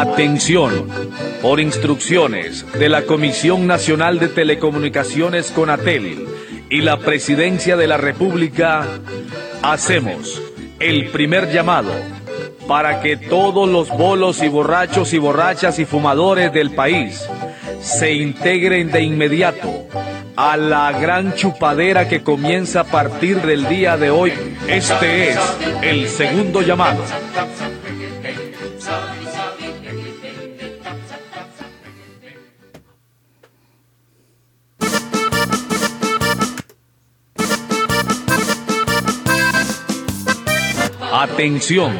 Atención, por instrucciones de la Comisión Nacional de Telecomunicaciones Conatel y la Presidencia de la República, hacemos el primer llamado para que todos los bolos y borrachos y borrachas y fumadores del país se integren de inmediato a la gran chupadera que comienza a partir del día de hoy. Este es el segundo llamado. Atención.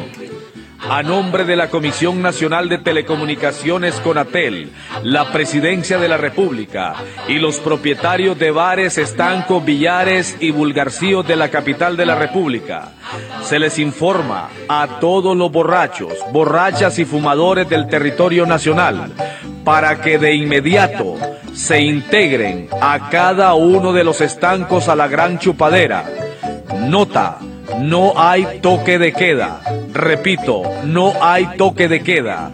A nombre de la Comisión Nacional de Telecomunicaciones Conatel, la Presidencia de la República y los propietarios de bares, estancos, billares y vulgarcíos de la capital de la República, se les informa a todos los borrachos, borrachas y fumadores del territorio nacional para que de inmediato se integren a cada uno de los estancos a la gran chupadera. Nota no hay toque de queda. Repito, no hay toque de queda.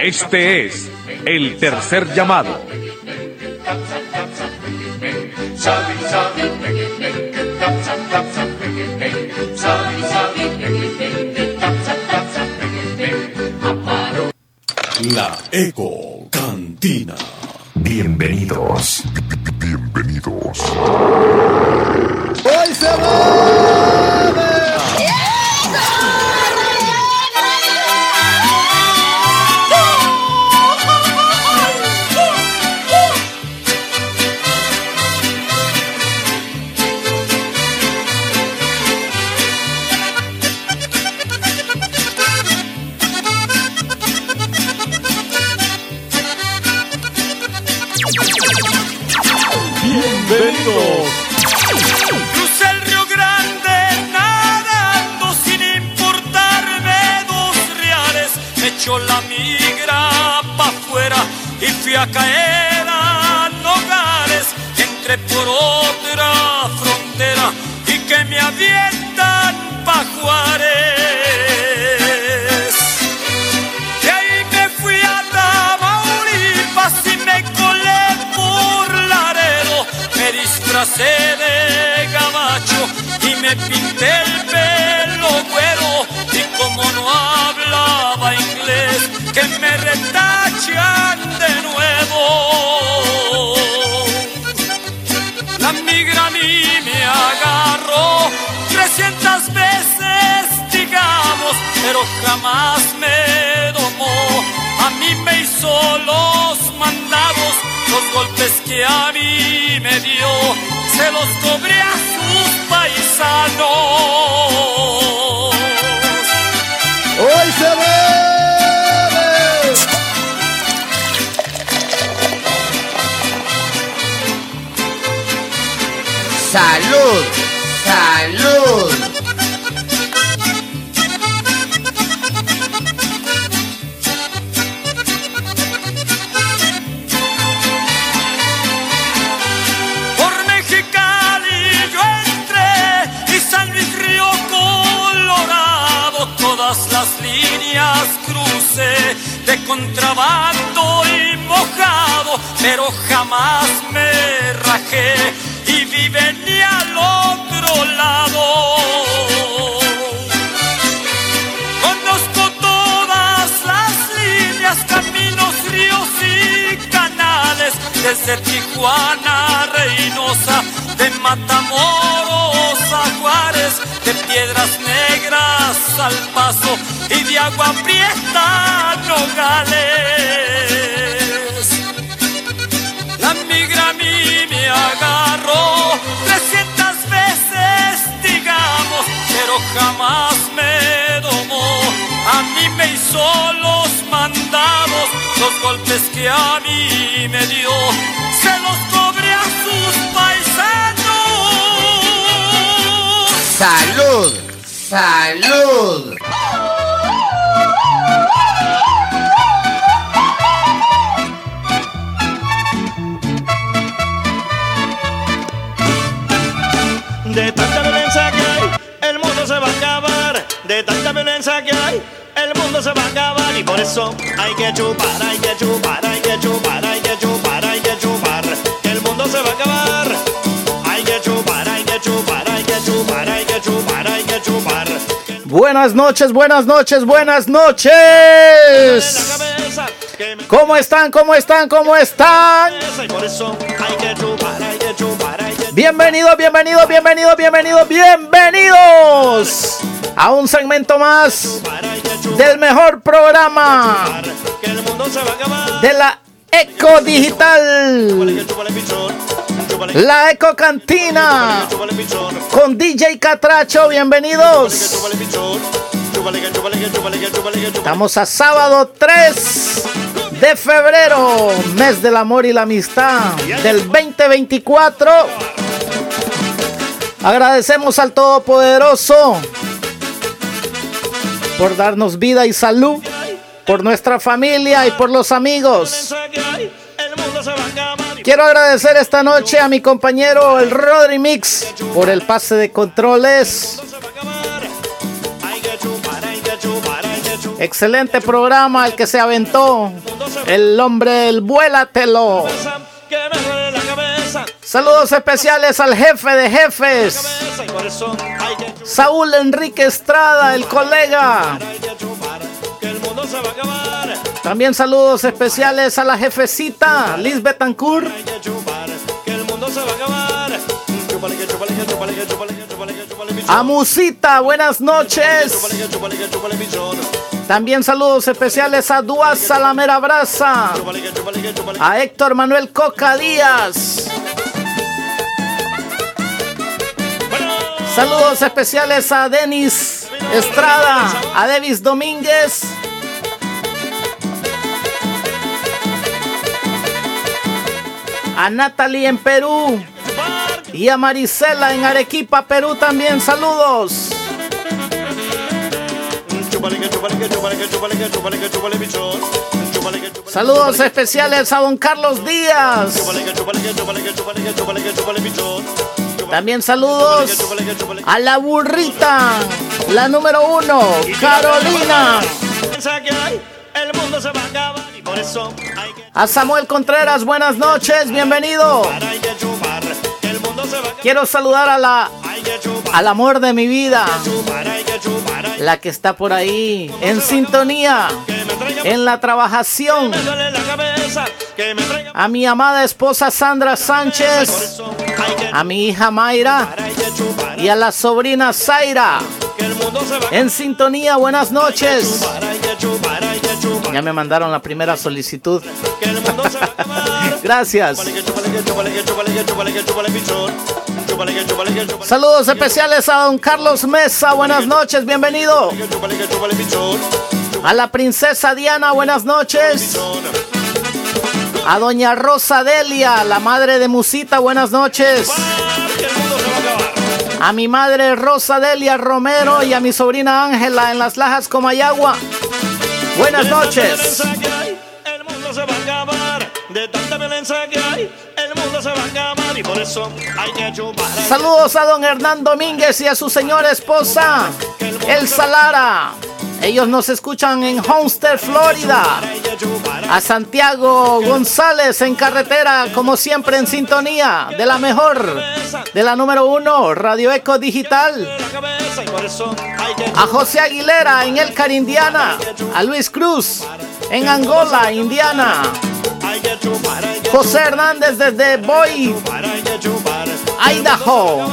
Este es el tercer llamado. La Eco Cantina. Bienvenidos. Bienvenidos. ¡Hoy se va! Me pinté el pelo güero. Y como no hablaba inglés, que me retachan de nuevo. La migra a mí me agarró 300 veces, digamos, pero jamás me domó. A mí me hizo los mandados, los golpes que a mí me dio, se los cobré a sus paisanos. ¡Hoy se bebe! Salud, salud. Líneas crucé de contrabando y mojado, pero jamás me rajé y vive ni al otro lado. Desde Tijuana Reynosa, de Matamoros a Juárez, de Piedras Negras al Paso y de Agua Prieta Nogales. La migra a mí me agarró 300 veces, digamos, pero jamás me hizo los mandados, los golpes que a mí me dio, se los cobré a sus paisanos. Salud, salud. De tanta violencia que hay, el mundo se va a acabar. De tanta violencia que hay, el mundo se va a acabar. y por eso hay que chupar, hay que chupar, hay que chupar, hay que chupar, hay que chupar, el mundo se va a acabar. Hay que chupar, hay que chupar, hay que chupar, hay que chupar, hay que chupar. Buenas noches, buenas noches, buenas noches. ¿Cómo están? ¿Cómo están? ¿Cómo están? Bienvenidos, bienvenidos, bienvenidos, bienvenidos, bienvenidos a un segmento más del mejor programa de la Eco Digital, la Eco Cantina, con DJ Catracho. Bienvenidos. Estamos a sábado 3 de febrero, mes del amor y la amistad del 2024. Agradecemos al Todopoderoso por darnos vida y salud, por nuestra familia y por los amigos. Quiero agradecer esta noche a mi compañero el Rodri Mix por el pase de controles. Excelente programa el que se aventó. El hombre, el vuélatelo. Saludos especiales al jefe de jefes, Saúl Enrique Estrada, el colega. También saludos especiales a la jefecita, Liz Betancourt. A Musita, buenas noches. También saludos especiales a Duas Salamera Brasa, a Héctor Manuel Coca Díaz. Saludos especiales a Denis Estrada, a Davis Domínguez. A Natalie en Perú y a Marisela en Arequipa, Perú también. Saludos. Saludos especiales a don Carlos Díaz. También saludos a la burrita, la número uno, Carolina. A Samuel Contreras, buenas noches, bienvenido. Quiero saludar a la, al amor de mi vida, la que está por ahí, en sintonía, en la trabajación. A mi amada esposa Sandra Sánchez, a mi hija Mayra y a la sobrina Zaira. En sintonía, buenas noches. Ya me mandaron la primera solicitud. Gracias. Saludos especiales a don Carlos Mesa, buenas noches, bienvenido. A la princesa Diana, buenas noches. A doña Rosa Delia, la madre de Musita, buenas noches. A mi madre Rosa Delia Romero y a mi sobrina Ángela en las Lajas Comayagua. Buenas noches. el el. Saludos a don Hernán Domínguez y a su señora esposa, El Salara. Ellos nos escuchan en Homestead, Florida. A Santiago González en carretera, como siempre en sintonía de la mejor, de la número uno, Radio Eco Digital. A José Aguilera en Elcar, Indiana. A Luis Cruz en Angola, Indiana. José Hernández desde Boy. Idaho.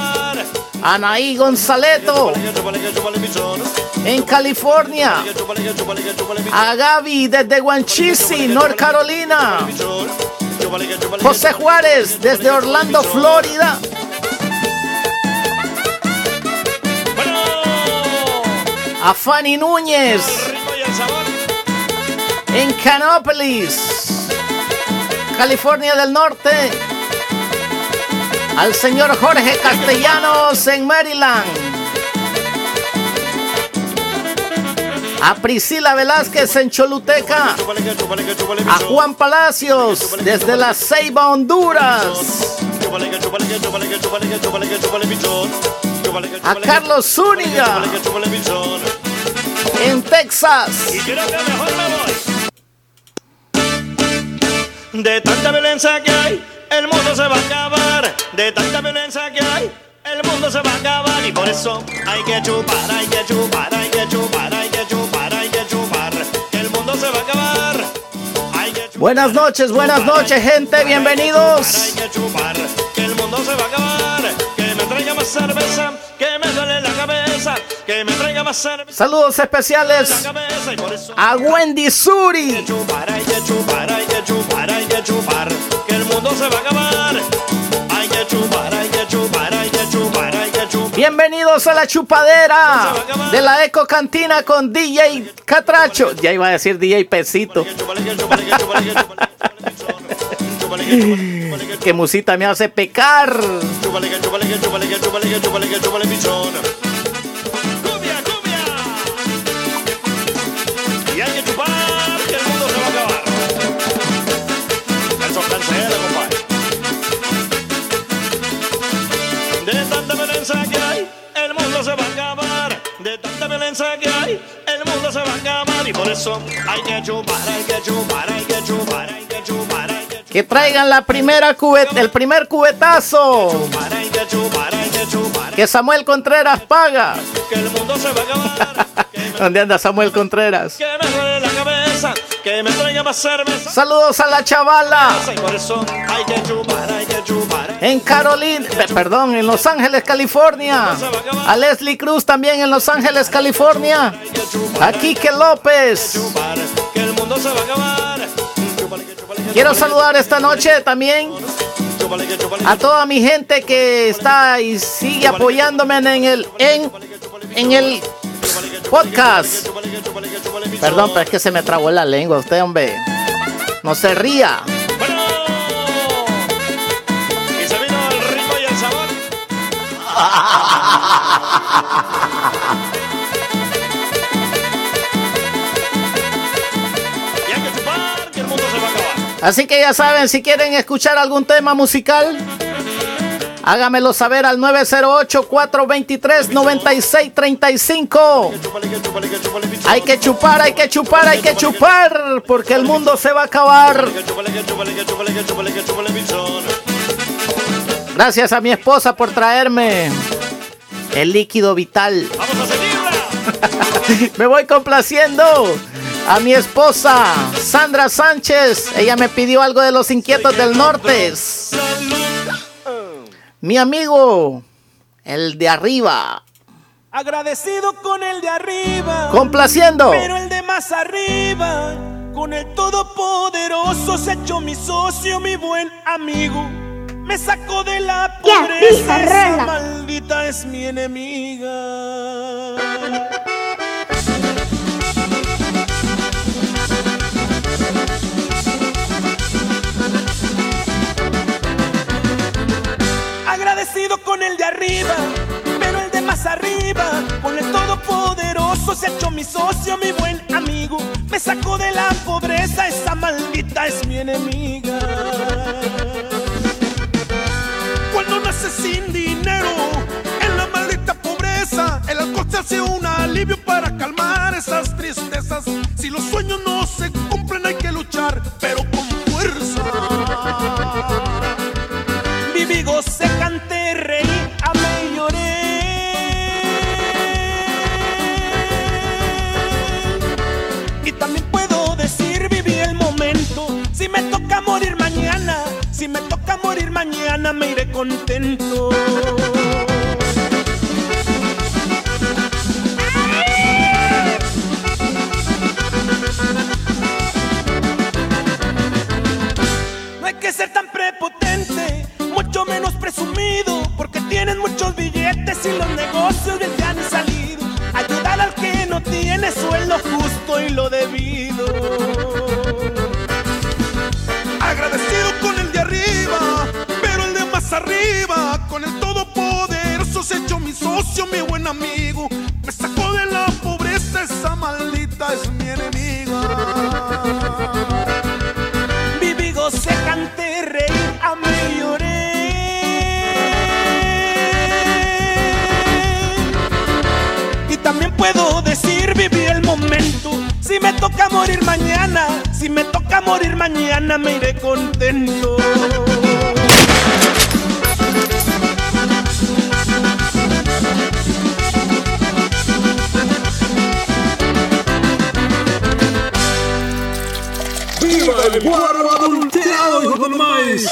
Anaí Gonzaleto en California. A Gaby desde Guanchisi, North Carolina. José Juárez desde Orlando, Florida. A Fanny Núñez en Canopolis, California del Norte. Al señor Jorge Castellanos en Maryland. A Priscila Velázquez en Choluteca. A. Juan Palacios desde la Ceiba, Honduras. A. Carlos Zúñiga en Texas. De tanta violencia que hay, el mundo se va a acabar. De tanta violencia que hay, el mundo se va a acabar. Y por eso hay que chupar, hay que chupar, hay que chupar, hay que chupar, hay que chupar. Que el mundo se va a acabar. Hay que chupar, Buenas noches, buenas chupar, noches, hay que gente, chupar, bienvenidos. Hay que chupar, que el mundo se va a acabar. Que me traiga más cerveza, que me cabeza. Que me traiga más cerveza. Saludos especiales a Wendy hay Suri. que chupar, hay que chupar, hay que chupar, hay que chupar, que el mundo se va a acabar. Hay que chupar, hay que chupar, hay que chupar, hay que chupar. Bienvenidos a la chupadera de la Eco Cantina con DJ Catracho. Ya iba a decir DJ Pesito. Que chupar, hay que chupar, violencia que hay, el mundo se va a acabar. De tanta violencia que hay, el mundo se va a acabar. Y por eso hay que chupar, hay que chupar, hay que chupar, hay que chupar, hay que Que traigan la primera cubeta, el primer cubetazo. chupar, hay que chupar, hay que chupar. Que Samuel Contreras paga. Que el mundo se va a acabar. ¿Dónde anda Samuel Contreras? que me duele la cabeza. Que me traiga más cerveza. Saludos a la chavala en Carolina, perdón, en Los Ángeles, California. A Leslie Cruz también en Los Ángeles, California. A Quique López. Quiero saludar esta noche también a toda mi gente que está y sigue apoyándome en el en, en el podcast. Perdón, pero es que se me trabó la lengua, usted, hombre. No se ría. Bueno. Y se vino el ritmo y el sabor. Y hay que chupar, que el mundo se va a acabar. Así que ya saben, si quieren escuchar algún tema musical, hágamelo saber al 908-423-9635. Chupar, hay que chupar, hay que chupar. Hay que chupar, porque el mundo se va a acabar. Gracias a mi esposa por traerme el líquido vital. Vamos a. Me voy complaciendo a mi esposa, Sandra Sánchez. Ella me pidió algo de los inquietos del norte. Mi amigo, el de arriba. Agradecido con el de arriba, Complaciendo. pero el de más arriba, con el todopoderoso se echó mi socio, mi buen amigo. Me sacó de la pobreza, esa maldita es mi enemiga. Con el de arriba, pero el de más arriba, con el todopoderoso se echó mi socio, mi buen amigo. Me sacó de la pobreza, esa maldita es mi enemiga. Cuando naces sin dinero, en la maldita pobreza, el alcohol se hace un alivio para calmar esas tristezas. Si los sueños no se cumplen, hay que luchar, pero con fuerza. Viví, gocé, canté, morir mañana, si me toca morir mañana, me iré contento. No hay que ser tan prepotente, mucho menos presumido, porque tienen muchos billetes y los negocios bien te han salido. Ayudar al que no tiene sueldo justo y lo debido. Arriba, con el todopoderoso se echó mi socio, mi buen amigo. Me sacó de la pobreza, esa maldita es mi enemiga. Viví, gocé, canté, reí, amé lloré. Y también puedo decir, viví el momento. toca morir mañana, si me toca morir mañana me iré contento. ¡Viva el guaro adulterado, hijo del maíz!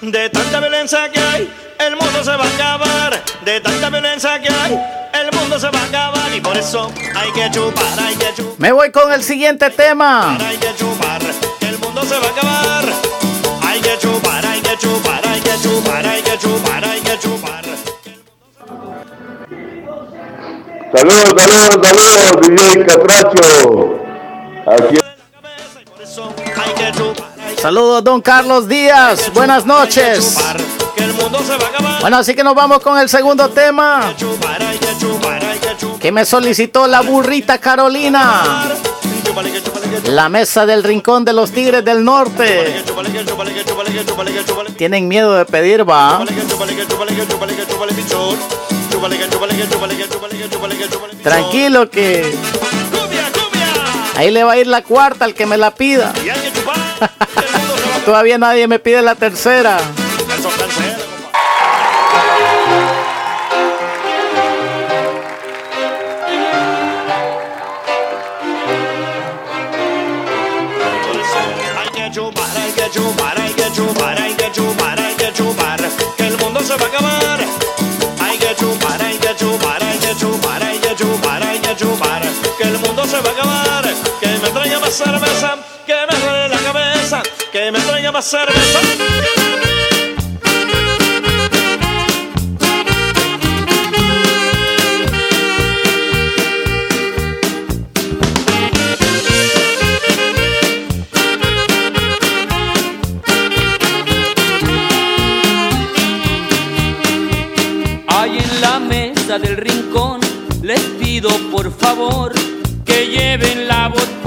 De tanta violencia que hay, el mundo se va a acabar. De tanta violencia que hay, el mundo se va a acabar. Y por eso hay que chupar, hay que chupar, Me voy con el siguiente tema. hay que chupar. El mundo se va a acabar. Hay que chupar, hay que chupar, hay que chupar, hay que chupar, hay que chupar. Saludos, saludos, saludos, DJ Catracho. Saludos, don Carlos Díaz. Buenas noches. Bueno, así que nos vamos con el segundo tema que me solicitó la burrita Carolina. La mesa del rincón de los Tigres del Norte. Tienen miedo de pedir, va. Tranquilo que. Ahí le va a ir la cuarta al que me la pida. Todavía nadie me pide la tercera. Cerveza, que me duele la cabeza, que me traiga más cerveza. Ahí en la mesa del rincón les pido por favor que lleven la botella.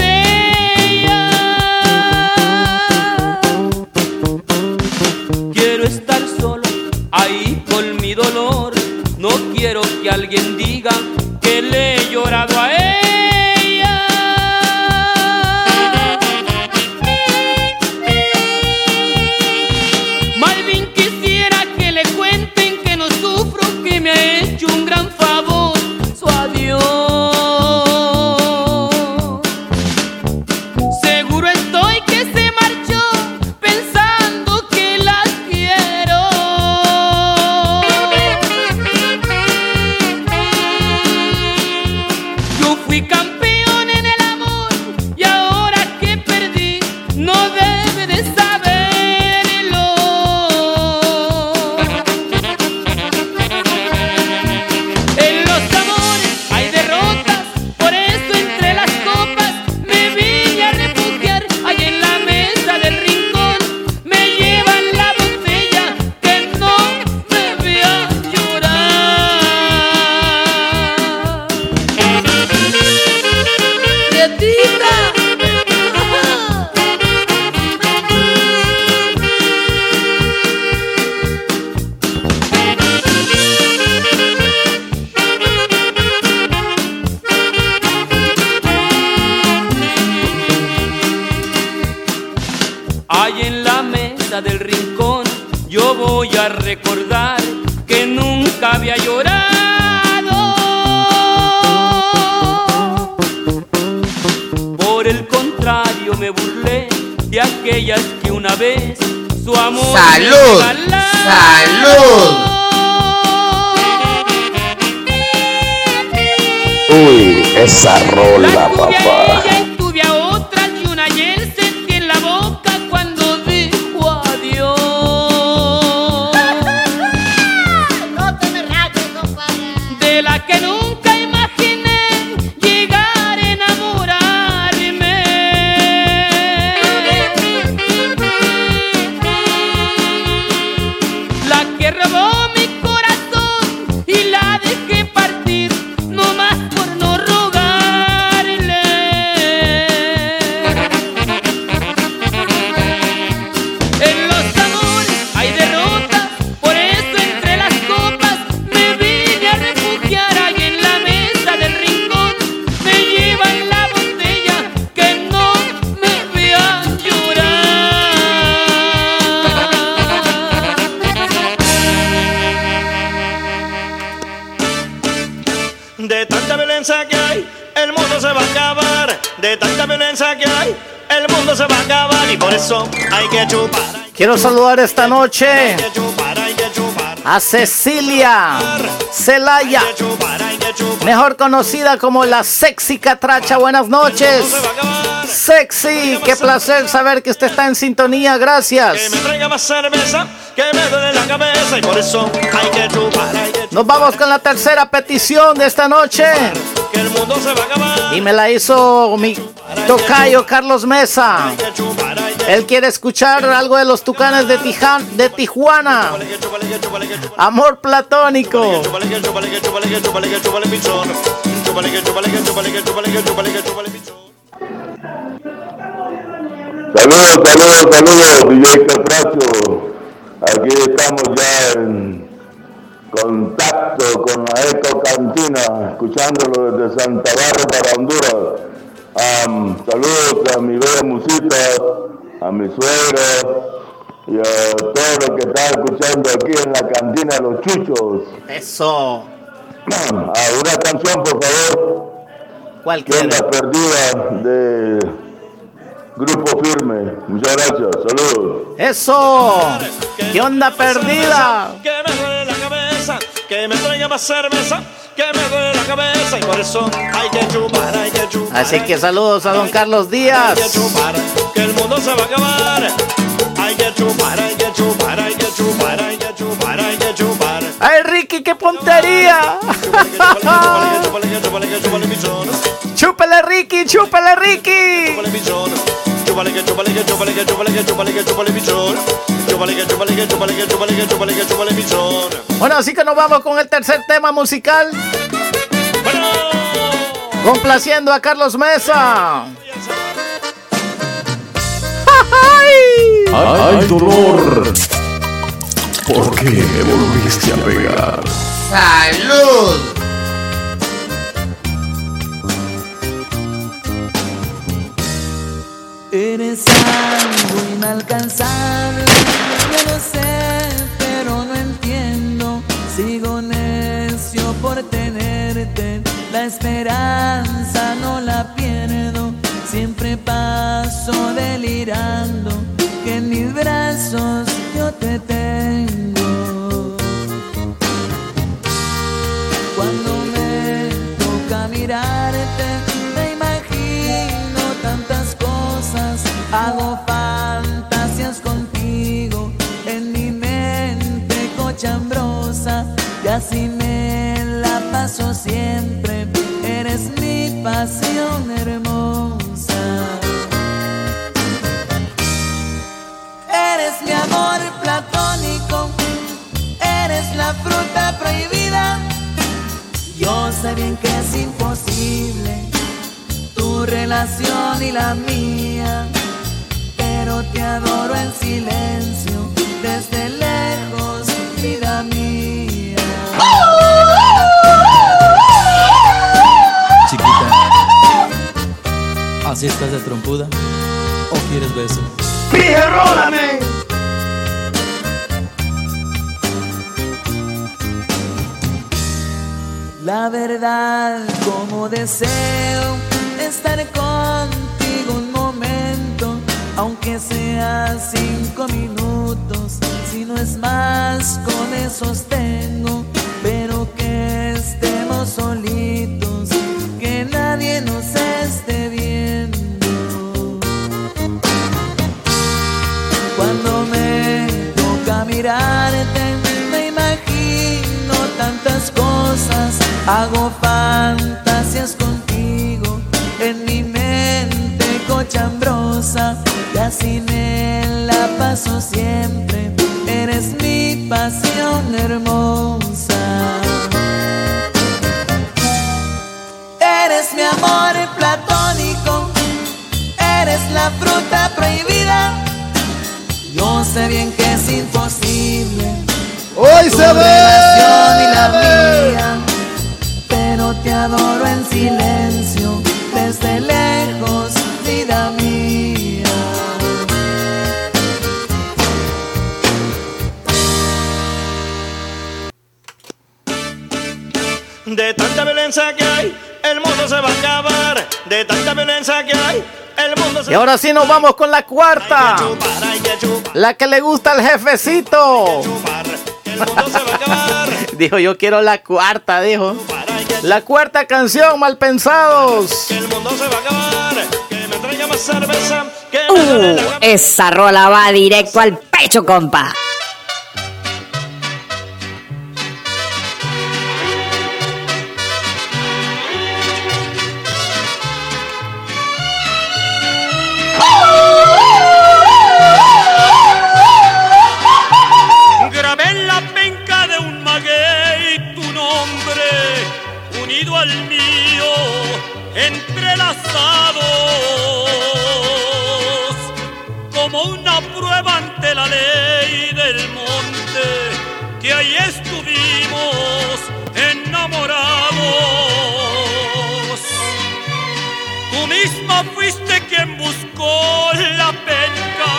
Esta noche a Cecilia Celaya, mejor conocida como la sexy catracha. Buenas noches. Sexy, qué placer saber que usted está en sintonía. Gracias. Nos vamos con la tercera petición de esta noche. Y me la hizo mi tocayo Carlos Mesa. Él quiere escuchar algo de los tucanes de, Tijan- de Tijuana. Amor platónico. Que chúpale que chúpale a mi suegra y a todo lo que está escuchando aquí en la cantina de los chuchos. Eso. A una canción, por favor. ¿Cuál que la perdida de Grupo Firme. Muchas gracias. Saludos. Eso. ¿Qué onda perdida? Que me duele la cabeza, que me traiga más cerveza, que me duele la cabeza y por eso hay que chupar, hay que chupar. Así que saludos a don Carlos Díaz. Hay que chupar, que el mundo se va a acabar. Hay que chupar, hay que chupar, hay que chupar, hay que chupar, hay que chupar. ¡Ay, Ricky, qué puntería! Chúpale que chúpale que chúpale pichón. ¡Chúpele, Ricky! ¡Chúpele, Ricky! Chúpale que que que que que pichón. Bueno, así que nos vamos con el tercer tema musical. Complaciendo a Carlos Mesa. ¡Ay! Ay, dolor. ¿Por qué me volviste a pegar? ¡Salud! Eres algo inalcanzable, yo lo sé, pero no entiendo. Sigo necio por tenerte, la esperanza no la pierdo. Siempre paso delirando, que en mis brazos yo te tengo. Cuando me toca mirarte, me imagino tantas cosas, hago fantasías contigo en mi mente cochambrosa y así me la paso siempre. Eres mi pasión hermosa. Sé bien que es imposible tu relación y la mía, pero te adoro en silencio, desde lejos, vida mía. Chiquita, ¿así estás de trompuda? ¿O quieres beso? ¡Pije, La verdad, como deseo estar contigo un momento, aunque sea cinco minutos, si no es más, con esos tengo, hago fantasías contigo en mi mente cochambrosa y así me la paso siempre. Eres mi pasión hermosa. Eres mi amor platónico, eres la fruta prohibida. Yo sé bien que es imposible. Hoy tu se ve. y la te adoro en silencio, desde lejos, vida mía. De tanta violencia que hay, el mundo se va a acabar. De tanta violencia que hay, Y ahora sí nos vamos con la cuarta. La que le gusta al jefecito. dijo, yo quiero la cuarta, dijo. La cuarta canción, mal pensados. Que el mundo se va a acabar. Que me traiga más cerveza. Que uh, esa rola va directo al pecho, compa. Quien buscó la penca,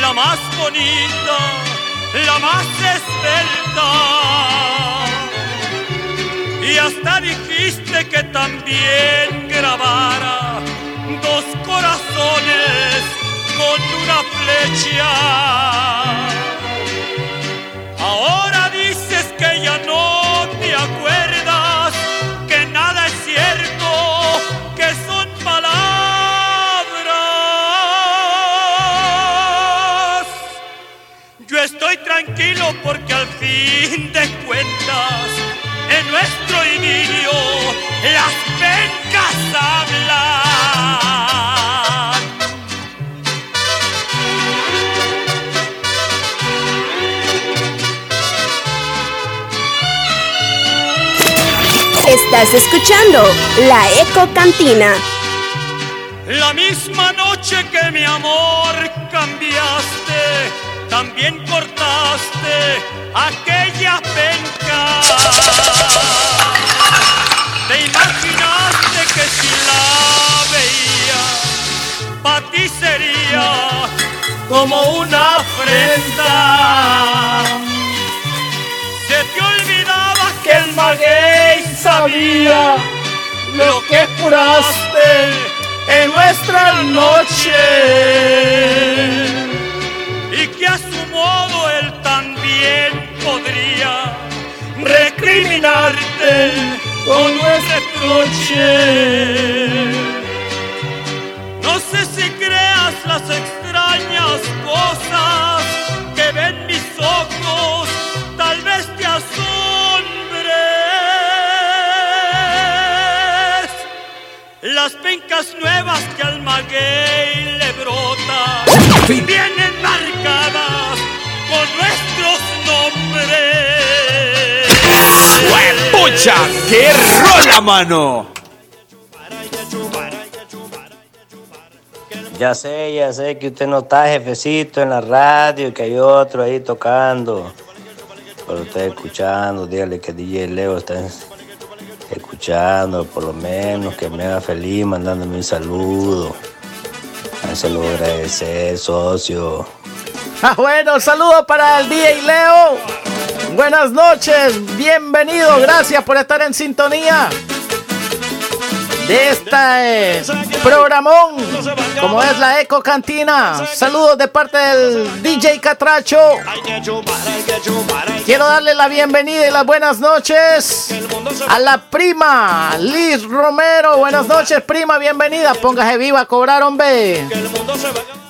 la más bonita, la más esbelta. Y hasta dijiste que también grabara dos corazones con una flecha. Estoy tranquilo porque al fin de cuentas, en nuestro idilio, las pencas hablan. Estás escuchando la Eco Cantina. La misma noche que mi amor cambiaste, también cortaste aquella penca. Te imaginaste que si la veía, para ti sería como una afrenta. Se te olvidaba que el maguey sabía lo que juraste en nuestra noche que a su modo él también podría recriminarte con un reproche. No sé si creas las extrañas cosas que ven mis las pencas nuevas que al maguey le brota vienen marcadas con nuestros nombres. ¡Pucha! ¡Qué rola, mano! Ya sé, ya sé que usted no está jefecito en la radio y que hay otro ahí tocando. Pero usted escuchando, dígale que DJ Leo está escuchando, por lo menos que me haga feliz mandándome un saludo. Se lo agradecer, socio. Ah, bueno, saludo para el DJ Leo. Buenas noches, bienvenido, gracias por estar en sintonía de este programón, como es la Eco Cantina. Saludos de parte del DJ Catracho. Quiero darle la bienvenida y las buenas noches a la prima Liz Romero. Buenas noches, prima, bienvenida. Póngase viva cobrar, hombre.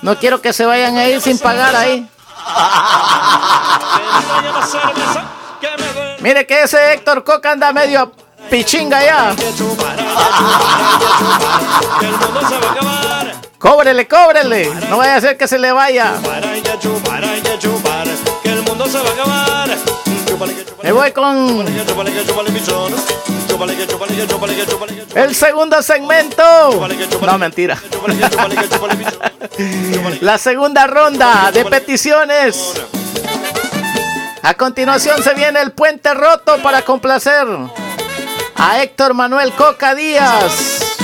No quiero que se vayan a ir sin pagar ahí. Mire que ese Héctor Coca anda medio pichinga ya. Cóbrele, cóbrele. No vaya a ser que se le vaya. Me voy con el segundo segmento. No, mentira. La segunda ronda de peticiones. A continuación se viene el puente roto para complacer a Héctor Manuel Coca Díaz.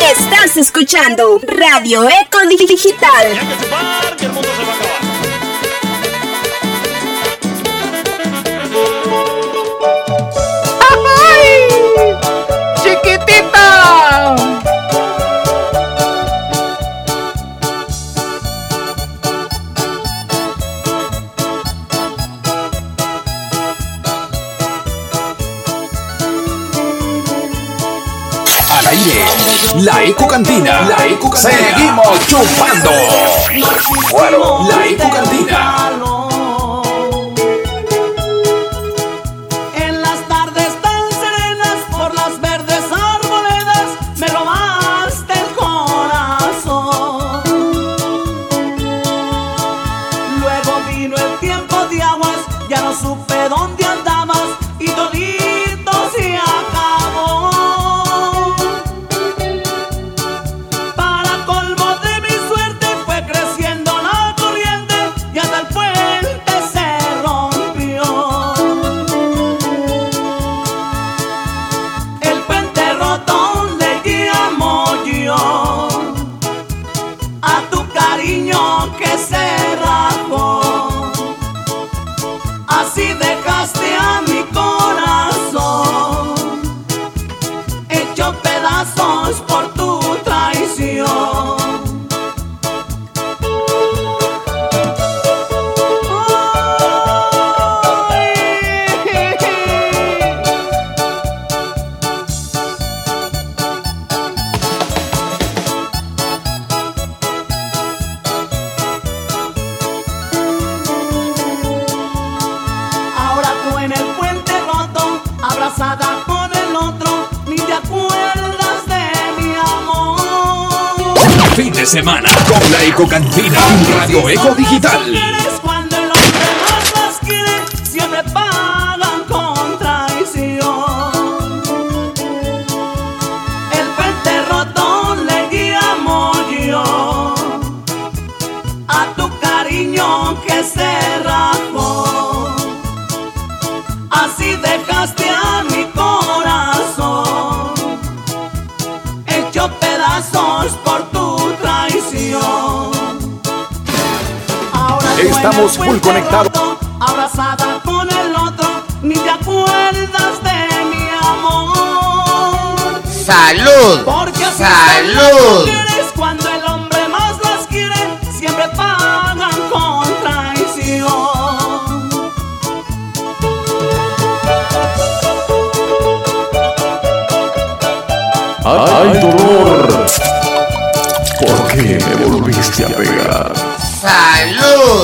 Estás escuchando Radio Eco Digital. La Eco Cantina. La Eco. Seguimos chupando. Bueno, la Eco Cantina. Semana con la Eco Cantina. Radio Eco Digital. Estamos puente conectados. abrazada con el otro, ni te acuerdas de mi amor. Salud. Porque Salud. las cuando el hombre más las quiere, siempre pagan con traición. Ay, dolor. ¿Por qué me volviste a pegar? Salud.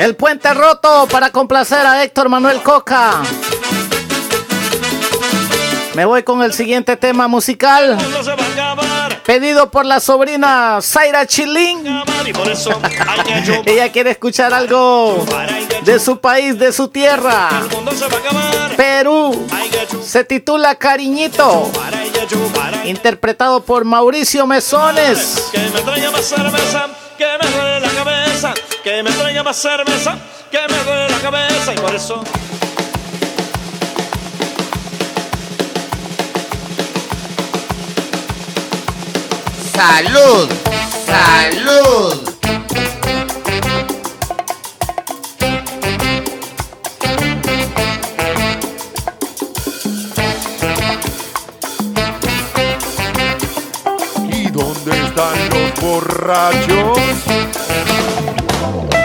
El puente roto para complacer a Héctor Manuel Coca. Me voy con el siguiente tema musical. Pedido por la sobrina Zaira Chilín. Ella quiere escuchar algo de su país, de su tierra. Perú. Se titula Cariñito. Interpretado por Mauricio Mesones. Que me que me traiga más cerveza, que me duele la cabeza. Y por eso Salud. Salud. ¿Y dónde están los borrachos? Oh.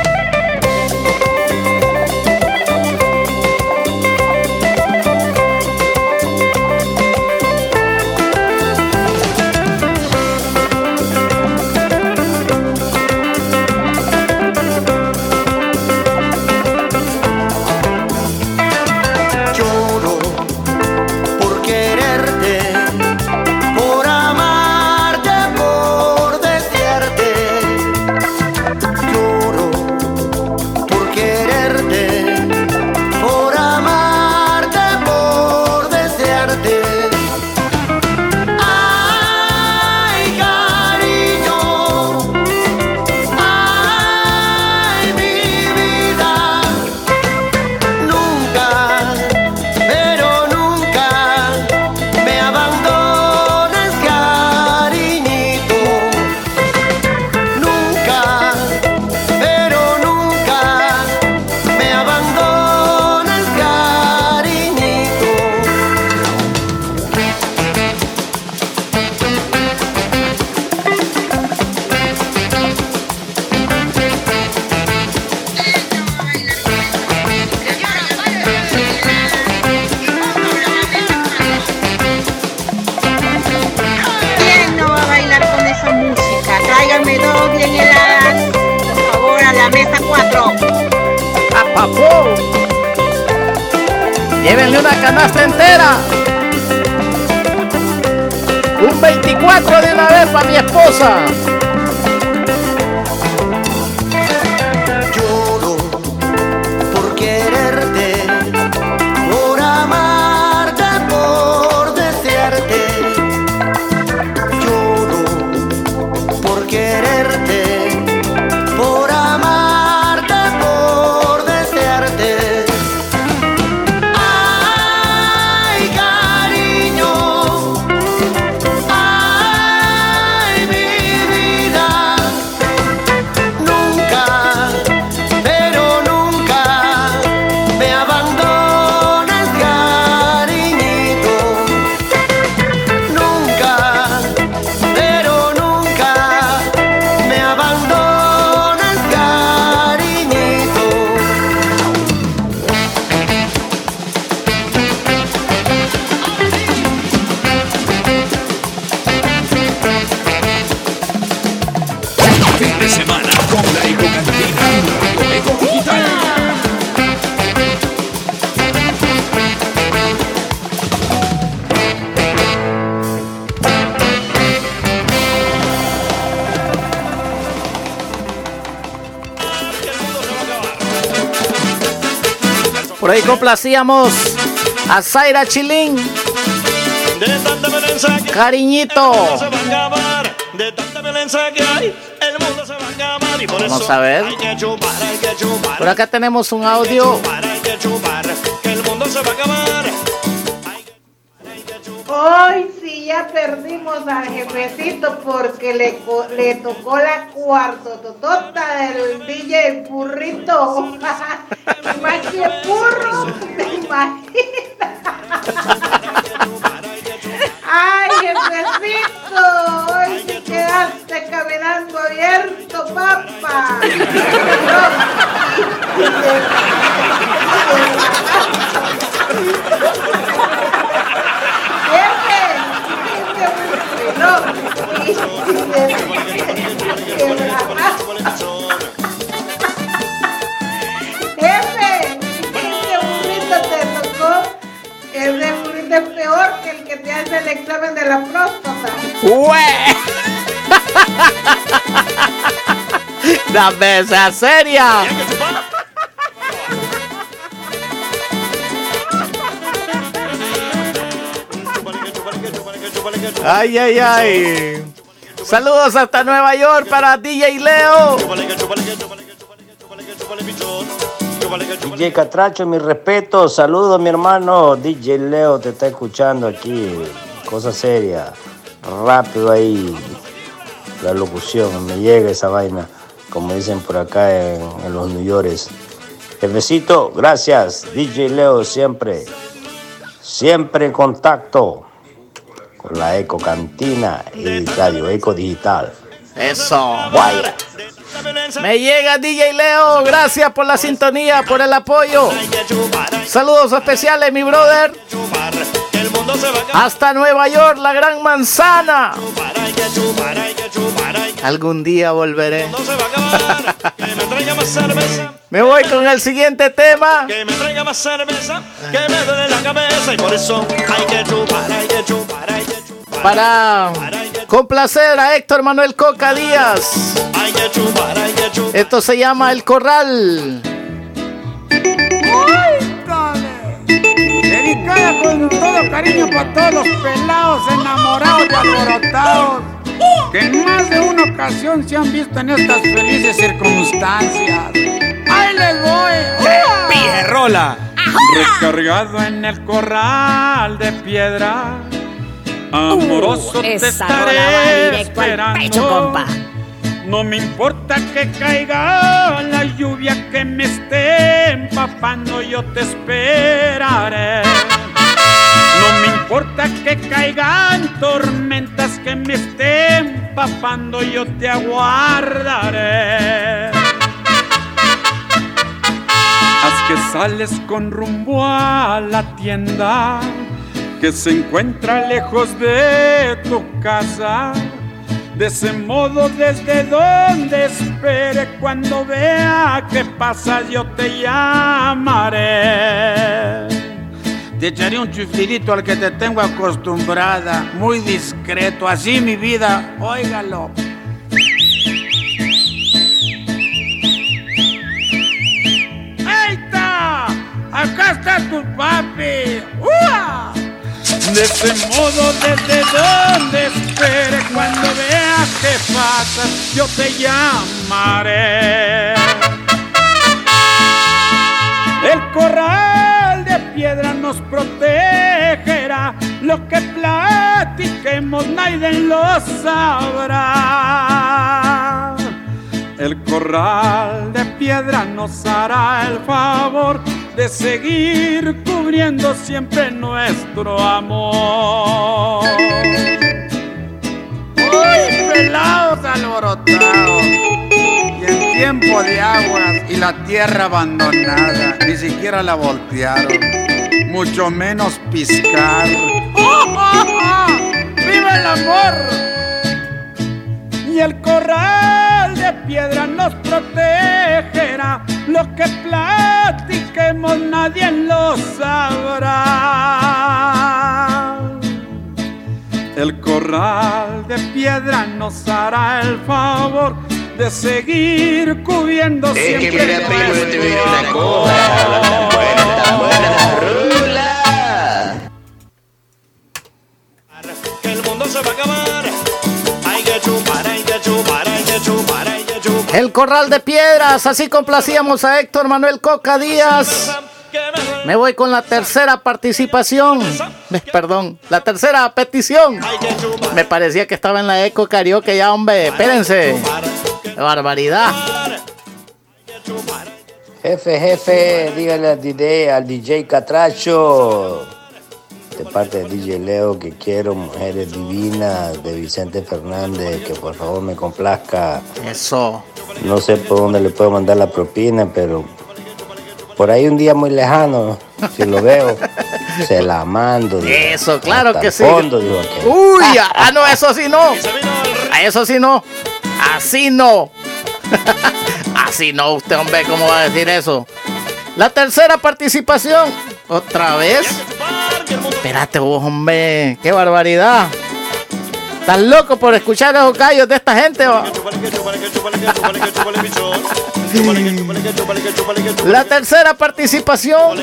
Va a acabar. Y por Vamos a ver. hay que chupar, hay que chupar. Por acá tenemos un audio. Hay que chupar, que el mundo se va a acabar. Hoy sí ya perdimos al jefecito porque le, le tocó la cuartototota del DJ Burrito. Más que burro, Dame esa seria. Ay, ay, ay. Saludos hasta Nueva York para DJ Leo. DJ Catracho, mi respeto, saludos mi hermano. DJ Leo te está escuchando aquí. Cosa seria. Rápido ahí. La locución, me llega esa vaina. Como dicen por acá en, en los New Yorkers. Jefecito, gracias. DJ Leo siempre. Siempre en contacto con la Eco Cantina y Radio Eco Digital. Eso. Guay. Me llega DJ Leo, gracias por la sintonía, por el apoyo. Saludos especiales, mi brother. Hasta Nueva York, la gran manzana. Algún día volveré. Que me traiga más cerveza, Me voy con el siguiente tema. que me traiga más cerveza, que me duele la cabeza y por eso hay que chupar, hay que chupar, hay que chupar. Para complacer a Héctor Manuel Coca Díaz. Hay que chupar, hay que chupar. Esto se llama El Corral. Dedicada con todo cariño para todos los pelados enamorados y alborotados que en más de una ocasión se han visto en estas felices circunstancias. ¡Ahí les voy! Pierrola. Recargado en el corral de piedra. Amoroso te estaré esperando. pecho, compa. No me importa que caiga la lluvia que me esté empapando, yo te esperaré. No me importa que caigan tormentas que me estén empapando, yo te aguardaré. Haz que sales con rumbo a la tienda que se encuentra lejos de tu casa. De ese modo desde donde espere cuando vea que pasas yo te llamaré. Te echaré un chiflidito al que te tengo acostumbrada, muy discreto, así mi vida, óigalo. ¡Ahí está! ¡Acá está tu papi! ¡Ua! De ese modo desde donde espere cuando veas que pasas yo te llamaré. El corral piedra nos protegerá, lo que platiquemos nadie lo sabrá. El corral de piedra nos hará el favor de seguir cubriendo siempre nuestro amor. ¡Uy, pelados alborotados! Y en tiempo de aguas y la tierra abandonada, ni siquiera la voltearon, mucho menos piscar. ¡Viva el amor! Y el corral de piedra nos protegerá, lo que platiquemos nadie lo sabrá. El corral de piedra nos hará el favor de seguir cubriendo Es que mira, primo, yo te diré una cosa, amor. tan buena, tan buena la rula. Se va a acabar. Hay que chupar, hay que chupar, hay que chupar, hay que chupar. El Corral de Piedras, así complacíamos a Héctor Manuel Coca Díaz. Me voy con la tercera participación. Perdón, la tercera petición. Me parecía que estaba en la eco karaoke ya, hombre. Espérense. Qué barbaridad. Jefe, jefe, dígale al DJ, al DJ Catracho, de parte de DJ Leo, que quiero mujeres divinas de Vicente Fernández, que por favor me complazca. Eso. No sé por dónde le puedo mandar la propina, pero por ahí un día muy lejano, si lo veo, se la mando. digo, Eso, claro hasta que el sí. fondo, digo aquel. Uy, ah, ah, no, eso sí no. A eso sí no. Así no. Así no, usted, hombre, ¿cómo va a decir eso? La tercera participación. ¿Otra vez? Espérate vos, hombre. Qué barbaridad. ¿Estás loco por escuchar esos gallos de esta gente? La tercera participación.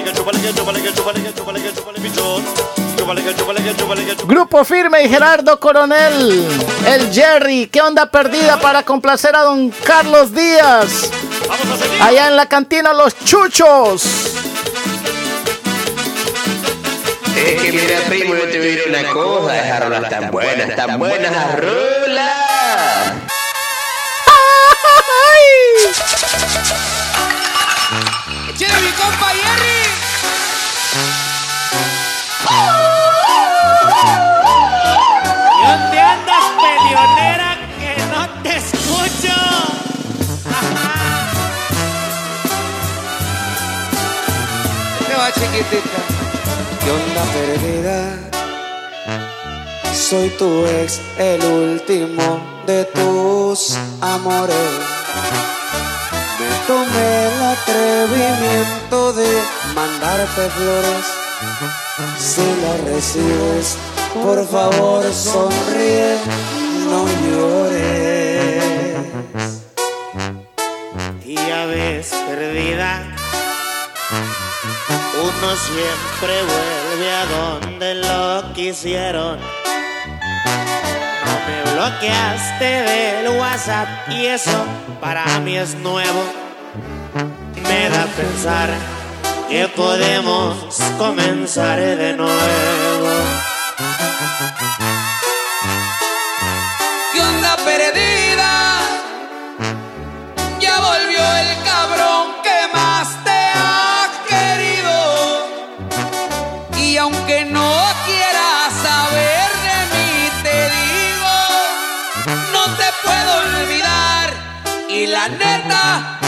Grupo Firme y Gerardo Coronel. El Jerry. ¿Qué onda perdida para complacer a don Carlos Díaz? Allá en la cantina Los Chuchos. Es que mira, primo, yo te diré una cosa, esas rolas tan buenas, tan buenas las rolas. ¡Échale mi compa Jerry! ¿Y dónde andas, peleonera, que no te escucho? Te va chiquitita. ¿Qué onda perdida? Soy tu ex, el último de tus amores. Me tomé el atrevimiento de mandarte flores. Si las recibes, por favor sonríe, no llores. Y ya perdida, uno siempre vuelve a donde lo quisieron. No me bloqueaste del WhatsApp y eso para mí es nuevo. Me da a pensar que podemos comenzar de nuevo. Y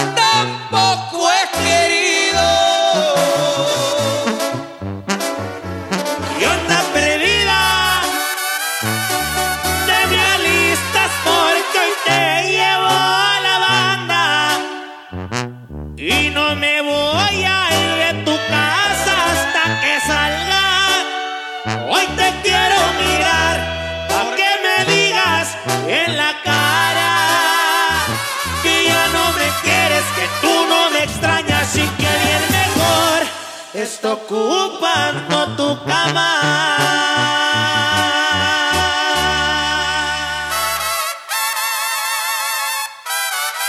está ocupando tu cama.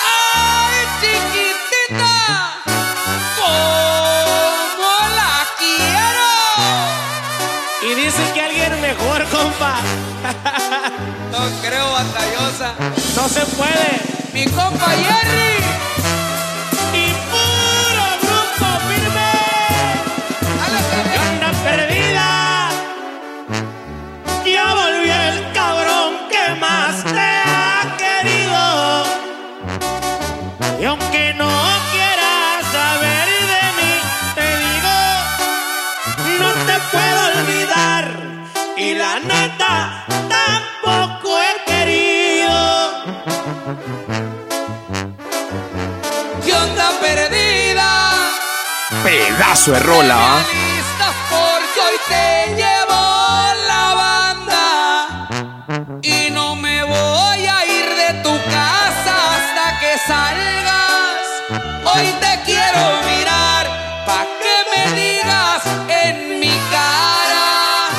¡Ay, chiquitita! ¿Cómo la quiero? Y dice que alguien mejor, compa. No creo, batallosa. No se puede. Mi compa Jerry. Pedazo de rola, hoy te llevo la banda. Y no me voy a ir de tu casa hasta que salgas. Hoy te quiero mirar pa' que me digas en mi cara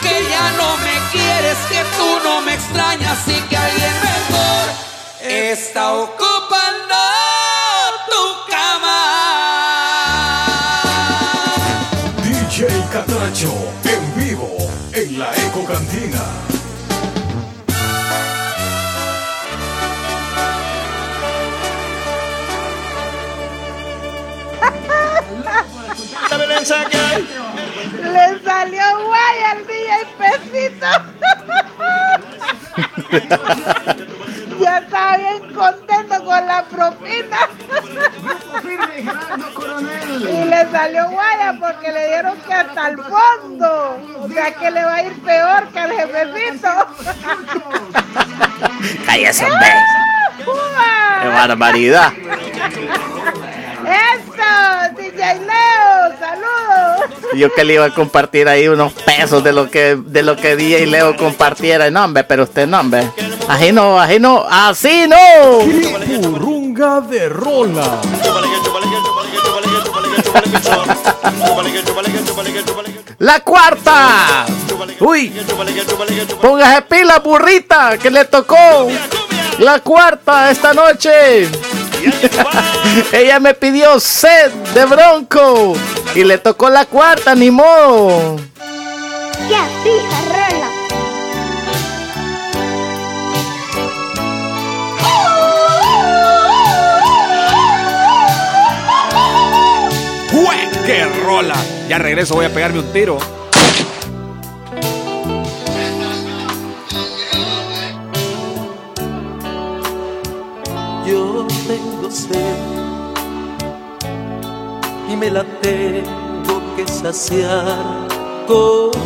que ya no me quieres, que tú no me extrañas y que alguien mejor está ocupando Le salió guay al DJ Pesito. ya estaba bien contento con la propina. y le salió guaya porque le dieron que hasta el fondo. O sea que le va a ir peor que al jefecito. Cállese, hombre. ¡Qué barbaridad! ¡Eso! DJ Leo, saludos. Yo que le iba a compartir ahí unos pesos de lo que de lo que DJ Leo compartiera. No, hombre, pero usted no, hombre. Así no, así no, así no. Purrunga de rola. La cuarta. Uy. Póngase pila, burrita, que le tocó. La cuarta esta noche. Ella me pidió sed de bronco. Y le tocó la cuarta, ni modo. Ya, fija, rola. ¡Qué rola! Ya regreso, voy a pegarme un tiro. Y me la tengo que saciar contigo.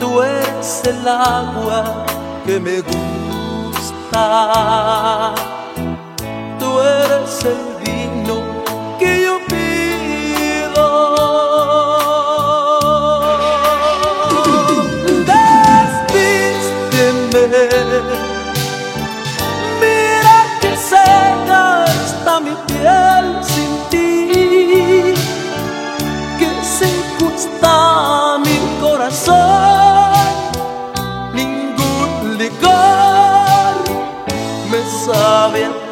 Tú eres el agua que me gusta. Piel sin ti, que seco está mi corazón. Ningún licor me sabe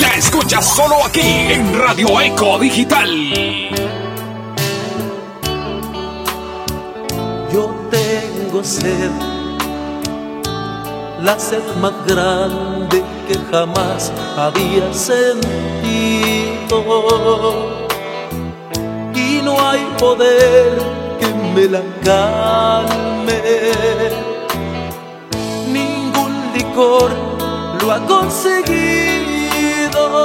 la escuchas solo aquí en Radio Eco Digital. Yo tengo sed, la sed más grande que jamás había sentido. Y no hay poder que me la calme. Ningún licor lo ha conseguido.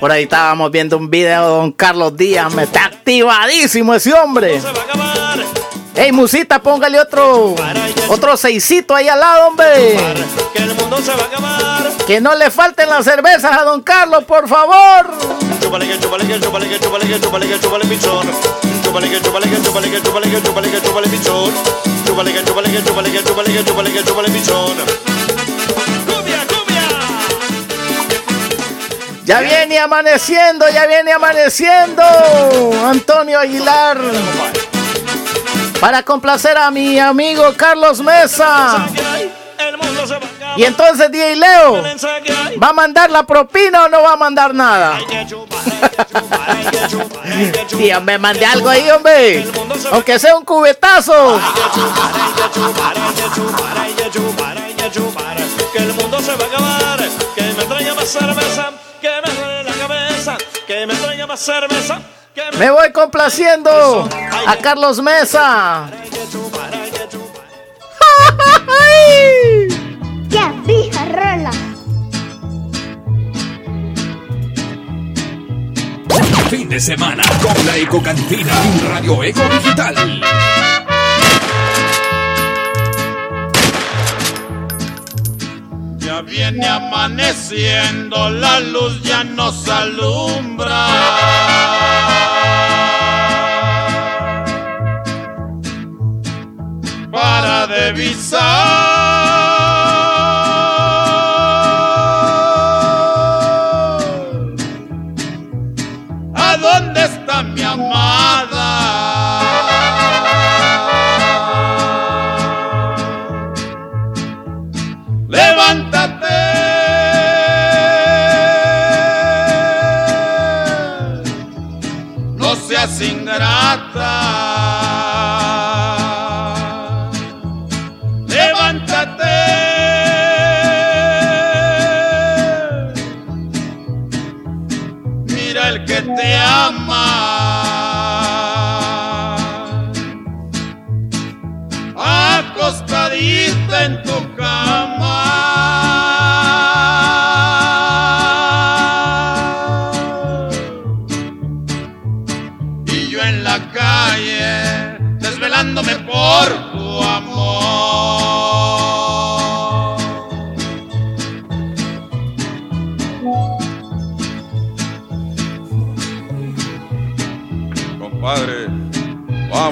por ahí estábamos viendo un video de don Carlos Díaz. Me está activadísimo ese hombre. Ey, musita, póngale otro otro seisito ahí al lado, hombre. que el mundo se va a acabar. Que no le falten las cervezas a don Carlos, por favor. Chúpale que chúpale que chúpale que chúpale que chúpale que chúpale pichón. Chúpale que chúpale que chúpale que chúpale que chúpale que chúpale pichón. Chúpale que chúpale que chúpale que chúpale que chúpale que chúpale pichón. Cumbia, Ya viene amaneciendo, ya viene amaneciendo. Antonio Aguilar. Para complacer a mi amigo Carlos Mesa. Y entonces, DJ Leo, ¿va a mandar la propina o no va a mandar nada? Tía, me mandé algo ahí, hombre. Aunque sea un cubetazo. Que el mundo se va a acabar. Que me traiga más cerveza. Que me duele la cabeza. Que me traiga más cerveza. Que me Me voy complaciendo a Carlos Mesa. Ya fija rola. Fin de semana con la Eco Cantina en Radio Eco Digital. Ya viene amaneciendo, la luz ya nos alumbra. Para divisar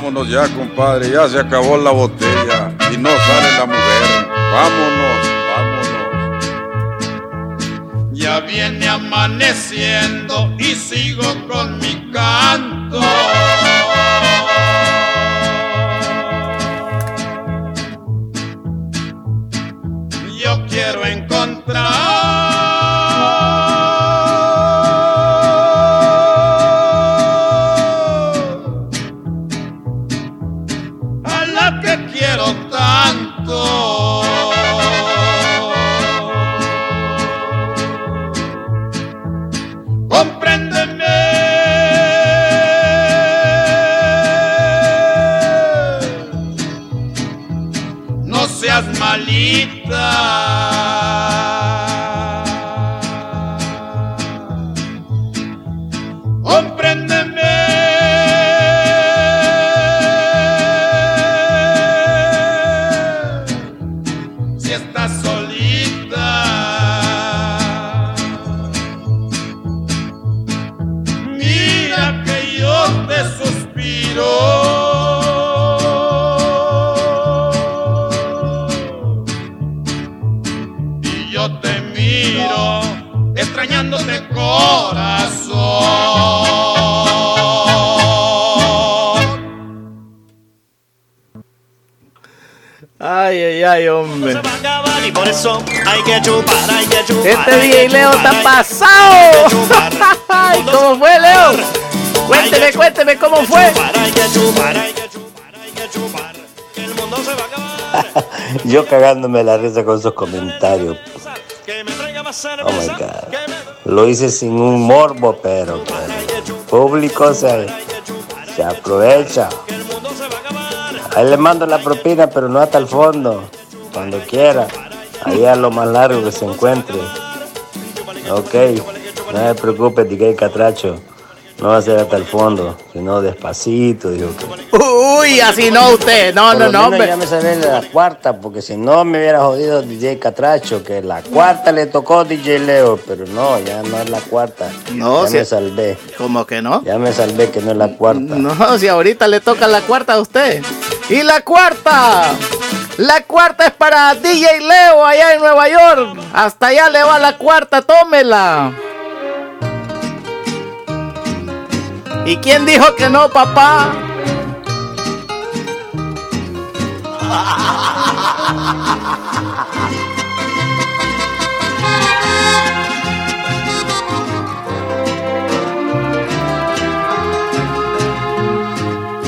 vámonos ya, compadre. Ya se acabó la botella y no sale la mujer. Vámonos, vámonos. Ya viene amaneciendo y sigo con mi canto. Ay, hombre. Y por eso hay que chupar, hay que chupar. Este hay que DJ Leo chupar, está pasado. Ay, ¿Cómo fue, Leo? Cuénteme, cuénteme cómo fue. Yo cagándome la risa con esos comentarios. Oh my. God. Lo hice sin un morbo, pero, pero público se, se aprovecha. Ahí le mando la propina, pero no hasta el fondo. Cuando quiera. Ahí a lo más largo que se encuentre. Ok. No se preocupe, DJ Catracho. No va a ser hasta el fondo, sino despacito, dijo que. Uy, así no usted. No, Por no, no, hombre. Ya me salí de la cuarta, porque si no me hubiera jodido DJ Catracho, que la cuarta le tocó DJ Leo, pero no, ya no es la cuarta. No, ya si- me salvé. ¿Cómo que no? Ya me salvé que no es la cuarta. No, si ahorita le toca la cuarta a usted. Y la cuarta. La cuarta es para DJ Leo allá en Nueva York. Hasta allá le va la cuarta, tómela. ¿Y quién dijo que no, papá?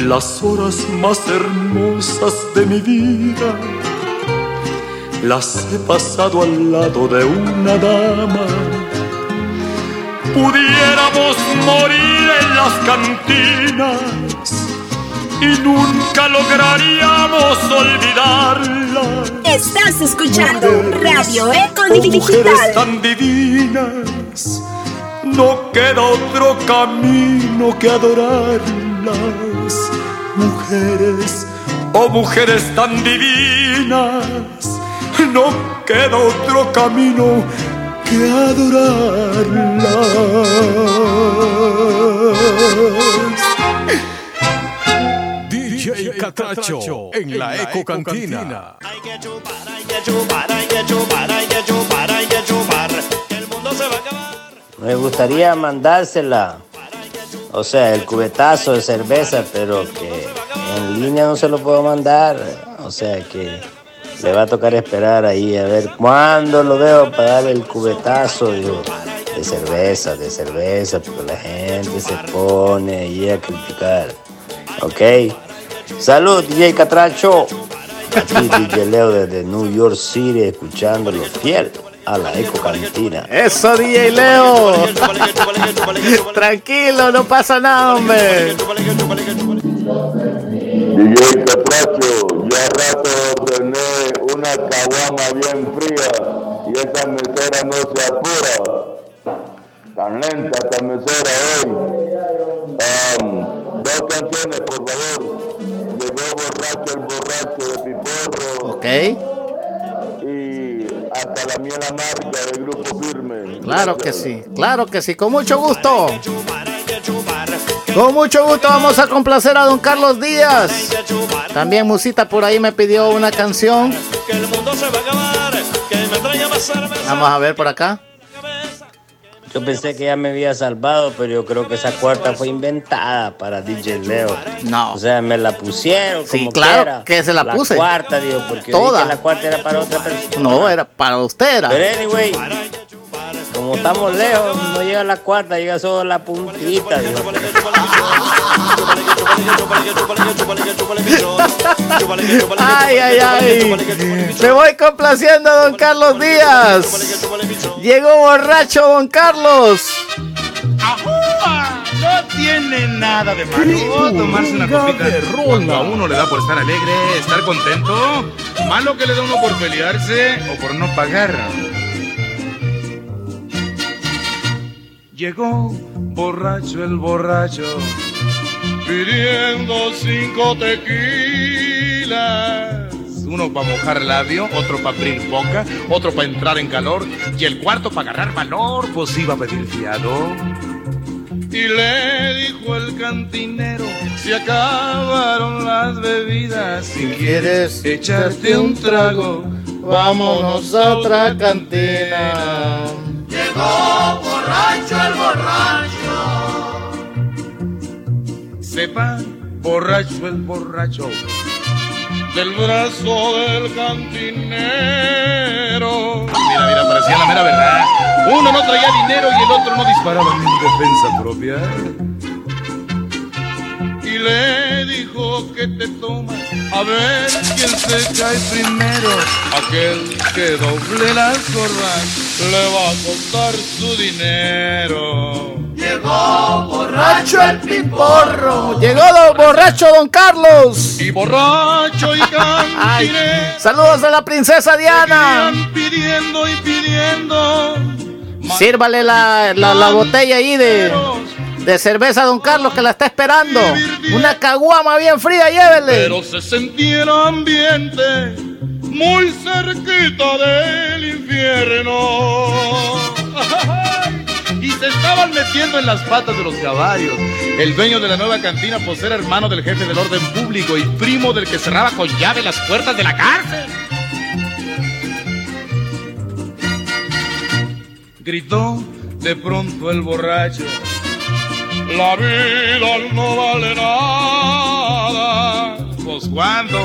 las horas más hermosas de mi vida las he pasado al lado de una dama. Pudiéramos morir en las cantinas y nunca lograríamos olvidarla. Estás escuchando Radio Eco Mujeres Digital. tan divinas, no queda otro camino que adorarlas. Mujeres, oh mujeres tan divinas, no queda otro camino que adorarlas. DJ Catracho en la Eco Cantina. Hay que chupar, hay que chupar, hay que chupar, hay que chupar, hay que chupar. Que el mundo se va a acabar. Me gustaría mandársela. O sea, el cubetazo de cerveza, pero que en línea no se lo puedo mandar. O sea que le va a tocar esperar ahí a ver cuándo lo veo para darle el cubetazo de, de cerveza, de cerveza, porque la gente se pone ahí a criticar. ¿Ok? Salud, DJ Catracho. Aquí DJ Leo desde New York City, escuchándolo fiel a la Eco Cantina. Eso, DJ Leo. Tranquilo, no pasa nada, hombre. DJ Catracho, ya rato ordené una caguama bien fría y esa mesera no se apura. Tan lenta esta mesera hoy. Dos canciones, por favor. Llegó borracho el borracho de Piporro Ok, hasta la miel amarga del grupo firme. claro que sí, claro que sí, con mucho gusto. Con mucho gusto vamos a complacer a don Carlos Díaz. También Musita por ahí me pidió una canción. Vamos a ver por acá. Yo pensé que ya me había salvado, pero yo creo que esa cuarta fue inventada para DJ Leo. No. O sea, me la pusieron Sí, como claro quiera. que se la puse. cuarta, digo, porque Toda. dije que la cuarta era para otra persona. No, era para usted. Era. Pero anyway, como estamos lejos, no llega la cuarta, llega solo la puntita. digo. Ay, ay, ay. Me voy complaciendo a don Carlos Díaz. Llegó borracho don Carlos. No tiene nada de malo tomarse una copita. Cuando a uno le da por estar alegre, estar contento. Malo que le da uno por pelearse o por no pagar. Llegó borracho el borracho, pidiendo cinco tequilas. Uno para mojar labio, otro para abrir boca, otro para entrar en calor y el cuarto para agarrar valor, pues iba a pedir fiado. Y le dijo el cantinero, se acabaron las bebidas, si quieres echarte un trago, vámonos a otra cantina. Llegó borracho el borracho. Sepa, borracho el borracho, del brazo del cantinero. Mira, mira, parecía la mera verdad. Uno no traía dinero y el otro no disparaba en defensa propia. Y le dijo que te tomas, a ver quién se cae primero. Aquel que doble las gorras le va a costar su dinero. Llegó borracho el piporro. Llegó don borracho don Carlos. Y borracho y cantinero. saludos a la princesa Diana. Pidiendo y pidiendo. Sírvale la, la, la botella ahí de, de cerveza a don Carlos que la está esperando. Una caguama bien fría, llévele. Pero se sentía el ambiente muy cerquita del infierno. Y se estaban metiendo en las patas de los caballos. El dueño de la nueva cantina, pues era hermano del jefe del orden público y primo del que cerraba con llave las puertas de la cárcel. Gritó de pronto el borracho. La vida no vale nada. Pues cuando,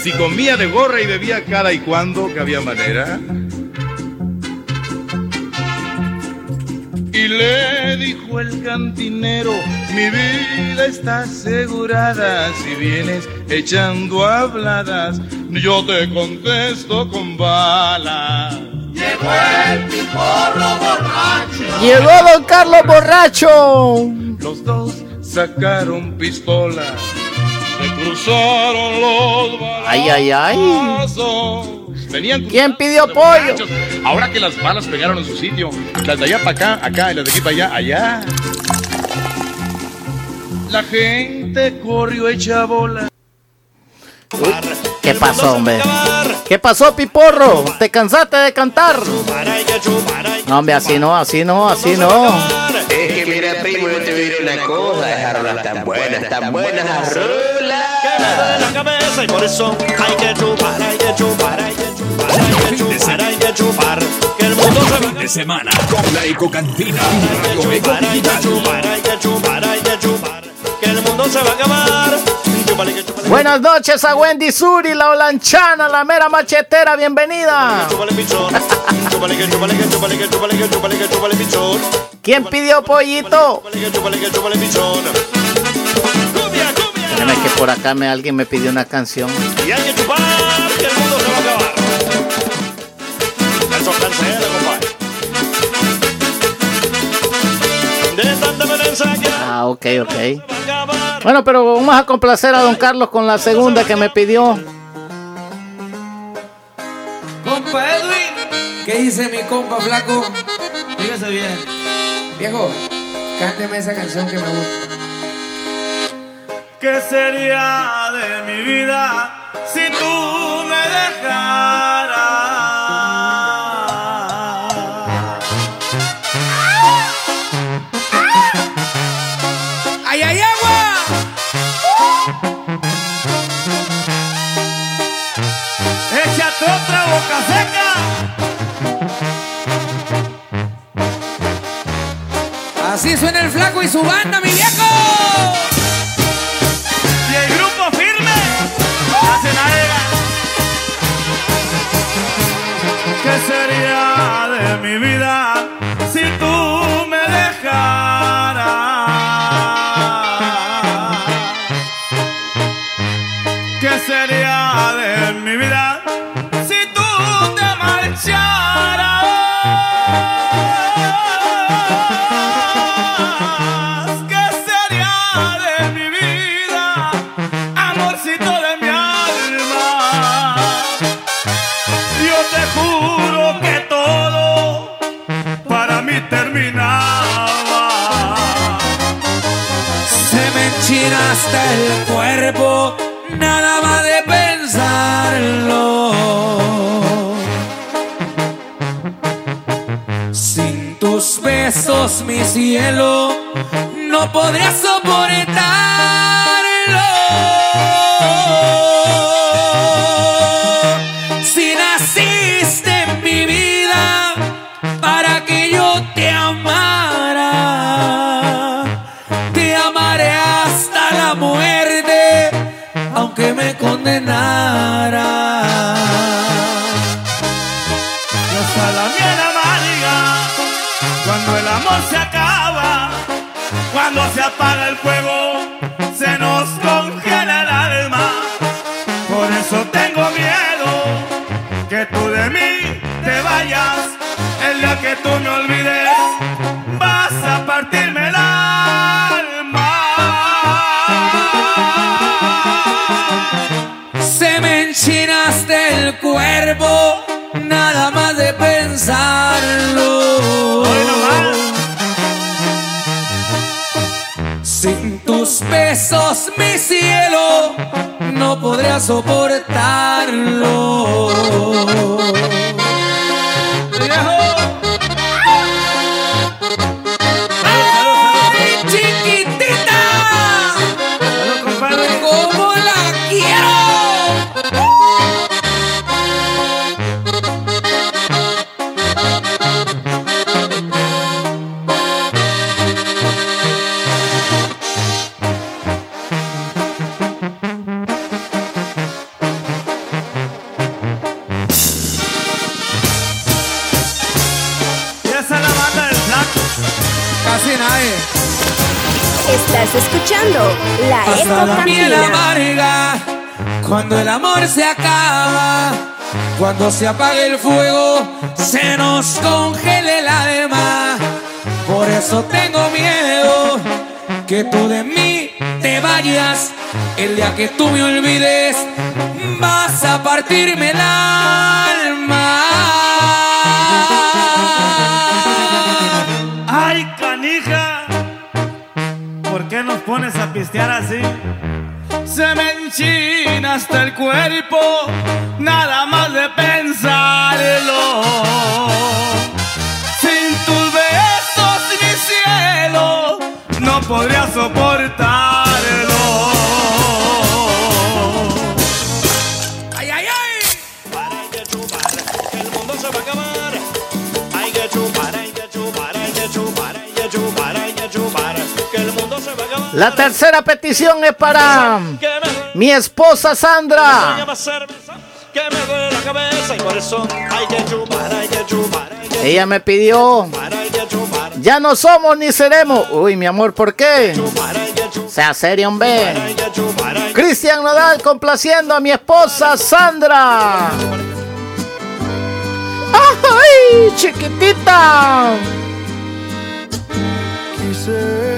si comía de gorra y bebía cada y cuando, que había manera. Y le dijo el cantinero, mi vida está asegurada, si vienes echando habladas, yo te contesto con balas. Llegó el piporro borracho. Llegó don Carlos borracho. Los dos sacaron pistolas, se cruzaron los Ay, ay, ay. balazos. Venían ¿Quién pidió pollo? Ahora que las balas pegaron en su sitio, las de allá para acá, acá, y las de aquí para allá, allá. La gente corrió hecha bola. ¿Qué pasó, hombre? ¿Qué pasó, Piporro? ¿Te cansaste de cantar? No, hombre, así no, así no, así no. Es que mira, primo, yo te voy a decir una cosa, esas rolas tan buenas, tan buenas, rolas. de la cabeza y por eso hay que chupar, hay que chupar, hay que chupar, hay que chupar, hay que chupar, que el mundo se va de semana con la Ecocantina. Radio Eco chupar, hay que Digital. chupar, hay que chupar, hay que chupar, que el mundo se va a acabar. Buenas noches a Wendy Suri, la olanchana, la mera machetera, bienvenida. ¿Quién pidió pollito? Espérame que por acá me, alguien me pidió una canción. Y hay que chupar, que el mundo se va a acabar. Eso cancela, compadre. De tanta violencia que Ah, ok, ok. Bueno, pero vamos a complacer a don Carlos con la segunda que me pidió. Compa Edwin, ¿qué dice mi compa flaco? Dígase bien. Viejo, cánteme esa canción que me gusta. ¿Qué sería de mi vida si tú boca seca. Así suena el flaco y su banda, mi viejo. Y el grupo firme hace. ¿Qué sería de mi vida si tú hasta el cuerpo, nada más de pensarlo. Sin tus besos, mi cielo, no podría soportarlo. Apaga el fuego, mi cielo, no podría soportarlo. Cuando se apague el fuego, se nos congele el alma. Por eso tengo miedo que tú de mí te vayas. El día que tú me olvides, vas a partirme el alma. Ay, canija, ¿por qué nos pones a pistear así? Se me enchina hasta el cuerpo, nada más de pensarlo. Sin tus besos, mi cielo, no podría soportarlo. Ay, ay, ay. La tercera petición es para mi esposa Sandra. Ella me pidió, ya no somos ni seremos. Uy, mi amor, ¿por qué? Sea serio, hombre. Cristian Nodal complaciendo a mi esposa Sandra. ¡Ay, chiquitita!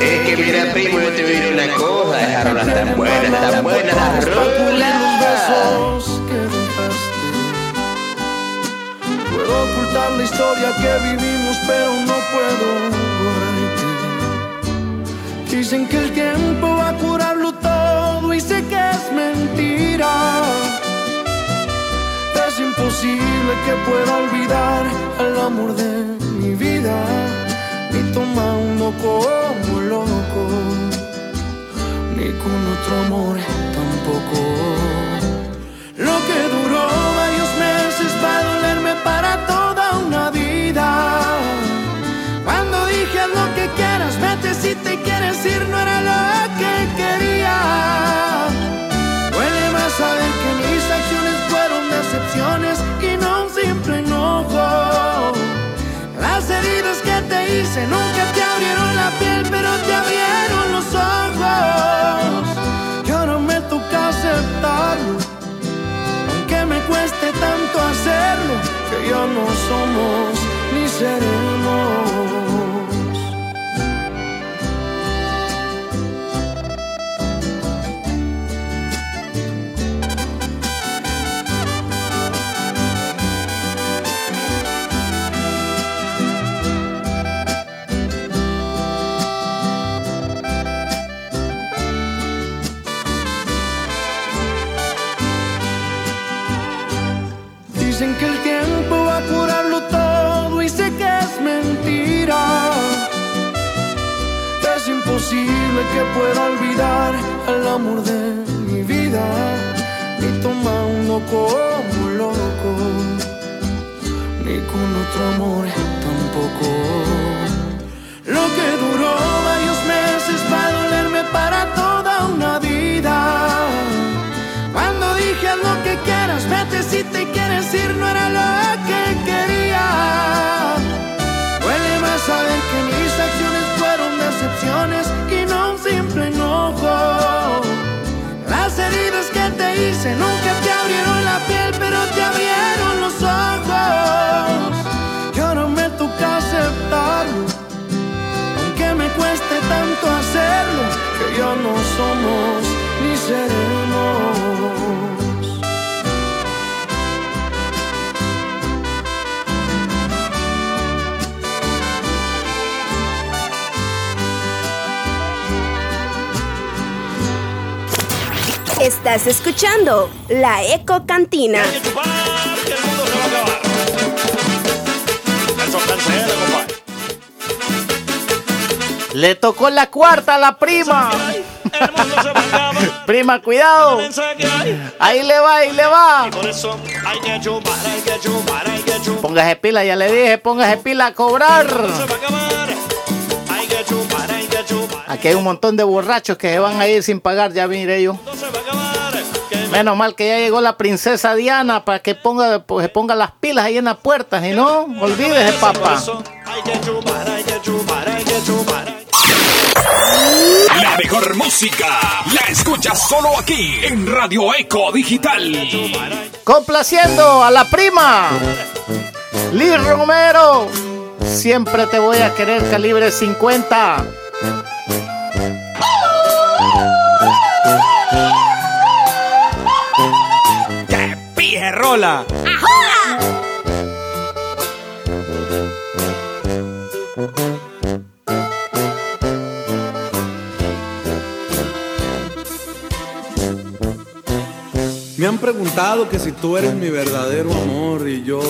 Es que mira, primo, yo te voy a decir una cosa. Es tan buena, tan buena la rola. Ocultar la historia que vivimos, pero no puedo borrarte. Dicen que el tiempo va a curarlo todo y sé que es mentira. Es imposible que pueda olvidar al amor de mi vida, ni tomando como loco, ni con otro amor tampoco. Lo que te quieres ir, no era lo que quería. Duele más saber que mis acciones fueron decepciones y no un simple enojo. Las heridas que te hice nunca te abrieron la piel, pero te abrieron los ojos. Y ahora me toca aceptarlo aunque me cueste tanto hacerlo, que ya no somos ni seremos. Que pueda olvidar al amor de mi vida, ni tomando como loco, ni con otro amor tampoco. Lo que duró varios meses va a dolerme para toda una vida. Cuando dije lo que quieras, vete si te quieres ir, no era lo que quería. Duele más saber que mis acciones fueron decepciones Estás escuchando La Eco Cantina. Le tocó la cuarta a la prima. prima, cuidado. Ahí le va, ahí le va. Póngase pila, ya le dije, póngase pila a cobrar. Aquí hay un montón de borrachos que se van a ir sin pagar, ya miré yo. Menos mal que ya llegó la princesa Diana para que ponga, pues, se ponga las pilas ahí en las puertas. Y no, olvídese, papá. La mejor música la escuchas solo aquí en Radio Eco Digital. Complaciendo a la prima. Liz Romero. Siempre te voy a querer calibre 50. Pije rola! Me han preguntado que si tú eres mi verdadero amor y yo,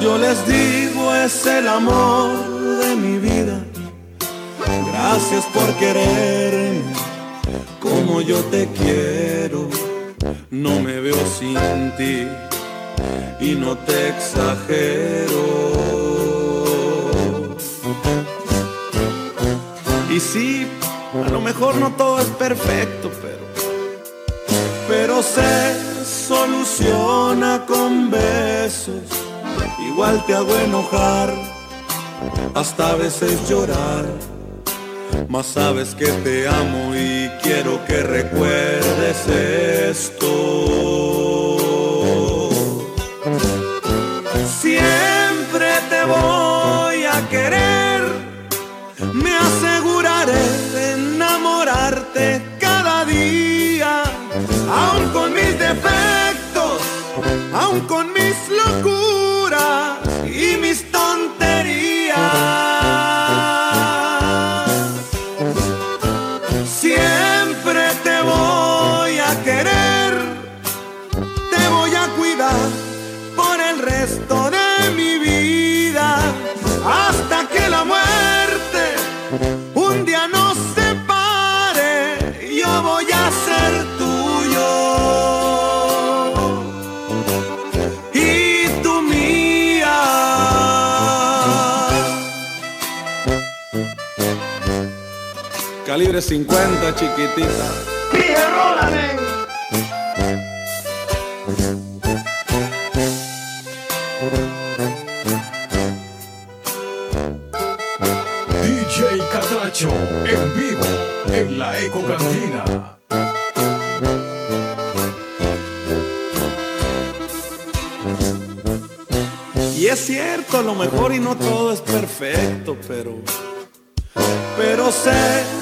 yo les digo es el amor de mi vida. Gracias por quererme como yo te quiero. No me veo sin ti y no te exagero. Y sí, A lo mejor no todo es perfecto, pero. Pero se soluciona con besos. Igual te hago enojar, hasta a veces llorar. Mas sabes que te amo y quiero que recuerdes esto. Siempre te voy a querer, me aseguraré de enamorarte cada día, aun con mis defectos, aun con mis locuras y mis tonterías. Calibre 50, chiquitita. DJ Catracho en vivo en la Eco Cantina. Y es cierto, a lo mejor y no todo es perfecto, pero pero se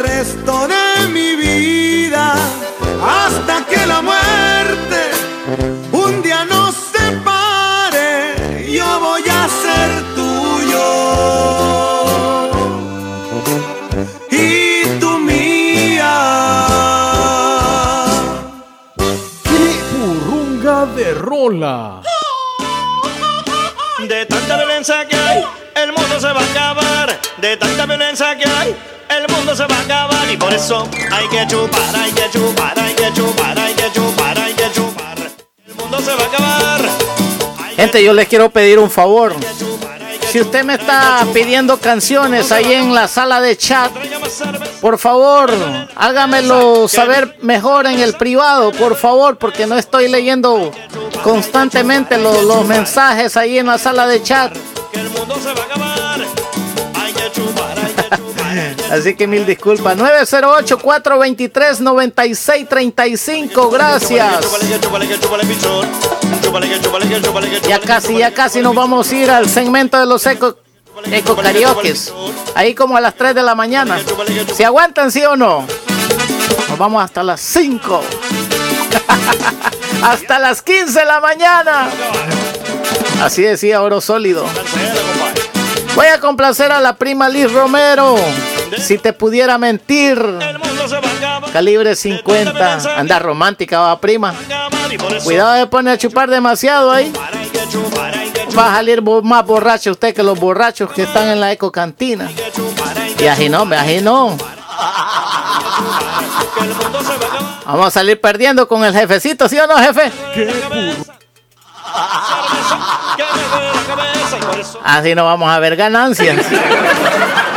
Resto de mi vida, hasta que la muerte un día nos separe, yo voy a ser tuyo y tú mía. Purrunga de rola. De tanta violencia que hay, el mundo se va a acabar. De tanta violencia que hay, el mundo se va a acabar. Y por eso hay que chupar, hay que chupar, hay que chupar, hay que chupar, hay que chupar. El mundo se va a acabar. Gente, yo les quiero pedir un favor. Si usted me está pidiendo canciones ahí en la sala de chat, por favor, hágamelo saber mejor en el privado, por favor, porque no estoy leyendo constantemente lo- los mensajes ahí en la sala de chat. Así que mil disculpas. 908-423-9635. Gracias. Ya casi, ya casi nos vamos a ir al segmento de los eco, eco karaokes. Ahí como a las 3 de la mañana. ¿Se aguantan, sí o no? Nos vamos hasta las 5. hasta las 15 de la mañana. Así decía Oro Sólido. Voy a complacer a la prima Liz Romero. Si te pudiera mentir. Calibre 50. Anda romántica, va prima. Cuidado de poner a chupar demasiado ahí. Va a salir más borracho usted que los borrachos que están en la eco cantina. Y así no, me. Vamos a salir perdiendo con el jefecito, ¿sí o no, jefe? Así no vamos a ver ganancias.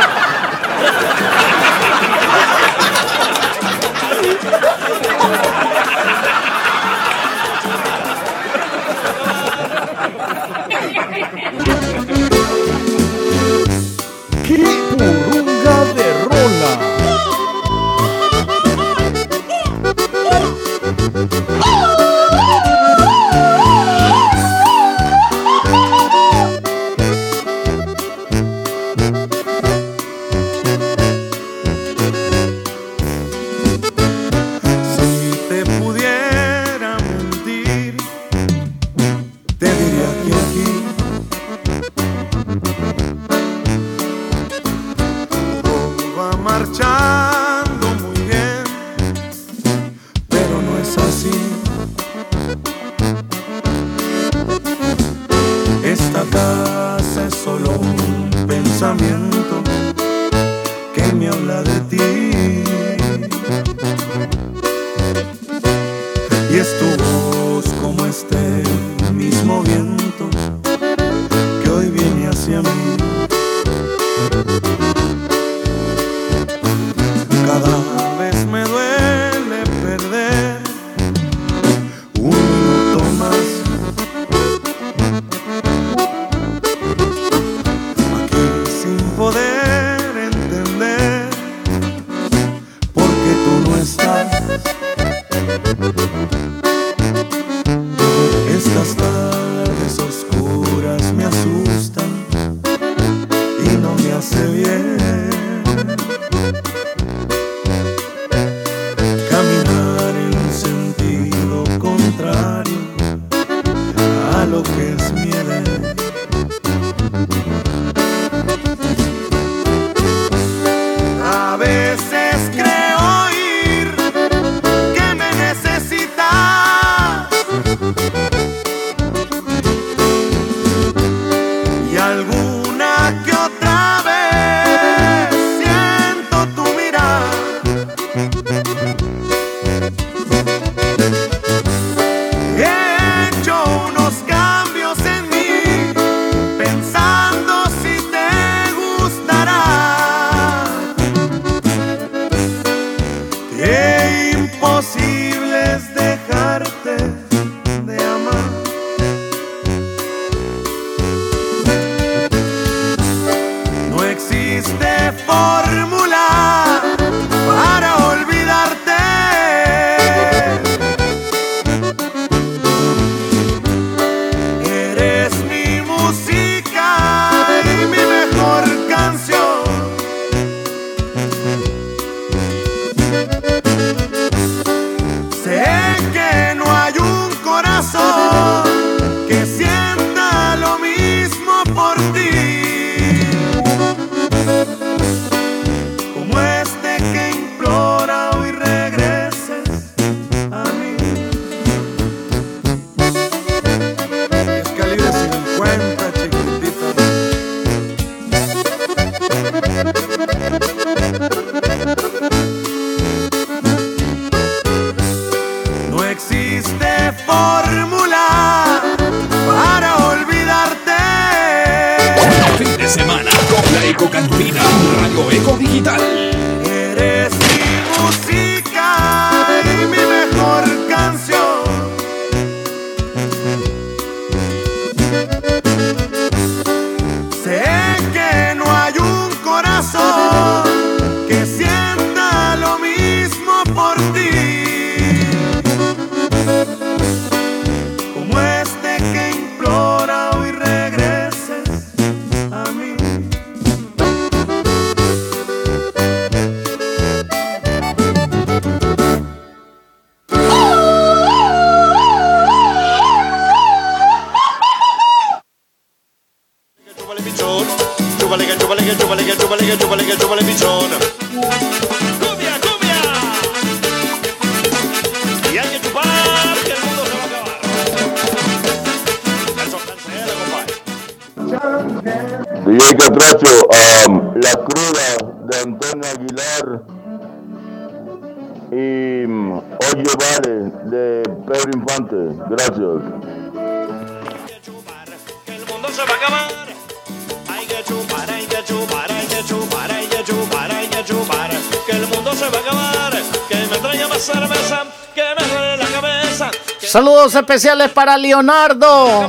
Especiales para Leonardo.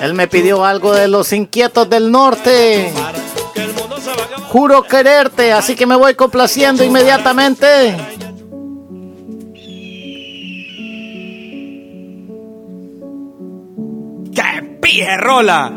Él me pidió algo de los inquietos del norte. Juro quererte, así que me voy complaciendo inmediatamente. ¡Qué pije rola!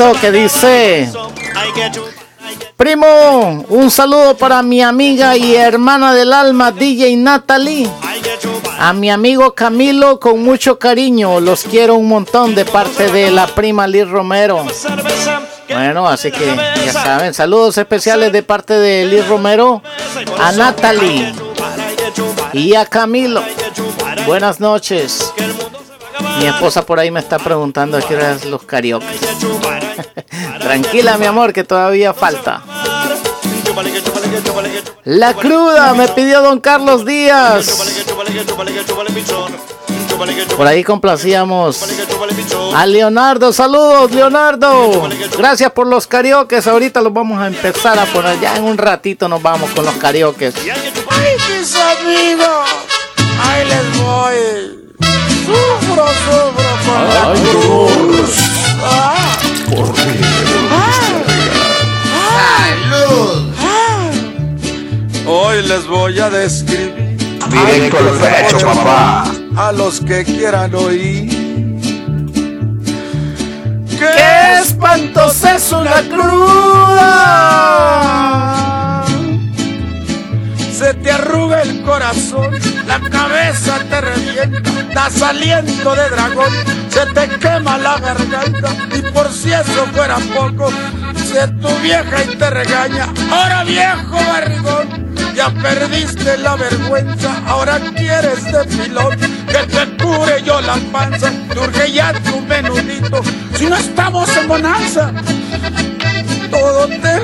A que dice, primo, un saludo para mi amiga y hermana del alma, DJ Natalie. A mi amigo Camilo con mucho cariño, los quiero un montón de parte de la prima Liz Romero. Bueno, así que ya saben, saludos especiales de parte de Liz Romero a Natalie y a Camilo. Buenas noches. Mi esposa por ahí me está preguntando a qué horas los karaoke. Tranquila, mi amor, que todavía falta. La cruda me pidió don Carlos Díaz. Por ahí complacíamos a Leonardo. Saludos, Leonardo. Gracias por los karaoke. Ahorita los vamos a empezar a poner. Ya en un ratito nos vamos con los karaoke. ¡Ay, mis amigos! ¡Ahí les voy! ¡Sufro, sufro con la cruz! ¡Ah! ¡Salud! Hoy les voy a describir Directo al pecho, papá. a los que quieran oír. ¡Qué espantosa es una cruda! Se te arruga el corazón, la cabeza te revienta, das aliento de dragón, se te quema la garganta y por si eso fuera poco, si tu vieja y te regaña, ahora viejo barrigón, ya perdiste la vergüenza, ahora quieres de pilón, que te cure yo la panza, te urge ya tu menudito, si no estamos en bonanza. Todo te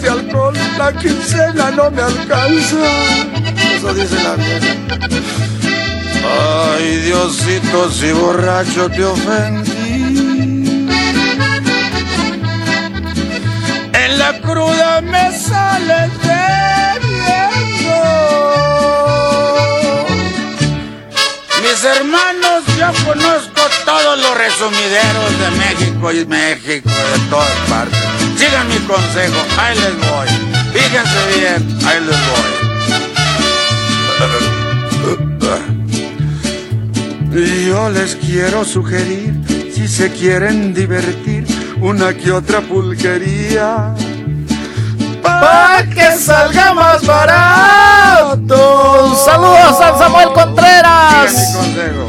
de alcohol, la quincena no me alcanza. Eso dice la vieja. Ay, Diosito, si borracho te ofendí. En la cruda me sale bebiendo. Mis hermanos, yo conozco todos los resumideros de México y México, de todas partes. Sigan mi consejo, ahí les voy. Fíjense bien, ahí les voy. Y Yo les quiero sugerir, si se quieren divertir, una que otra pulquería. Pa' que salga más barato. Saludos a Samuel Sigan mi Contreras. consejo.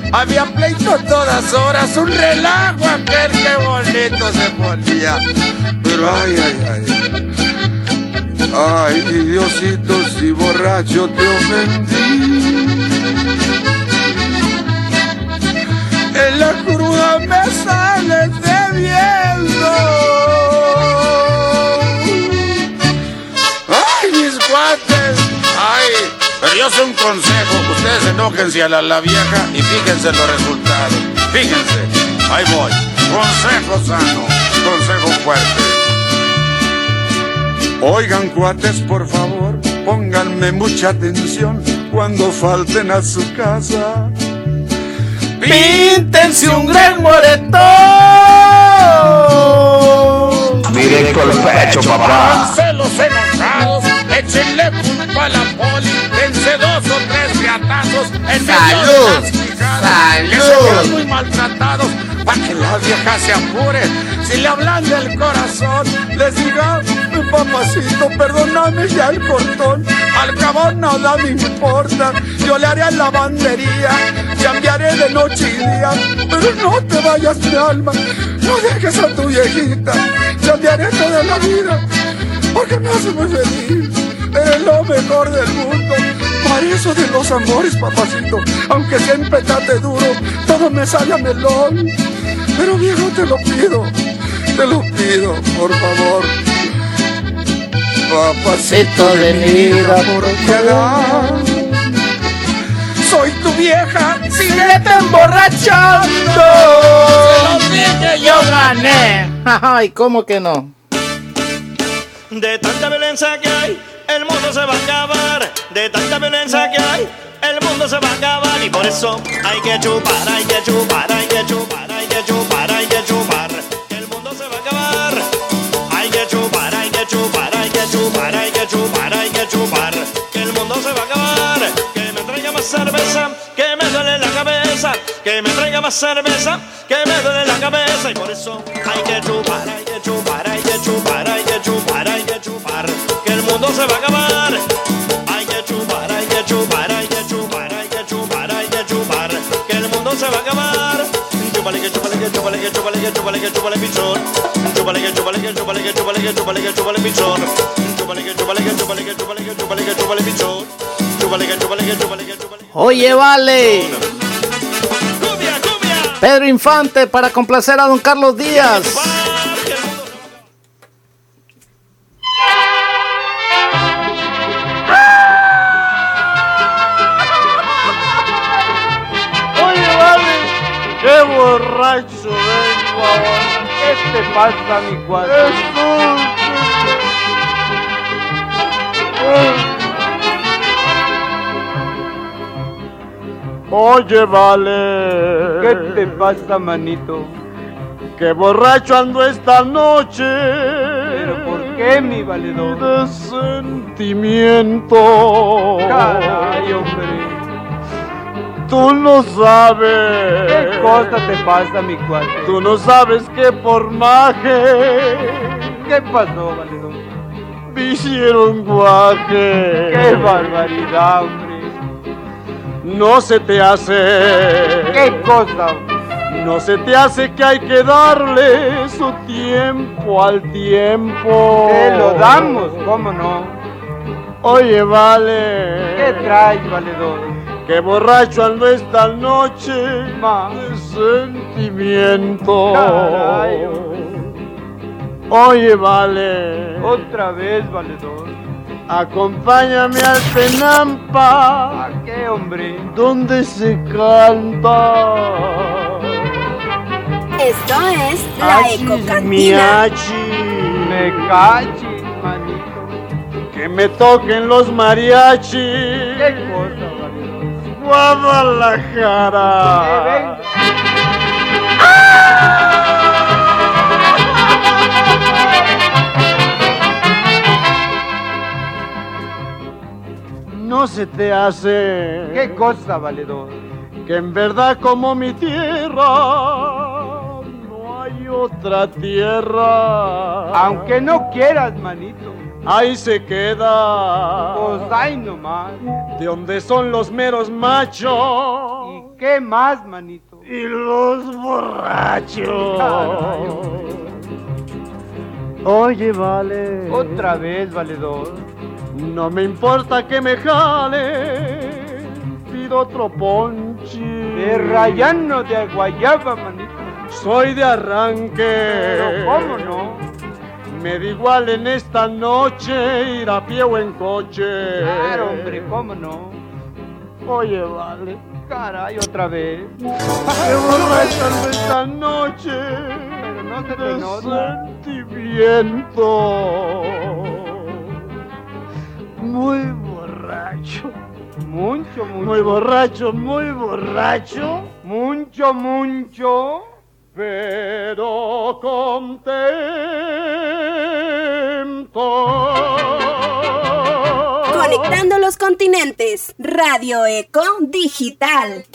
Había pleito todas horas, un relajo aquel que bonito se ponía. Pero ay, ay, ay. Ay, Diosito, si borracho te ofendí. En la cruda me sales debiendo. Pero yo sé un consejo. Ustedes enójense a la, la vieja y fíjense en los resultados. Fíjense. Ahí voy. Consejo sano. Consejo fuerte. Oigan, cuates, por favor, pónganme mucha atención cuando falten a su casa. Píntense un gran moretón. Directo al pecho, papá. Háganse los enojados, échenle culpa a la poli, tres en Salud, salud. muy maltratados, para que la vieja se apure. Si le hablan del corazón, les diga, mi papacito, perdóname ya el cortón, al cabo nada me importa, yo le haré lavandería, cambiaré de noche y día, pero no te vayas mi alma, no dejes a tu viejita, cambiaré toda la vida, porque me hace muy feliz, eres lo mejor del mundo. Para eso de los amores, papacito, aunque siempre trate duro, todo me sale a melón. Pero viejo, te lo pido, te lo pido, por favor. Papacito de mi vida, por piedad. Soy tu vieja, síguete emborrachando. Se los dije, yo gané. Ay, ¿cómo que no? De tanta violencia que hay, el mundo se va a acabar. De tanta violencia que hay, el mundo se va a acabar. Y por eso hay que chupar, hay que chupar, hay que chupar, hay que chupar, hay que chupar. El mundo se va a acabar. Hay que chupar, hay que chupar, hay que chupar, hay que chupar, hay que chupar. El mundo se va a acabar. Que me traiga más cerveza, que me duele la cabeza. Que me traiga más cerveza, que me duele la cabeza. Y por eso hay que chupar, hay que chupar, hay que chupar, hay que chupar, hay que chupar. Que el mundo se va a acabar. Hay que chupar, hay que chupar, hay que chupar, hay que chupar, hay que chupar. Que el mundo se va a acabar. Chúpale que chúpale que chúpale que chúpale que chúpale que chúpale pichón. Chúpale que chúpale que chúpale que chúpale que chúpale que chúpale pichón. Chúpale que chúpale que chúpale que chúpale que chúpale que chúpale pichón. Chúpale que chúpale que chúpale que chúpale Oye, vale. Pedro Infante para complacer a don Carlos Díaz. ¿Qué te pasa, mi cuate? Oye, vale. ¿Qué te pasa, manito? Que borracho ando esta noche. ¿Pero por qué, mi valedor? De sentimiento. Caray, hombre. Tú no sabes. ¿Qué cosa te pasa, mi cuate? Tú no sabes que por maje. ¿Qué pasó, valedor? Me hicieron guaje. ¡Qué barbaridad, hombre! No se te hace. ¿Qué cosa? No se te hace que hay que darle su tiempo al tiempo. Te lo damos, ¿cómo no? Oye, vale. ¿Qué traes, valedor? Que borracho ando esta noche de sentimiento. Caray. Oye, vale. Otra vez, valedor. Acompáñame al Penampa. ¿A qué, hombre? Donde se canta. Esto es la Ecocantina. miachi. Me cachis, manito. Que me toquen los mariachis. ¿Qué? Guadalajara. No se te hace ¿Qué cosa, valedor? que en verdad como mi tierra no hay otra tierra. Aunque no quieras, manito. Ahí se queda. Pues ahí nomás. De donde son los meros machos ¿Y qué más, manito? y los borrachos. Caray, Oye, vale. Otra vez, valedor. No me importa que me jale. Pido otro ponche. De rayano de guayaba, manito. Soy de arranque. Pero cómo no. Me da igual en esta noche ir a pie o en coche. Claro, hombre, cómo no. Oye, vale. Caray, otra vez. Ando esta noche. Pero no se te de nota. sentimiento. Muy borracho. Mucho, mucho. Muy borracho, muy borracho. Mucho, mucho. Pero contento. Conectando los continentes. Radio Eco Digital.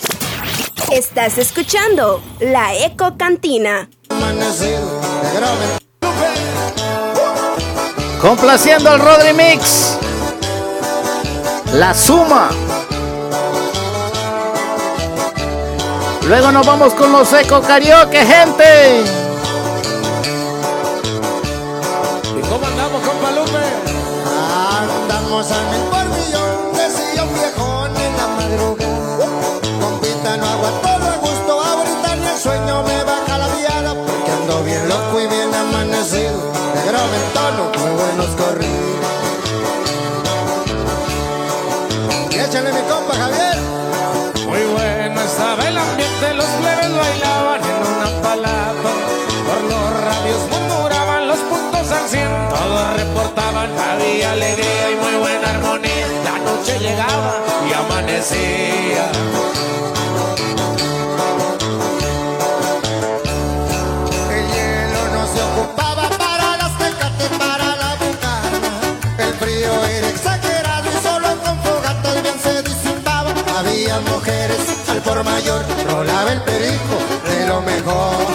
Estás escuchando la Eco Cantina. Complaciendo al Rodri Mix. La suma. Luego nos vamos con los Eco Karaoke, gente. ¿Y cómo andamos, compa Lupe? Andamos al El hielo no se ocupaba para las tecates, para la bucana. El frío era exagerado y solo con fogatas bien se disipaba. Había mujeres al por mayor, rolaba el perico de lo mejor.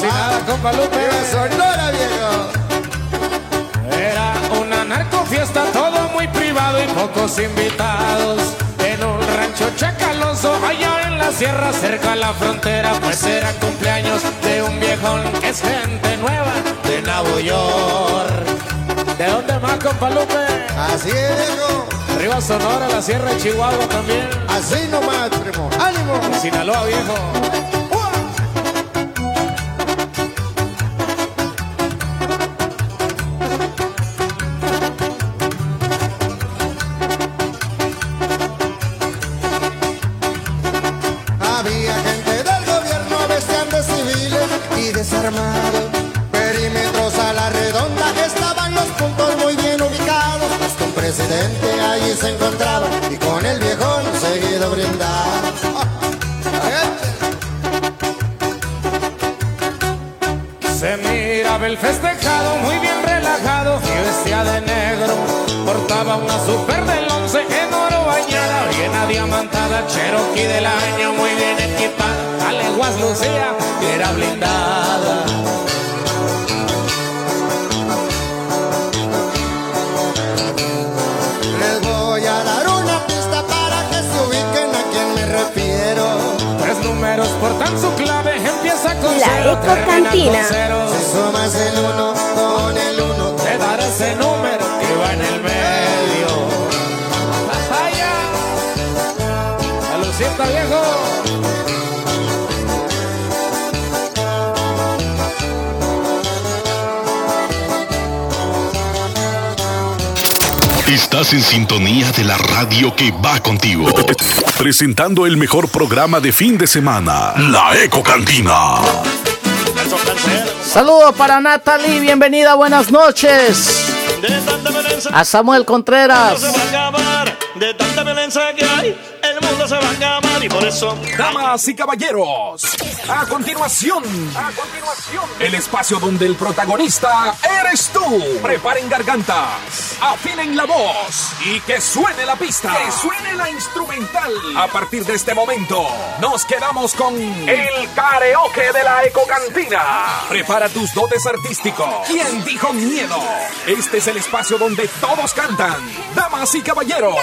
Sin nada, compa Lupe. ¡Viva Sonora, viejo! Pocos invitados. En un rancho chacaloso, allá en la sierra, cerca a la frontera, pues era cumpleaños de un viejón que es gente nueva de Nueva York. ¿De dónde más, compa Lupe? Así es, viejo. Arriba Sonora, la sierra de Chihuahua también. Así nomás, primo. ¡Ánimo! Sinaloa, viejo. Eco Cantina. Asomas el uno con el uno, te dará ese número que va en el medio. ¡Allá! ¡A lo sienta viejo! Estás en sintonía de la radio que va contigo. Presentando el mejor programa de fin de semana, La Eco Cantina. Saludos para Natalie, bienvenida, buenas noches. A Samuel Contreras. se va a acabar de tanta violencia que hay. El mundo se va a acabar y por eso. Damas y caballeros, a continuación, a continuación, el espacio donde el protagonista eres tú. Preparen gargantas, afinen la voz y que suene la pista, que suene la instrumental. A partir de este momento, nos quedamos con el karaoke de la Ecocantina. Prepara tus dotes artísticos. ¿Quién dijo miedo? Este es el espacio donde todos cantan. Damas y caballeros.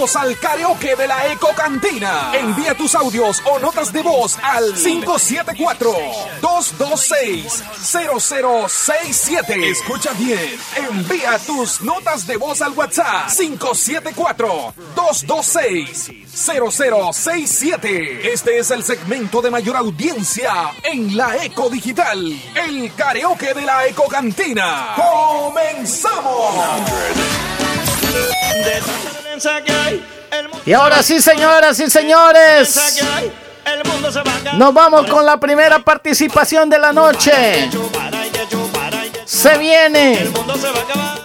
Al karaoke de la Eco Cantina. Envía tus audios o notas de voz al 574-226-0067. Escucha bien. Envía tus notas de voz al WhatsApp 574-226-0067. Este es el segmento de mayor audiencia en la Eco Digital. El karaoke de la Eco Cantina. ¡Comenzamos! Y ahora sí, señoras y señores. Nos vamos con la primera participación de la noche. Se viene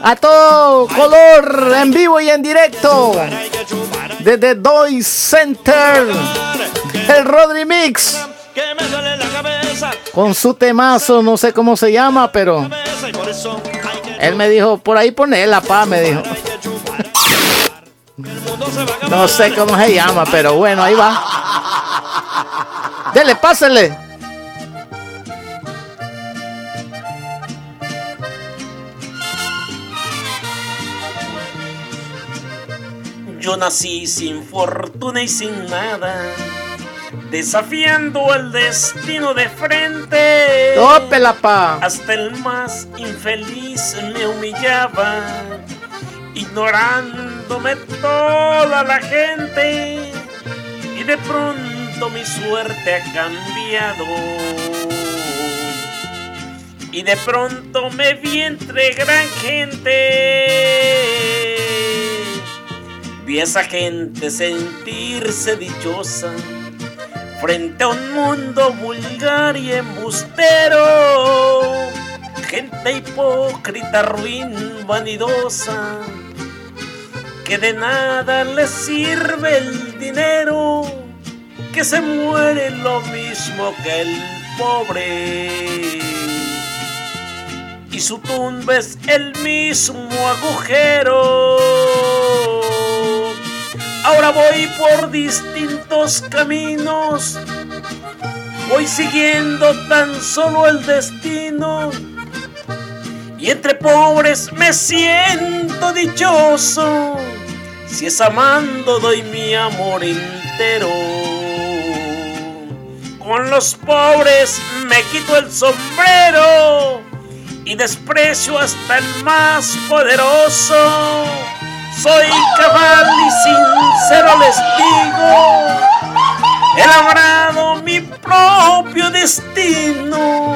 a todo color, en vivo y en directo. Desde Doy Center, el Rodri Mix. La. Con su temazo, no sé cómo se llama, pero él me dijo, por ahí ponela, pa, me dijo. No sé cómo se llama, pero bueno, ahí va. Dele, pásele. Yo nací sin fortuna y sin nada, desafiando el destino de frente. Tópela, pa. Hasta el más infeliz me humillaba, ignorándome toda la gente. Y de pronto mi suerte ha cambiado. Y de pronto me vi entre gran gente. Vi a esa gente sentirse dichosa frente a un mundo vulgar y embustero. Gente hipócrita, ruin, vanidosa, que de nada les sirve el dinero, que se muere lo mismo que el pobre. Y su tumba es el mismo agujero. Ahora voy por distintos caminos. Voy siguiendo tan solo el destino. Y entre pobres me siento dichoso. Si es amando doy mi amor entero. Con los pobres me quito el sombrero y desprecio hasta el más poderoso. Soy cabal y sincero les digo, he labrado mi propio destino.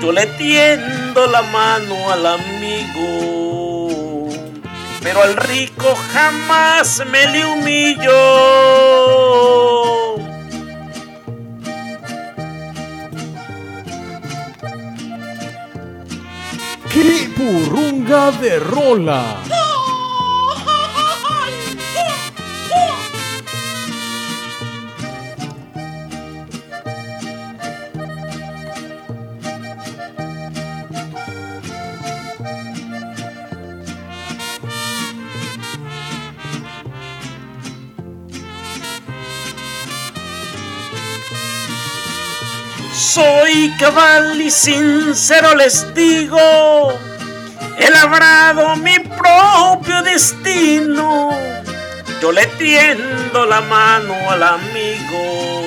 Yo le tiendo la mano al amigo, pero al rico jamás me le humillo. ¡Qué burrunga de rola! Soy cabal y sincero les digo, he labrado mi propio destino. Yo le tiendo la mano al amigo,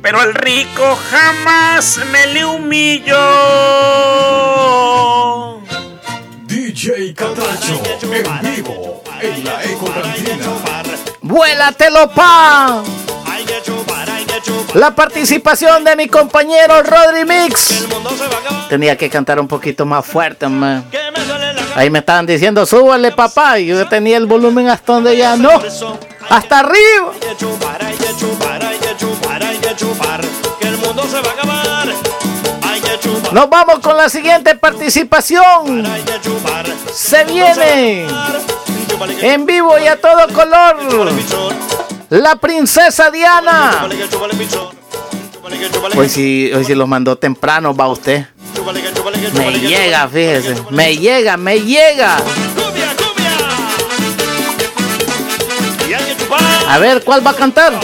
pero al rico jamás me le humillo. DJ Catracho en vivo en la Eco Cantina. ¡Vuélatelo, pa! La participación de mi compañero Rodri Mix. Tenía que cantar un poquito más fuerte, man. Ahí me estaban diciendo, súbale papá. Y yo tenía el volumen hasta donde ya no. Hasta arriba. Nos vamos con la siguiente participación. Se viene en vivo y a todo color. La princesa Diana. Hoy sí, hoy sí los mandó temprano, va usted. Me llega, fíjese. Me llega, me llega. A ver, ¿cuál va a cantar?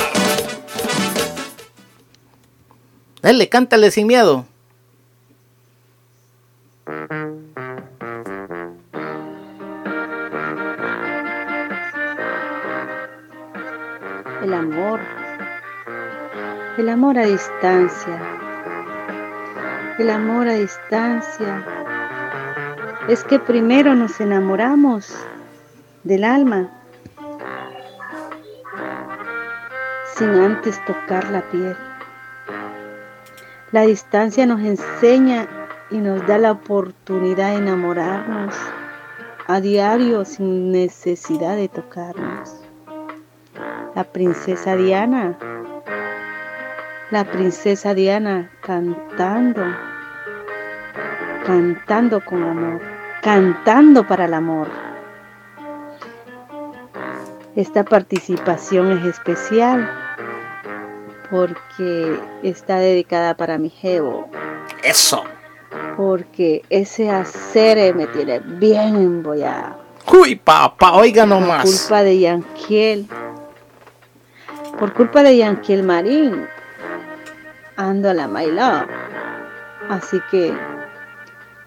Dale, cántale sin miedo. El amor. El amor a distancia. El amor a distancia. Es que primero nos enamoramos del alma sin antes tocar la piel. La distancia nos enseña y nos da la oportunidad de enamorarnos a diario sin necesidad de tocarnos. La princesa Diana, la princesa Diana cantando, cantando con amor, cantando para el amor. Esta participación es especial porque está dedicada para mi jevo. Eso. Porque ese hacer me tiene bien embollado. Uy, papá, oiga nomás. Culpa de Yanquiel. Por culpa de Yanquiel Marín. Ando a la maila. Así que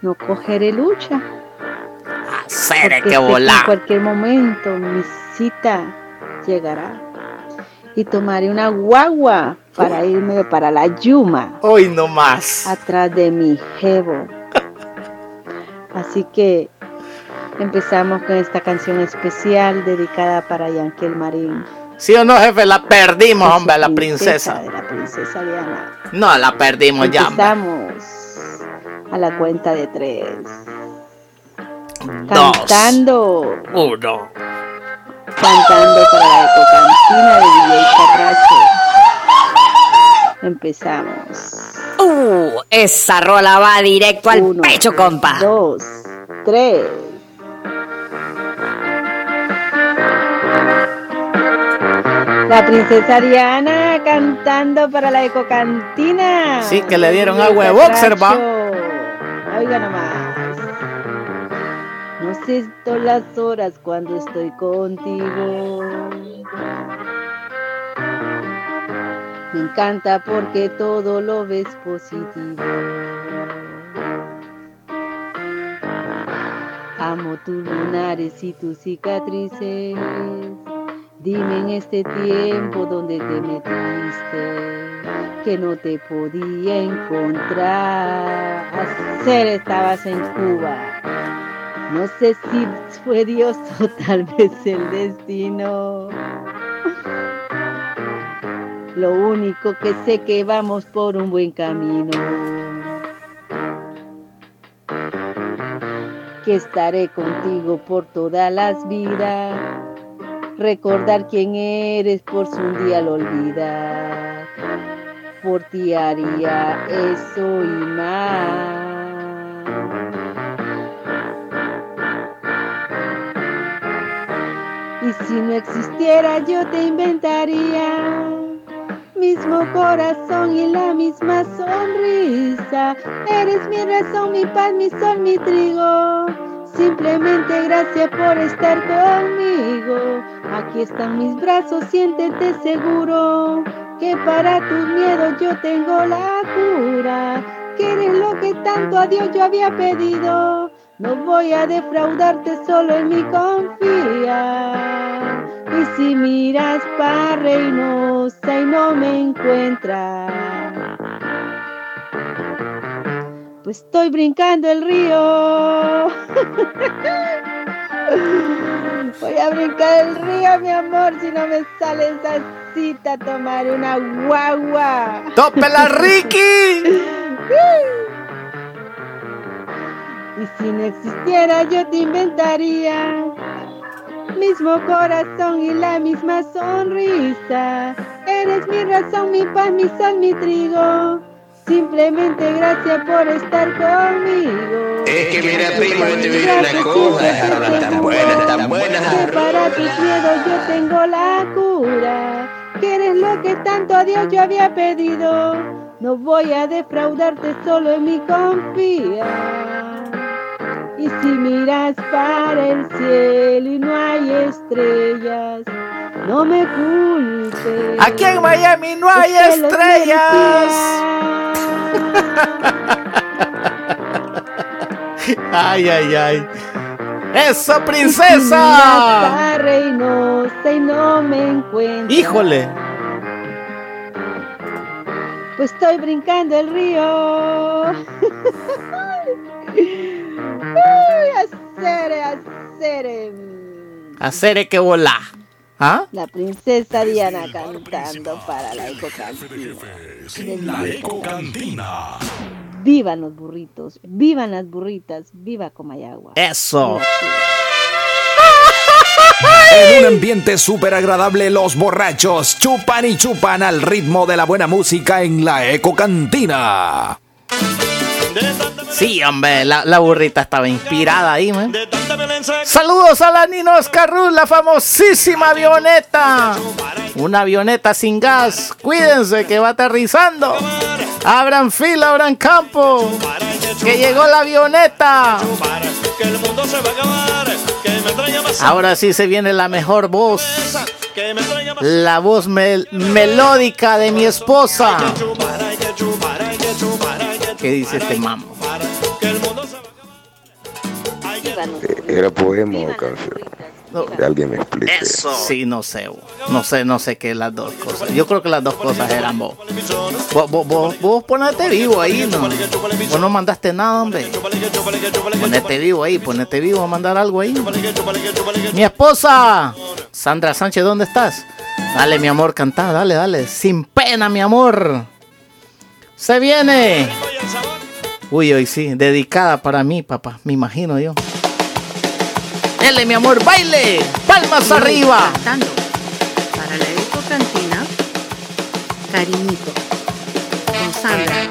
no cogeré lucha. Hacer que volar. En cualquier momento mi cita llegará y tomaré una guagua para irme para la Yuma. Hoy no más. Atrás de mi jevo. Así que empezamos con esta canción especial dedicada para Yankel Marín. ¿Sí o no, jefe? La perdimos, hombre, la princesa. De la princesa Diana. No, la perdimos ya. Empezamos a la cuenta de tres. Dos. Cantando. Uno. Cantando para la ecocantina de DJ Carracho. Empezamos. Uh, esa rola va directo al pecho, compa. Dos, tres. La princesa Diana cantando para la ecocantina. Sí, que le dieron agua de boxer, va. Oiga nomás. No siento las horas cuando estoy contigo. Me encanta porque todo lo ves positivo. Amo tus lunares y tus cicatrices. Dime en este tiempo donde te metiste, que no te podía encontrar. Hacer estabas en Cuba. No sé si fue Dios o tal vez el destino. Lo único que sé que vamos por un buen camino. Que estaré contigo por todas las vidas. Recordar quién eres por si un día lo olvidas. Por ti haría eso y más. Y si no existiera yo te inventaría mismo corazón y la misma sonrisa. Eres mi razón, mi paz, mi sol, mi trigo. Simplemente gracias por estar conmigo. Aquí están mis brazos, siéntete seguro. Que para tus miedos yo tengo la cura. Que eres lo que tanto a Dios yo había pedido. No voy a defraudarte, solo en mí confía. Y si miras para Reynosa y no me encuentras, estoy brincando el río. Voy a brincar el río, mi amor, si no me sale esa cita a tomar una guagua. ¡Tópela, Ricky! y si no existiera, yo te inventaría. Mismo corazón y la misma sonrisa. Eres mi razón, mi paz, mi sal, mi trigo. Simplemente gracias por estar conmigo. Es que mira, primo, yo te digo una cosa, dejaron tan buenas, tan buenas. Que para tus miedos yo tengo la cura. Que eres lo que tanto a Dios yo había pedido. No voy a defraudarte, solo en mi confía. Y si miras para el cielo y no hay estrellas, no me culpes. Aquí en Miami no hay Es que estrellas. Ay, ay, ay. ¡Eso, princesa! para Reynosa y no me encuentro. Híjole. Pues estoy brincando el río. Ay, acere, acere. Hacer que volá. ¿Ah? La princesa Diana cantando para la ecocantina. La Eco Cantina. Vivan los burritos, vivan las burritas, viva Comayagua. Eso. En un ambiente súper agradable, los borrachos chupan y chupan al ritmo de la buena música en la Eco Cantina. Sí, hombre, la, la burrita estaba inspirada ahí, man. Saludos a la Nino Oscarruz, la famosísima avioneta. Una avioneta sin gas. Cuídense que va aterrizando. Abran fila, abran campo. Que llegó la avioneta. Ahora sí se viene la mejor voz. La voz mel- melódica de mi esposa. ¿Qué dice este mamo? ¿Era poema o canción? Que alguien me explique. Sí, no sé. bo. No sé, no sé qué las dos cosas. Yo creo que las dos cosas eran vos. Vos, vos, vos, vos ponete vivo ahí, ¿no? Vos no mandaste nada, hombre. Ponete vivo ahí, ponete vivo a mandar algo ahí. Mi esposa, Sandra Sánchez, ¿dónde estás? Dale, mi amor, cantá, dale, dale. Sin pena, mi amor. Se viene. Uy, hoy sí, dedicada para mí, papá, me imagino yo. Dale, mi amor, baile. Palmas arriba. Cantando para la Eco Cantina, Cariñito, con Sandra.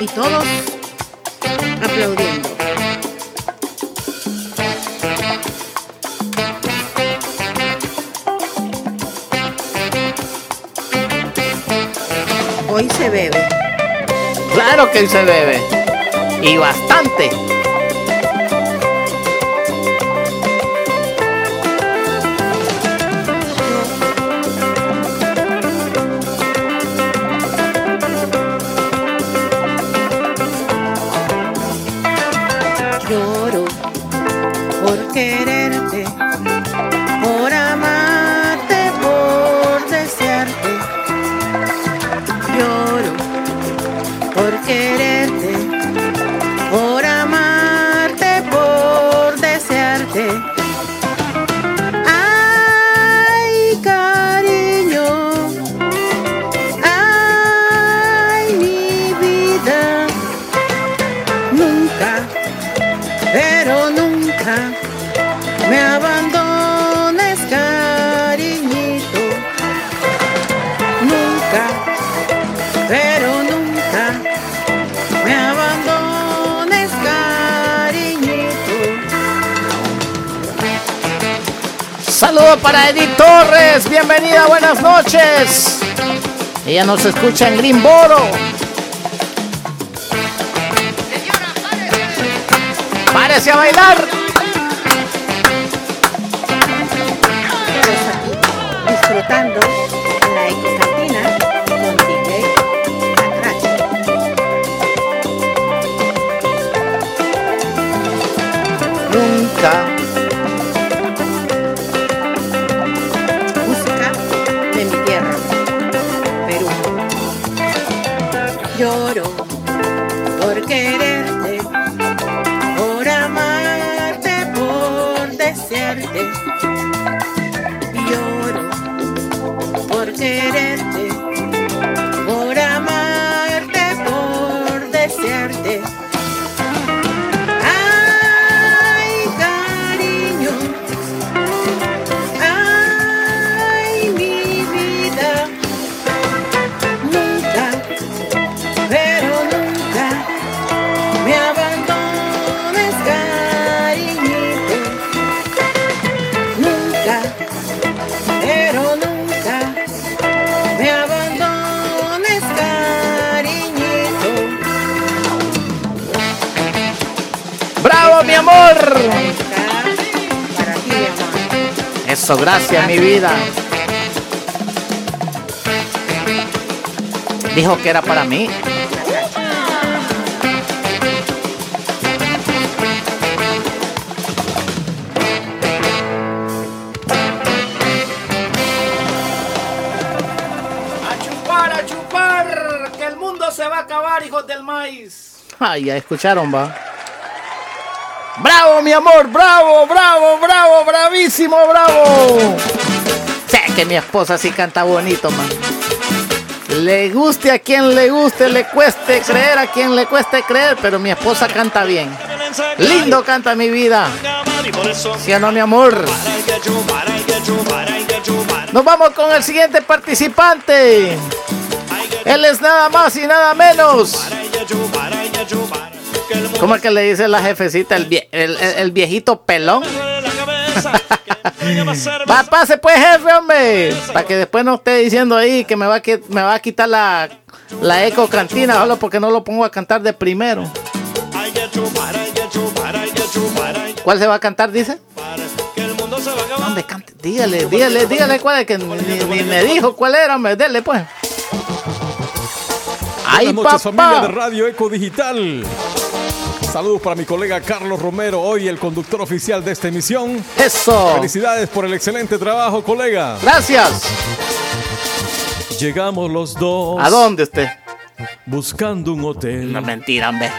Y todos aplaudiendo. Claro que se bebe. Y bastante. Bienvenida, buenas noches. Ella nos escucha en Greenboro. Párese a bailar. Disfrutando gracias, mi vida. Dijo que era para mí. A chupar, a chupar, que el mundo se va a acabar, hijos del maíz. Ay, ya escucharon, va. ¡Bravo, mi amor! ¡Bravo, bravo, bravo! ¡Bravísimo, bravo! Sé que mi esposa sí canta bonito, man. Le guste a quien le guste, le cueste creer a quien le cueste creer, pero mi esposa canta bien. Lindo canta mi vida. ¿Sí o no, mi amor? Nos vamos con el siguiente participante. Él es nada más y nada menos. ¿Cómo es que le dice la jefecita el, vie- el- el- el viejito pelón? Va, pase pues, jefe, hombre. Para que después no esté diciendo ahí que me va a, qui- me va a quitar la, la eco cantina solo porque no lo pongo a cantar de primero. ¿Cuál se va a cantar, dice? Hombre, cante, dígale, dígale, dígale cuál es, que ni, ni me dijo cuál era, hombre, dele pues. ¡Ay, Buenas noches, familia de papá! Radio Eco Digital. Saludos para mi colega Carlos Romero, hoy el conductor oficial de esta emisión. ¡Eso! Felicidades por el excelente trabajo, colega. Gracias. Llegamos los dos. ¿A dónde usted? Buscando un hotel. No, mentira, hombre.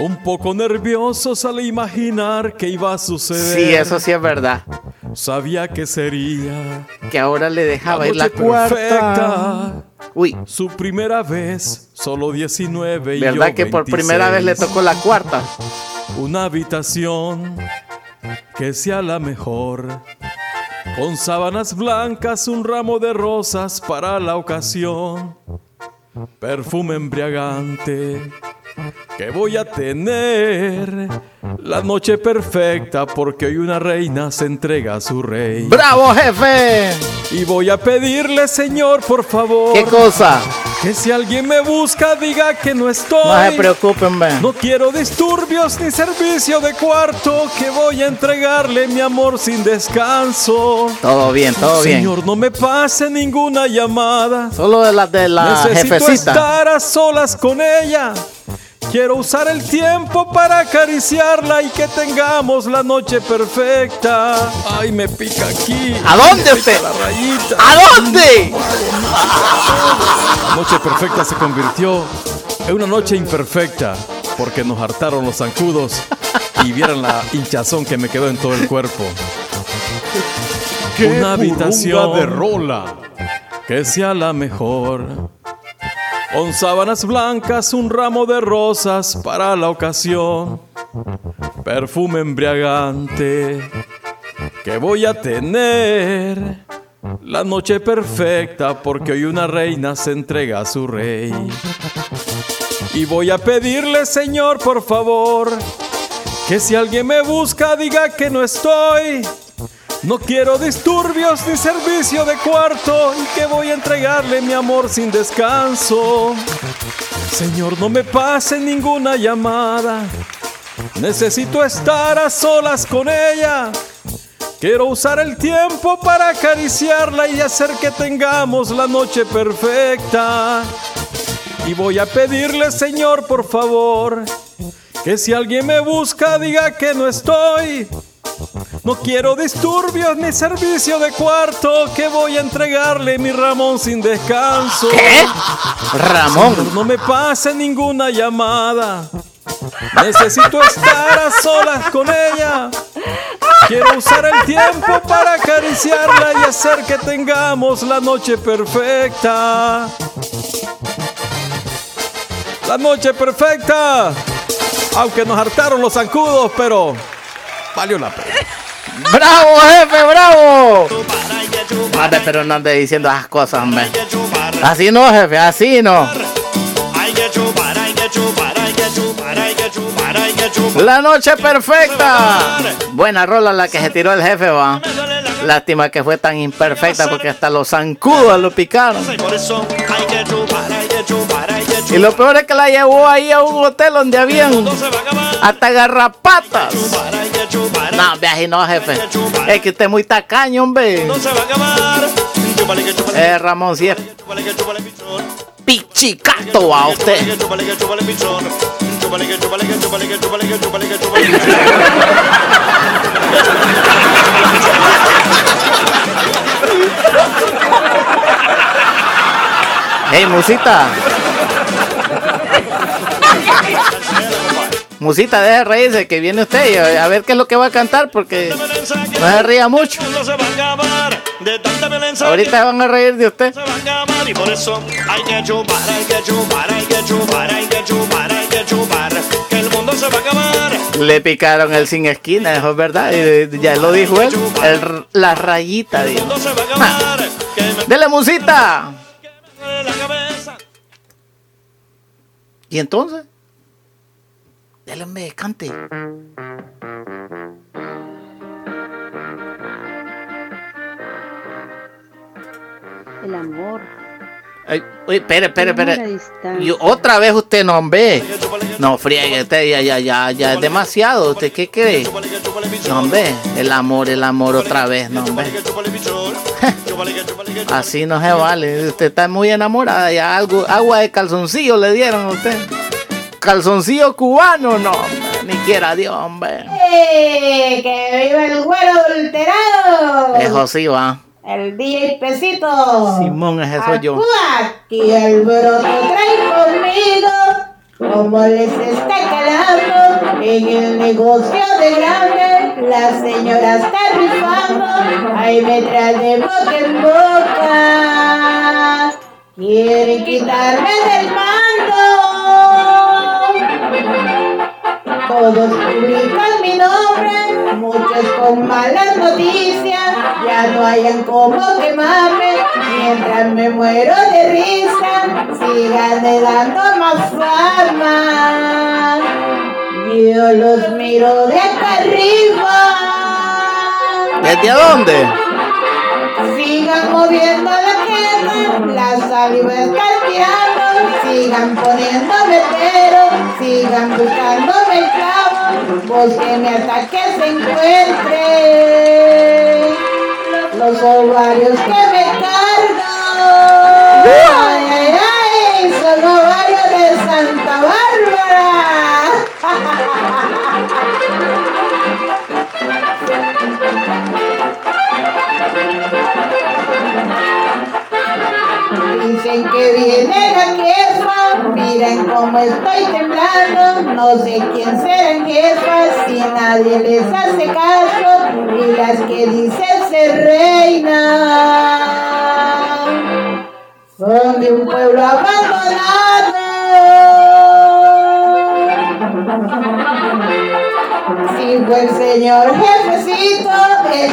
Un poco nerviosos al imaginar que iba a suceder. Sí, eso sí es verdad. Sabía que sería Que ahora le dejaba la ir la cuarta. perfecta. Uy. Su primera vez, solo 19 y ¿Verdad yo que por 26. primera vez le tocó la cuarta? Una habitación que sea la mejor. Con sábanas blancas, un ramo de rosas para la ocasión. Perfume embriagante que voy a tener. La noche perfecta porque hoy una reina se entrega a su rey. ¡Bravo, jefe! Y voy a pedirle, señor, por favor. ¿Qué cosa? Que si alguien me busca, diga que no estoy. No se preocupen, ve. No quiero disturbios ni servicio de cuarto, que voy a entregarle mi amor sin descanso. Todo bien, todo bien. Señor, no me pase ninguna llamada. Solo de la de la Necesito jefecita. estar a solas con ella. Quiero usar el tiempo para acariciarla y que tengamos la noche perfecta. Ay, me pica aquí. ¿A dónde Me pica usted? La rayita. ¿A dónde? La noche perfecta se convirtió en una noche imperfecta porque nos hartaron los zancudos y vieran la hinchazón que me quedó en todo el cuerpo. ¡Qué una habitación de rola que sea la mejor. Con sábanas blancas, un ramo de rosas para la ocasión. Perfume embriagante que voy a tener. La noche perfecta porque hoy una reina se entrega a su rey. Y voy a pedirle, Señor, por favor, que si alguien me busca diga que no estoy. No quiero disturbios ni servicio de cuarto y que voy a entregarle mi amor sin descanso. Señor, no me pase ninguna llamada. Necesito estar a solas con ella. Quiero usar el tiempo para acariciarla y hacer que tengamos la noche perfecta. Y voy a pedirle, Señor, por favor, que si alguien me busca diga que no estoy. No quiero disturbios ni servicio de cuarto, que voy a entregarle mi Ramón sin descanso. ¿Qué? Ramón. Señor, no me pase ninguna llamada. Necesito estar a solas con ella. Quiero usar el tiempo para acariciarla y hacer que tengamos la noche perfecta. La noche perfecta. Aunque nos hartaron los zancudos, pero valió la pena. ¡Bravo, jefe, bravo! Madre, pero no diciendo esas cosas, hombre. Así no, jefe, así no. La noche perfecta. Buena rola la que se tiró el jefe, va. Lástima que fue tan imperfecta porque hasta los zancudos lo picaron. Y lo peor es que la llevó ahí a un hotel donde habían hasta garrapatas. No, viaje no, jefe. Es que usted es muy tacaño, hombre. Eh, Ramón, si es pichicato a usted. Hey, musita. Musita, deje de reírse, que viene usted y a ver qué es lo que va a cantar, porque no se ría mucho. Ahorita van a reír de usted. Y por eso hay que chupar, hay que chupar, hay que chupar, hay que chupar, hay que chupar, que el mundo se va a acabar. Le picaron el sin esquina, eso es verdad. Y ya lo dijo él. el- la rayita, dijo. Ah. Dele musita. ¿Y entonces? Dele, hombre, cante. El amor. Ay, uy, espere, espere, El espere. Y otra vez usted no ve. No, friegue, usted ya, ya, ya, ya es demasiado. ¿Usted qué cree? No, hombre, el amor, el amor otra vez, no, hombre. Así no se vale. Usted está muy enamorada. Ya algo, agua de calzoncillo le dieron a usted. Calzoncillo cubano, no, ni quiera Dios, hombre. ¡Eh! ¡Que viva el güero adulterado! Eso sí va. El DJ Pesito. Simón, ese soy yo. Aquí el broto trae conmigo. Como les está calando en el negocio de grande, la señora está rifando. Ahí me trae de boca en boca. Quieren quitarme del mando. Todos publican mi nombre, muchos con malas noticias, ya no hayan como quemarme, mientras me muero de risa, sigan dando más fama. Yo los miro de acá arriba. ¿Desde a dónde? Sigan moviendo la quema, la saliva está tirando, sigan poniéndome pero, sigan buscándome el clavo, búsquenme hasta que se encuentre los ovarios que me cargo. Miren cómo estoy temblando, no sé quién serán jefas, si nadie les hace caso, y las que dicen ser reina son de un pueblo abandonado. Sigo el señor jefecito, el que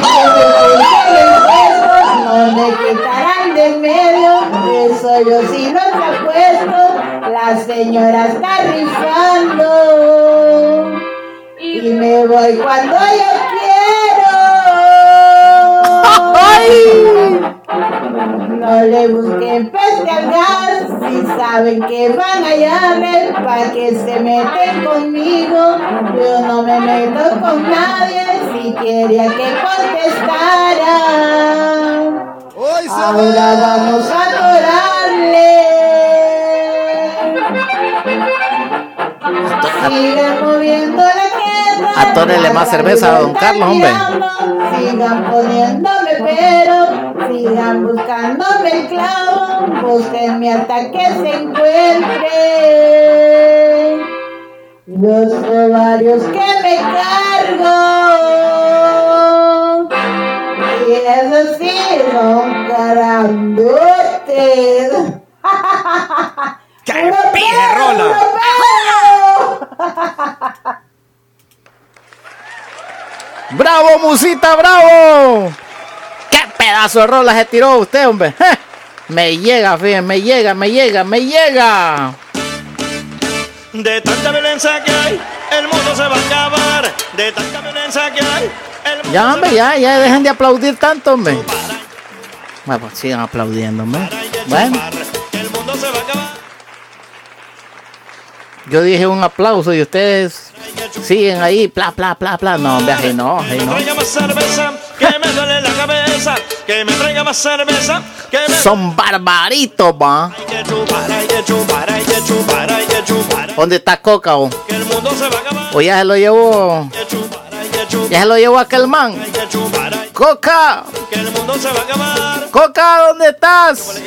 no me quitarán de medio, eso yo sí no te apuesto, la señora está rifando y me voy cuando yo quiero. No le busquen peste al gas, si saben que van a hallarle, pa' que se meten conmigo. Yo no me meto con nadie, si quería que contestara. Ahora vamos a adorarle. Sigan moviendo la queda. Atórele más cerveza a don Carlos, hombre. Sigan poniéndome pero, sigan buscándome el clavo, búsquenme hasta que se encuentre los ovarios que me cargo. Y eso sí, son grandotes. ¡Qué rola! ¡Bravo, musita, bravo! ¡Qué pedazo de rola se tiró usted, hombre! Me llega, fíjense, me llega, me llega, me llega. De tanta violencia que hay, el mundo se va a acabar. De tanta violencia que hay, el mundo Ya, hombre, ya, ya dejen de aplaudir tanto, hombre. Bueno, pues sigan aplaudiendo, hombre. Bueno, el mundo se va a acabar. Yo dije un aplauso y ustedes siguen ahí, pla, pla, pla, pla. No, viaje no, Que me traiga más cerveza, que me traiga más cerveza, que me Son barbaritos, va. ¿Dónde está Coca? O, o ya se lo llevó. Ya se lo llevó aquel man. Coca. Coca, ¿dónde estás?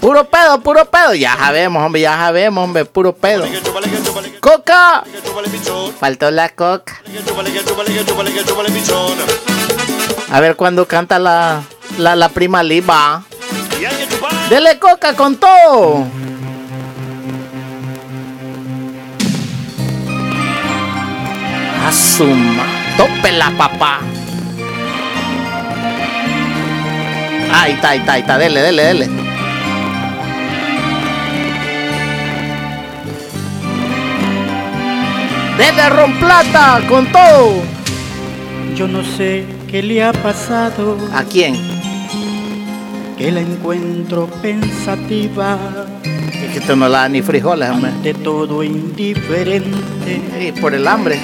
Puro pedo, puro pedo. Ya sabemos, hombre, ya sabemos, hombre, puro pedo. Coca. Faltó la coca. A ver cuándo canta la, la, prima chupar. Dele coca con todo. Asuma. Tópela, papá. Ahí está, ahí está, ahí está. Dele, dele, dele. Dele romplata con todo. Yo no sé qué le ha pasado. ¿A quién? Que la encuentro pensativa. Es que esto no la da ni frijoles, hombre. De todo indiferente. Y por el hambre.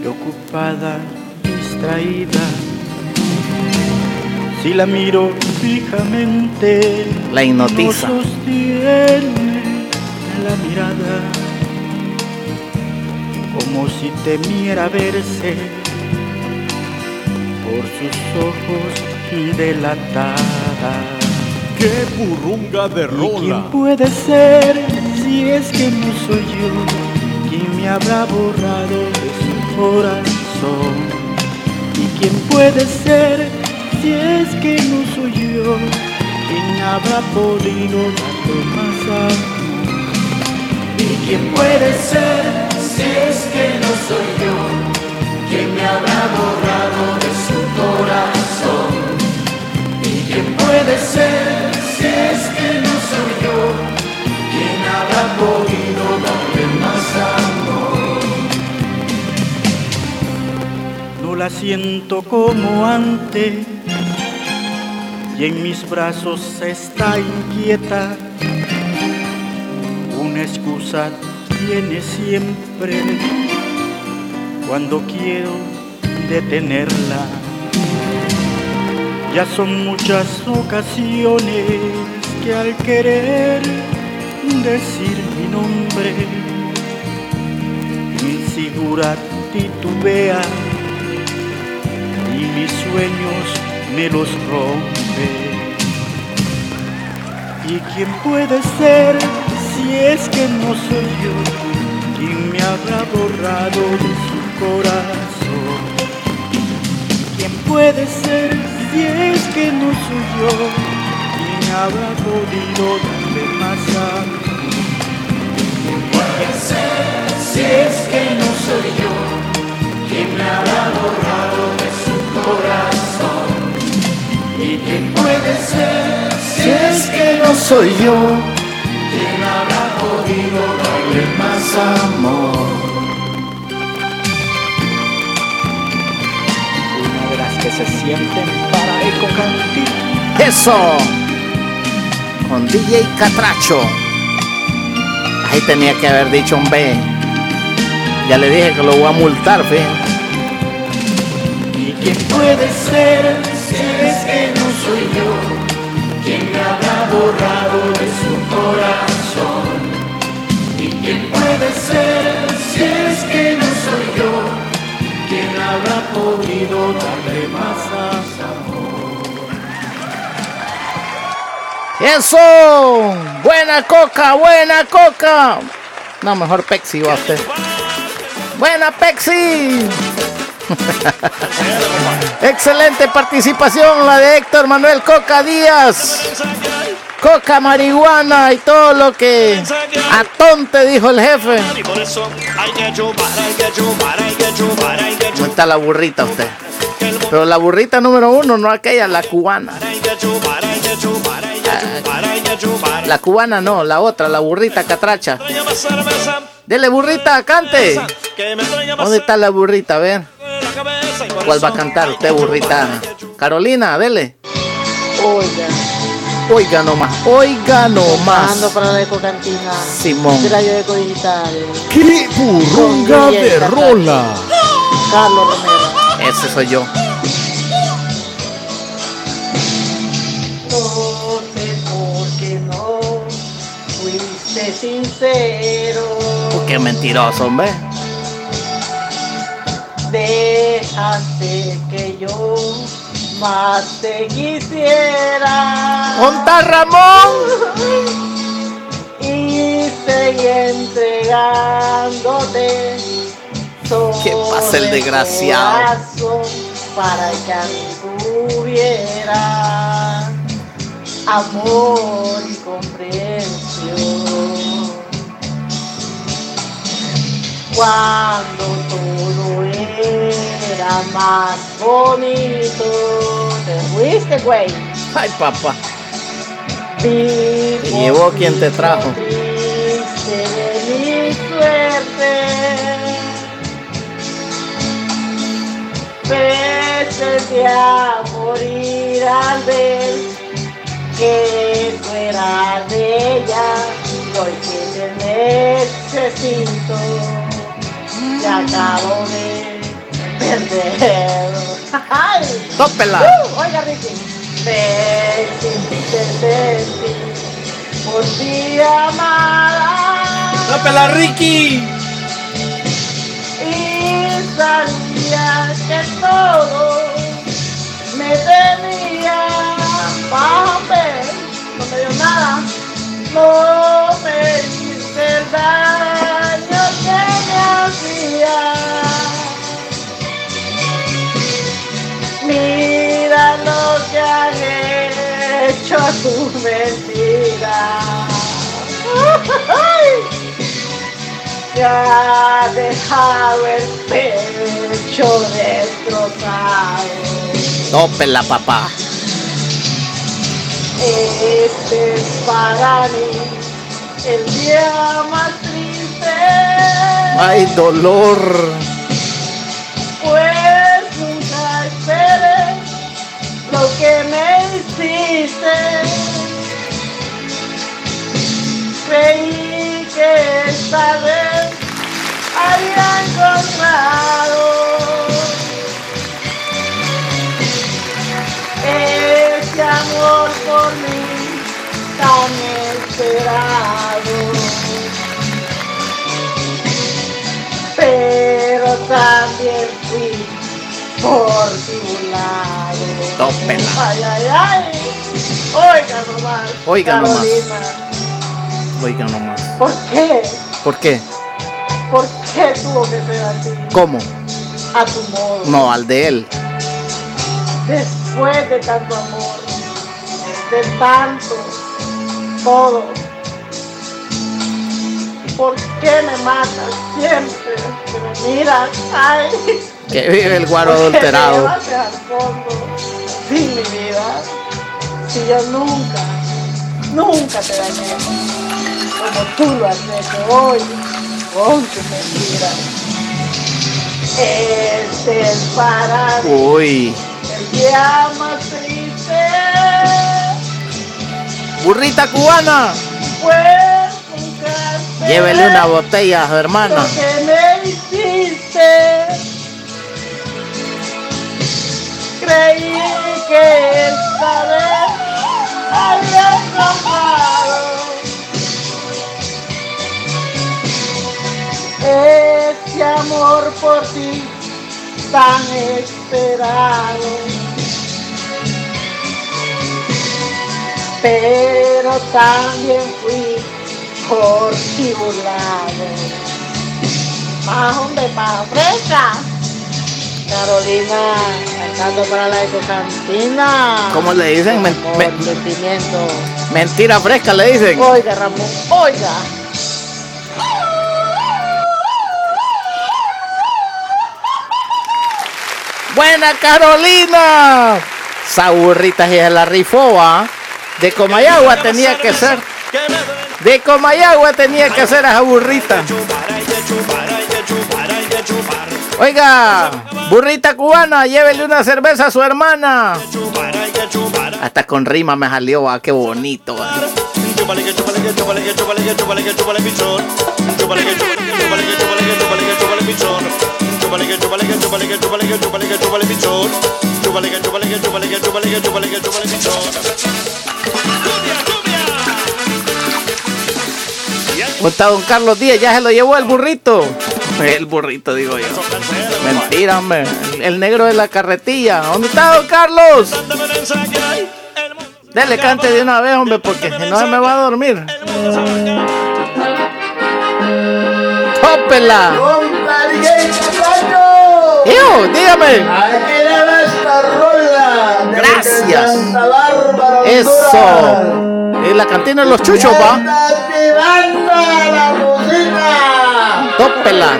Preocupada, distraída. Si la miro fijamente. La hipnotiza. No sostiene la mirada. Como si temiera verse por sus ojos delatada. ¡Qué burrunga de ¿Y quién rola! puede ser si es que no soy yo quien me habrá borrado de su corazón? ¿Y quién puede ser si es que no soy yo quien habrá podido darle más amor? ¿Y quién puede ser si es que no soy yo quien me habrá borrado de su corazón? ¿Y quién puede ser si es que no soy yo quien habrá podido darle más amor? No la siento como antes y en mis brazos está inquieta. Una excusa tiene siempre cuando quiero detenerla. Ya son muchas ocasiones que al querer decir mi nombre, insegura titubea y mis sueños me los rompe. ¿Y quién puede ser si es que no soy yo quien me habrá borrado corazón? ¿Quién puede ser si es que no soy yo quien habrá podido darle más amor? ¿Quién puede ser si es que no soy yo quien me habrá borrado de su corazón? ¿Y quién puede ser si es que no soy yo quien habrá podido darle más amor? Se sienten para Eco Cantín. Eso. Con DJ Catracho. Ahí tenía que haber dicho un B. Ya le dije que lo voy a multar, fíjate. ¿Y quién puede ser si es que no soy yo quien me habrá borrado de su corazón? ¿Y quién puede ser si es que no soy yo quien habrá podido darle más amor? Eso. Buena coca, buena coca. No, mejor Pepsi va usted. Buena Pepsi. Excelente participación la de Héctor Manuel Coca Díaz. Coca, marihuana y todo lo que a tonte dijo el jefe. ¿Cómo está la burrita usted? Pero la burrita número uno, no aquella, la cubana. chupar. La cubana no, la otra, la burrita catracha. Dele burrita, cante. ¿Dónde está la burrita? A ver. ¿Cuál va a cantar usted, burrita? Carolina, dele. Oiga nomás, oiga nomás. Ando para la ecocantina. Simón. Radio eco digital. ¡Qué burrunga de rola! Carlos Romero. Ese soy yo. No sé por qué no fuiste sincero. Qué mentiroso, hombre. Dejaste que yo más te quisiera. ¡Conta Ramón! Y seguí entregándote. ¿Qué pasa el desgraciado? Para que tuviera amor y comprensión. Cuando todo era más bonito. Te fuiste, güey. Ay, papá. Te Te llevó quien te trajo. triste de mi suerte. Vete a morir al ver que tú eras de ella y hoy que te necesito te acabo de perder. ¡Ay! ¡Tópela! Uh, Oiga, Ricky. Por ti amada. ¡Tópela, Ricky! Y sabía que todo me tenía papel. No me dio nada. No me hiciste el daño que me hacía. Mira lo que han hecho a tu mentira. Te ha dejado el pecho destrozado. Tópela, papá. Este es para mí el día más triste. Ay, dolor. Pues lo que me hiciste. Creí que esta vez había encontrado ese amor por mí tan esperado. Pero también por tu lado. Tópela. Ay, ay, ay. Oiga nomás. Oiga nomás. Oiga nomás. ¿Por qué? ¿Por qué? ¿Por qué tuvo que ser así? ¿Cómo? A tu modo. No, al de él. Después de tanto amor, de tanto, todo. ¿Por qué me matas siempre? Que me miras, ay. Que vive el guaro ¿Por qué me adulterado. mi vida? Si yo nunca, nunca te dañé. Como tú lo has hecho hoy, con tus mentiras. Este es para mí Uy. el día más triste. Burrita cubana. Pues Llévele una botella a su hermana. Lo que me hiciste. Creí que esta vez había encontrado ese amor por ti tan esperado. Pero también fui por ti burlado. Más de pa' fresca. Carolina, cantando para la ecocantina. ¿Cómo le dicen? Men- mentira fresca le dicen. Oiga, Ramón, oiga. Buena Carolina. Esa burrita sí se la rifó, ¿ah? De Comayagua tenía que ser. De Comayagua tenía que ser esa burrita. Oiga, burrita cubana, llévele una cerveza a su hermana. Hasta con rima me salió, ah, qué bonito. Está don Carlos Díaz, ya se lo llevó el burrito. El burrito, digo yo. Mentira, hombre. El, el negro de la carretilla. ¿Dónde está don Carlos? Dele cante de una vez, hombre, porque si no se me va a dormir. ¡Tópela! ¡Hijo, dígame! Gracias. Eso. En la cantina de los chuchos, va. Tópela.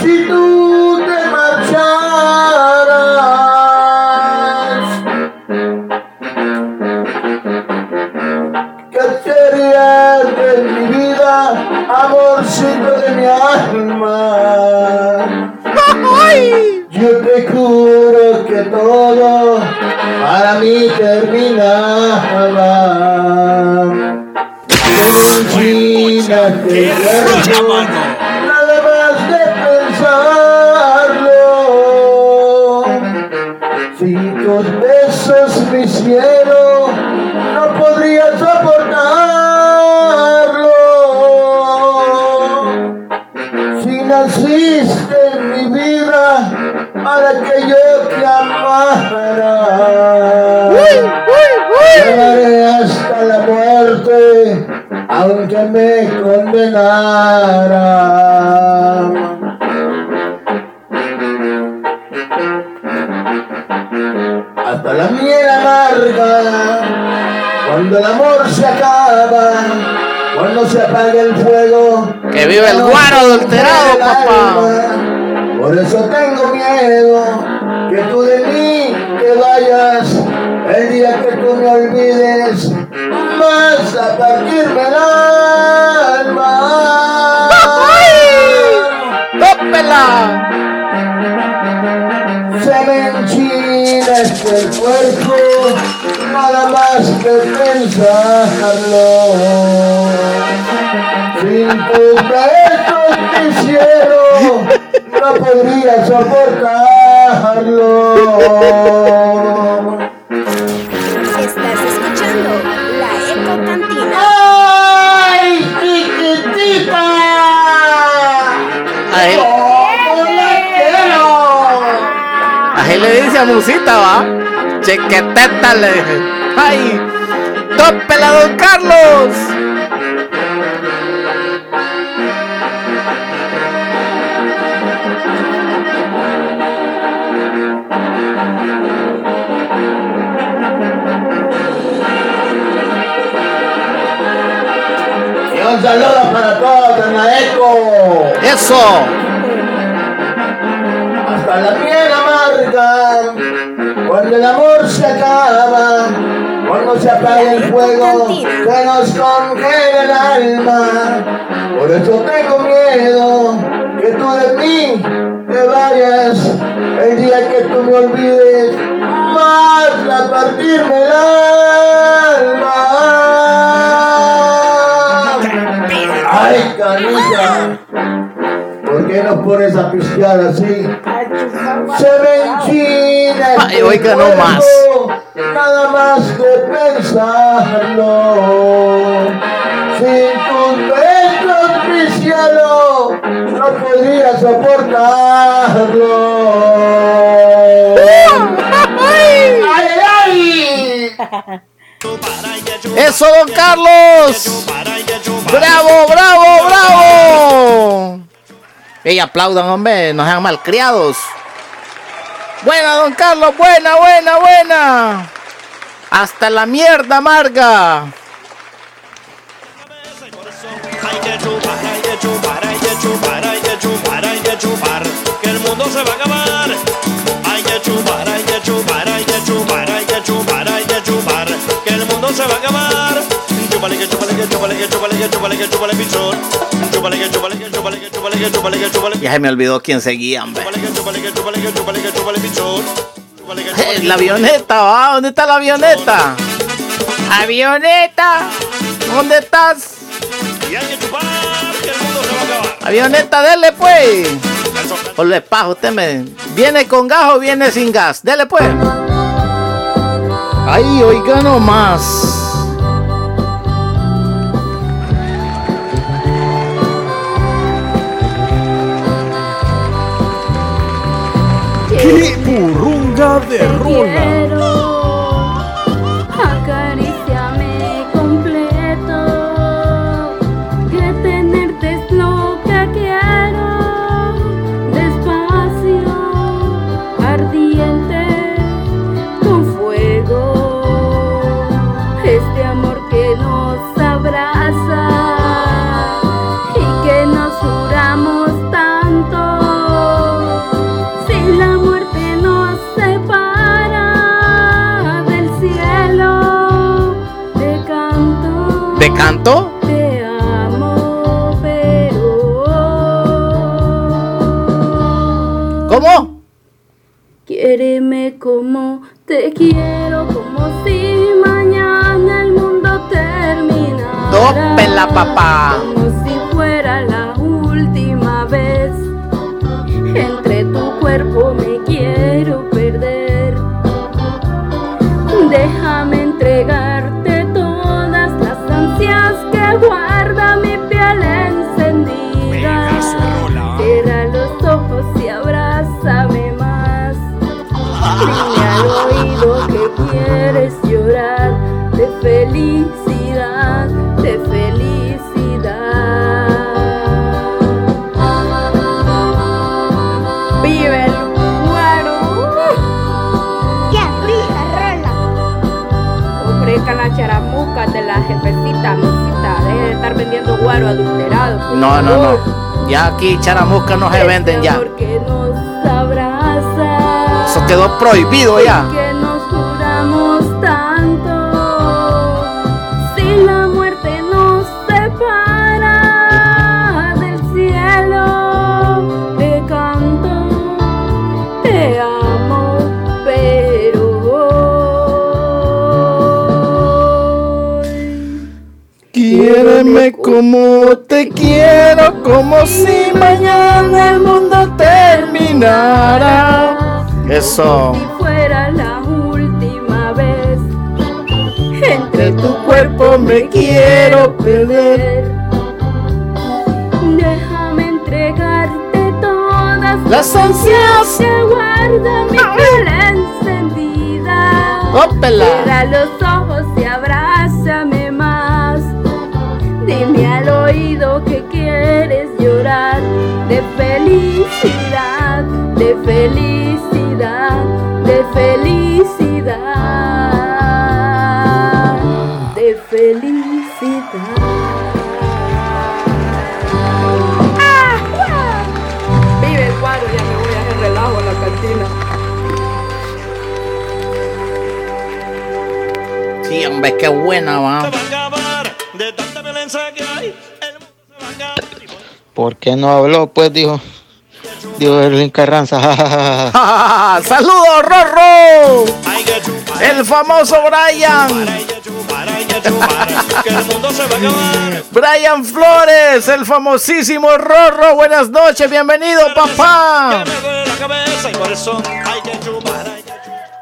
Si tú te marcharas? ¿Qué sería de mi vida, amorcito de mi alma? Yo te juro que todo para mí terminaba. China te hicieron, no podría soportarlo. Si naciste en mi vida para que yo te amara, amaré hasta la muerte, aunque me condenara. Cuando el amor se acaba, cuando se apaga el fuego. Que vive el guaro adulterado, papá. Por eso tengo miedo que tú de mí te vayas. El día que tú me olvides, vas a partirme el alma. ¡Tópela! Se me enchina este cuerpo, más que pensarlo. Sin te hicieron, no podría soportarlo. Estás escuchando la Eco Cantina. ¡Ay, chiquitita! A él, ¡Cómo la quiero! a él le dice a Musita, va. Chequeteta le dije. ¡Ay! ¡Tópela, don Carlos! Y un saludo para todos en la eco. ¡Eso! Hasta la miel amarga, cuando el amor se acaba, se apaga el fuego que nos congela el alma. Por eso tengo miedo que tú de mí te vayas, el día que tú me olvides, vas a partirme el alma. Ay, canilla. ¿Por qué nos pones a pistear así? Se me enchina Ay, este oiga, no más. Nada más de pensarlo. Sin tus besos, mi cielo, no podría soportarlo. ¡Ay, ay, ay! ¡Eso, don Carlos! ¡Bravo, bravo, bravo! Ey, aplaudan, hombre, no sean malcriados. Buena, don Carlos, buena, buena, buena. Hasta la mierda amarga. Ya se me olvidó quién seguía, hombre. Eh, La avioneta, va, ¿dónde está la avioneta? Avioneta, ¿dónde estás? Avioneta, dele pues. Por el espajo, usted me. ¿Viene con gas o viene sin gas? Dele pues. Ahí, oiga nomás. ¡Qué burrunga de rola! Canto, te amo, pero ¿Cómo? quiéreme como te quiero, como si mañana el mundo terminara. Tópela, papá. Como si fuera la felicidad, de felicidad. Vive el guaro. ¡Qué rica rola! Ofrezcan la charamuca de la jefecita, mesita. Deje de estar vendiendo guaro adulterado. No, no, favor. no. Ya aquí charamuscas no se venden ya. Que nos abraza. Eso quedó prohibido ya. Como te quiero, como si mañana el mundo terminara. Eso. fuera la última vez. Entre tu cuerpo me quiero perder. Déjame entregarte todas Las ansias. que guarda mi piel encendida. Tópela. Oído que quieres llorar de felicidad, de felicidad, de felicidad, de felicidad. Vive el guaro, ya me voy a hacer relajo en la cantina. Sí, hombre, qué buena va. De tanta violencia que hay, ¿Por qué no habló? Pues dijo, dijo Erwin Carranza. ¡Saludos, Rorro! El famoso Brian. que el mundo se va a acabar. Brian Flores, el famosísimo Rorro. Buenas noches, bienvenido, papá.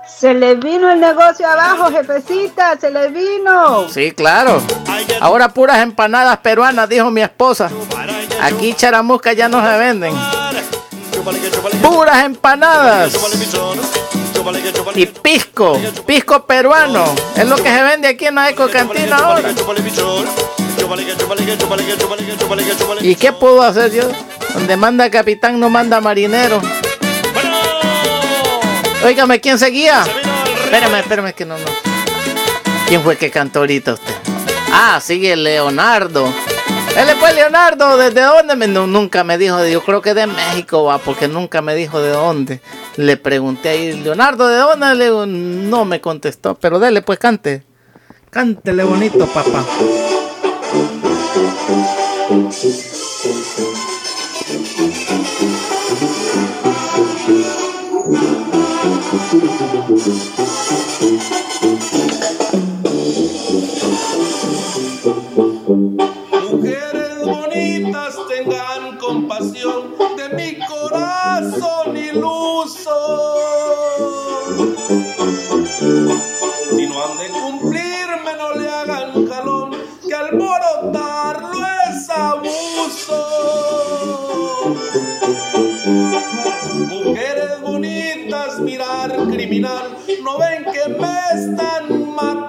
Se le vino el negocio abajo, jefecita, se le vino. Sí, claro. Ahora puras empanadas peruanas, dijo mi esposa. Aquí charamuscas ya no se venden. Puras empanadas. Y pisco, pisco peruano. Es lo que se vende aquí en la Eco Cantina ahora. ¿Y qué puedo hacer yo? Donde manda capitán no manda marinero. Óigame, ¿quién seguía? Espérame, espérame que no, no. ¿Quién fue que cantó ahorita usted? Ah, sigue Leonardo. Él fue Leonardo, ¿desde dónde? Me, nunca me dijo, yo creo que de México va, porque nunca me dijo de dónde. Le pregunté ahí, Leonardo, ¿de dónde? Le digo, no me contestó, pero dele, pues cante. Cántele bonito, papá. Tengan compasión de mi corazón iluso. Si no han de cumplirme, no le hagan jalón, que alborotarlo es abuso. Mujeres bonitas, mirar criminal, no ven que me están matando.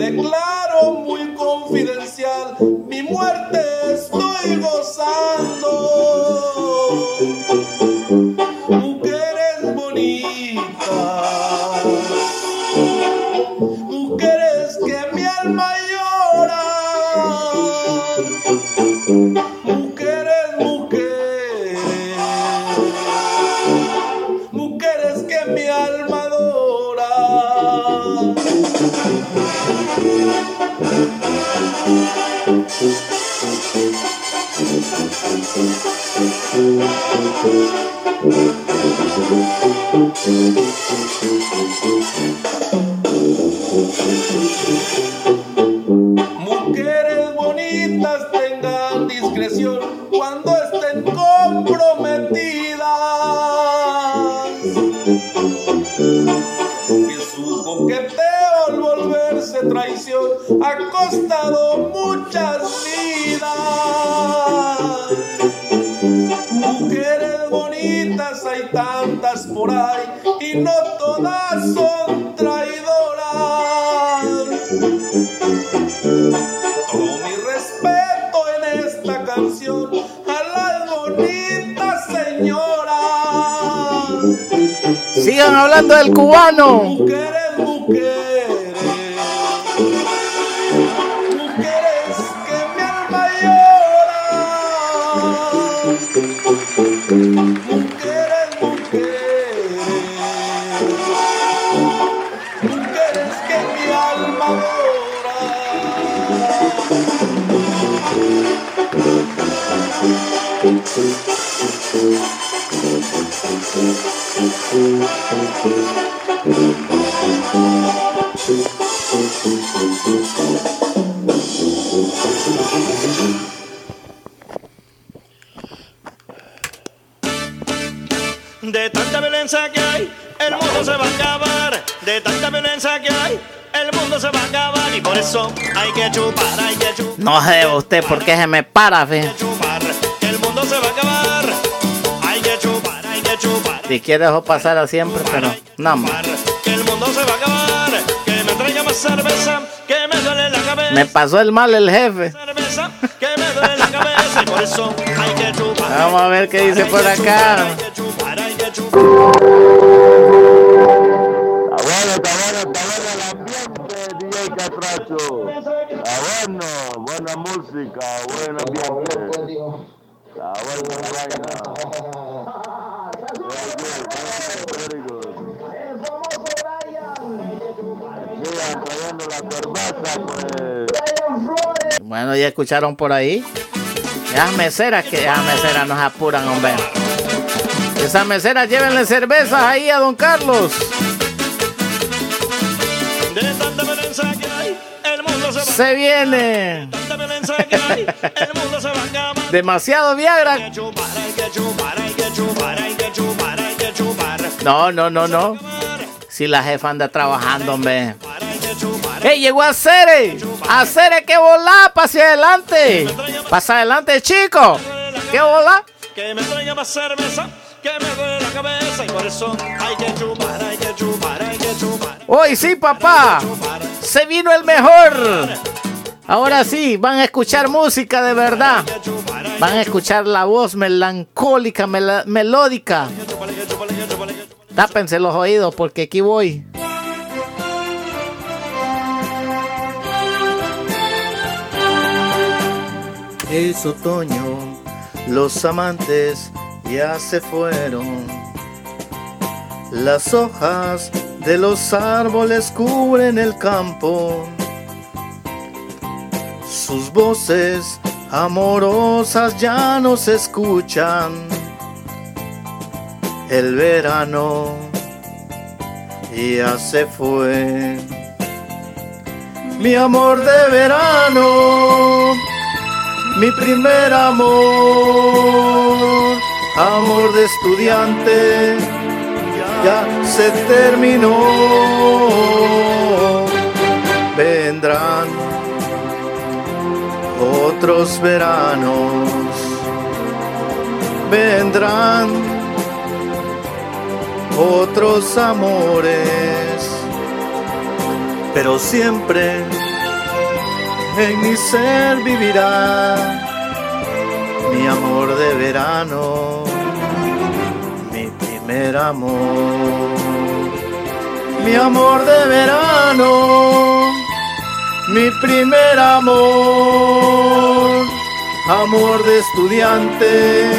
Declaro muy confidencial, mi muerte estoy gozando. Hablando del cubano. Sé usted por qué se me para, fe. Que el mundo se va a acabar. Hay que chupar, hay que chupar. Si quiere dejo pasar a siempre, pero no más. Que el mundo se va a acabar. Que me traiga más cerveza. Que me duele la cabeza. Me pasó el mal el jefe. Cerveza, que me duele la cabeza. Y por eso hay que chupar. Vamos a ver qué dice por acá. Escucharon por ahí. Esas meseras que esas meseras nos apuran, hombre. Esas meseras llévenle cervezas ahí a don Carlos. Se viene. Demasiado Viagra. No, no, no, no. Si la jefa anda trabajando, hombre. ¡Ey, llegó a Cere! ¡A Cere que volá! ¡Pase adelante! ¡Pasa adelante, chico! ¿Qué volá? Que me traiga más cerveza, que me duele la cabeza. Y por eso hay que chupar, hay que chupar, hay que chupar. Hoy sí, papá. Se vino el mejor. Ahora sí, van a escuchar música de verdad. Que Van a escuchar la voz melancólica, melódica. Tápense los oídos porque aquí voy. Es otoño, los amantes ya se fueron. Las hojas de los árboles cubren el campo. Sus voces amorosas ya no se escuchan. El verano ya se fue. Mi amor de verano mi primer amor, amor de estudiante, ya se terminó. Vendrán otros veranos, vendrán otros amores, pero siempre en mi ser vivirá mi amor de verano, mi primer amor, mi amor de verano, mi primer amor, amor de estudiante,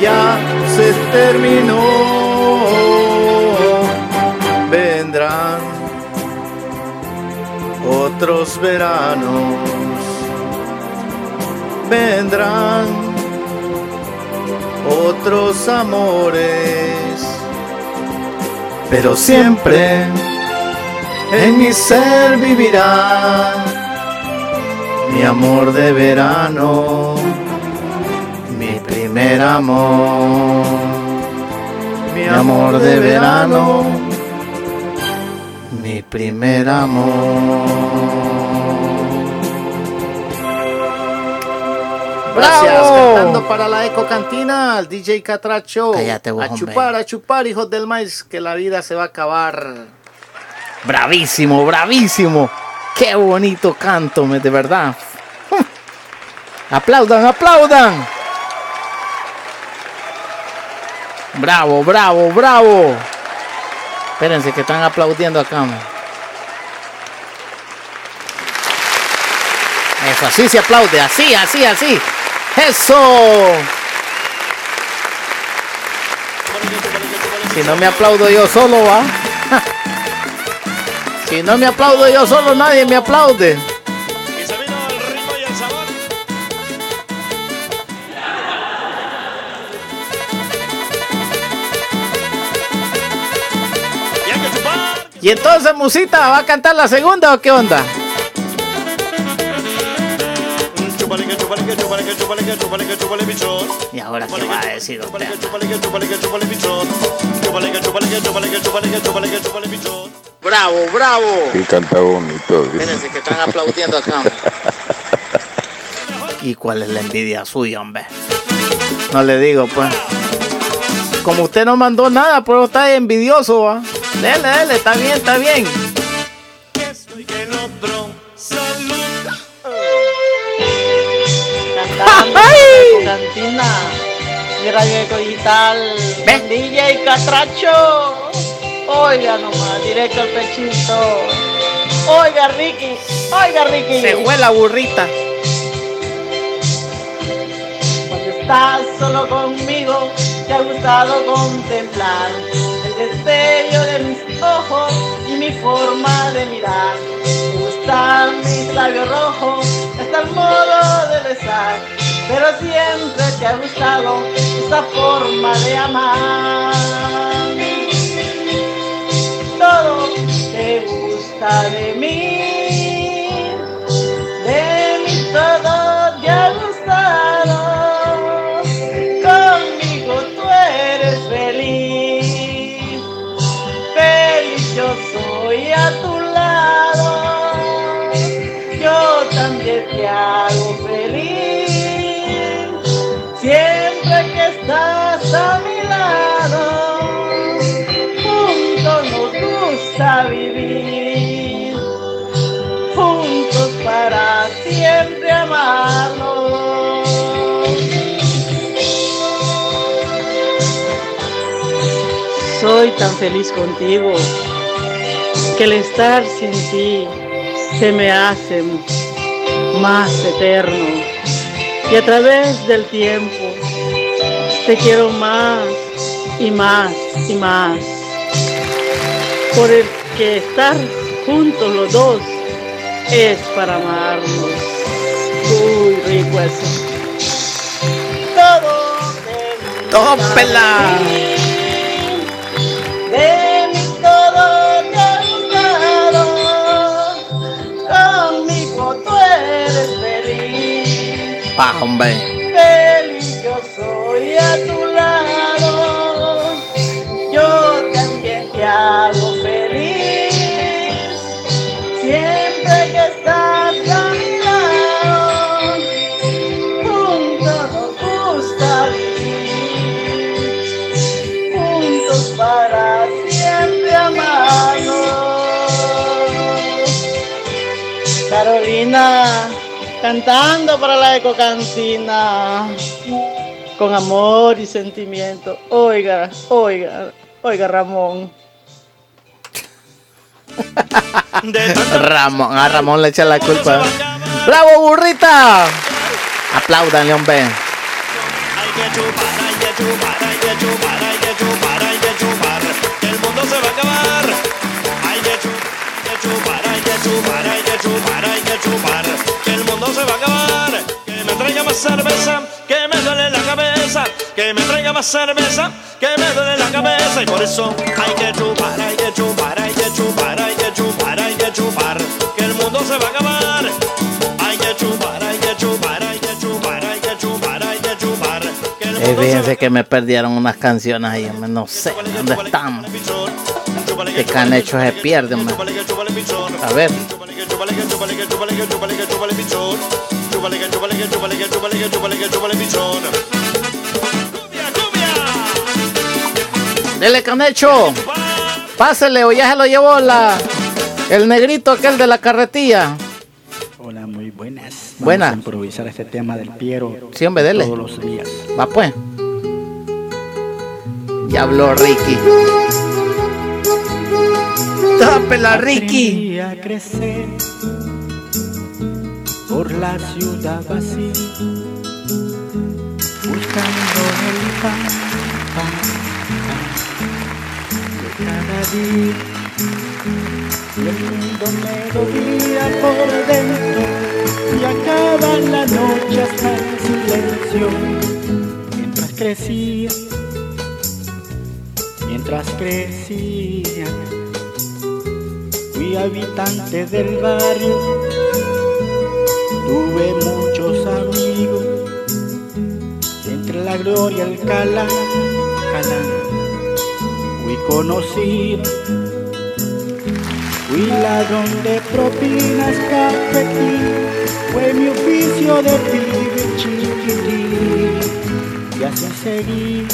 ya se terminó, vendrán otros veranos vendrán otros amores, pero siempre en mi ser vivirá mi amor de verano, mi primer amor, mi amor de verano mi primer amor. Gracias, cantando para la Eco Cantina, al DJ Catracho. Cállate, a chupar, a chupar, hijos del maíz, que la vida se va a acabar. Bravísimo, bravísimo. Qué bonito canto, de verdad. aplaudan, aplaudan. Bravo, bravo, bravo. Espérense que están aplaudiendo acá. Eso, así se aplaude, así, así, así. Eso. Si no me aplaudo yo solo, va. Si no me aplaudo yo solo, nadie me aplaude. Y entonces Musita va a cantar la segunda o qué onda? Y ahora qué va a decir usted. Bravo, bravo. Y canta bonito. Fíjense que están aplaudiendo acá. ¿Y cuál es la envidia suya, hombre? No le digo, pues. Como usted no mandó nada, pues está envidioso, ¿va? Dele, dele, está bien, está bien. ¡Ay! Cantina, radio digital, DJ Catracho. Oiga nomás, directo al pechito. Oiga, Ricky, oiga, Ricky. Se fue la burrita. Cuando estás solo conmigo, te ha gustado contemplar el destello de mis ojos y mi forma de mirar. Me gustan mis labios rojos, está el modo de besar, pero siempre te ha gustado esta forma de amar. Todo te gusta de mí, de mí todo a mi lado, juntos nos gusta vivir, juntos para siempre amarnos. Soy tan feliz contigo que el estar sin ti se me hace más eterno y a través del tiempo te quiero más y más y más. Por el que estar juntos los dos es para amarnos. Uy, rico eso. Todo ¡Tópela! De mí todo te ha gustado. Conmigo tú eres feliz. Pa, hombre. Feliz yo soy a tu lado. Yo también te hago feliz. Siempre que estás a mi lado. Juntos nos gusta vivir. Juntos para siempre amarnos. Carolina, cantando para la ecocantina, con amor y sentimiento. Oiga, oiga, oiga Ramón. Ramón, a Ramón le echa la culpa. ¡Bravo, burrita! Aplaudan, que chupar, hay que chupar, hay que chupar, hay que chupar, que chupar, que el mundo se va a acabar. Hay que chupar, hay que chupar, hay que chupar, hay que chupar, que el mundo se va a acabar. Que me traiga más cerveza, que me duele la cabeza, que me traiga más cerveza, que me duele la cabeza y por eso hay que chupar, hay que chupar, hay que chupar, hay que chupar, hay que chupar, que el mundo se va a acabar. Hay que chupar, hay que chupar, hay que chupar, hay que chupar, hay que chupar, que el Eh, mundo se fíjense que me perdieron unas canciones ahí, no sé dónde están. Que canecho se pierde. A ver. Dele canecho. Pásele o ya se lo llevó la, el negrito aquel de la carretilla. Hola, muy buenas. Buenas. Vamos a improvisar este tema del Piero. Sí, hombre, dele. Todos los días. Va pues. Ya habló Ricky. Tópela, Ricky. Aprendí a crecer por la ciudad vacía, buscando el pan, pan, pan de cada día. El mundo me dolía por dentro y acaba la noche hasta el silencio. Mientras crecía, mientras crecía. Fui habitante del barrio, tuve muchos amigos, entre la gloria el calán, calán, fui conocido, fui ladrón de propinas, cafetín, fue mi oficio de pibe chiquitín, y así seguí,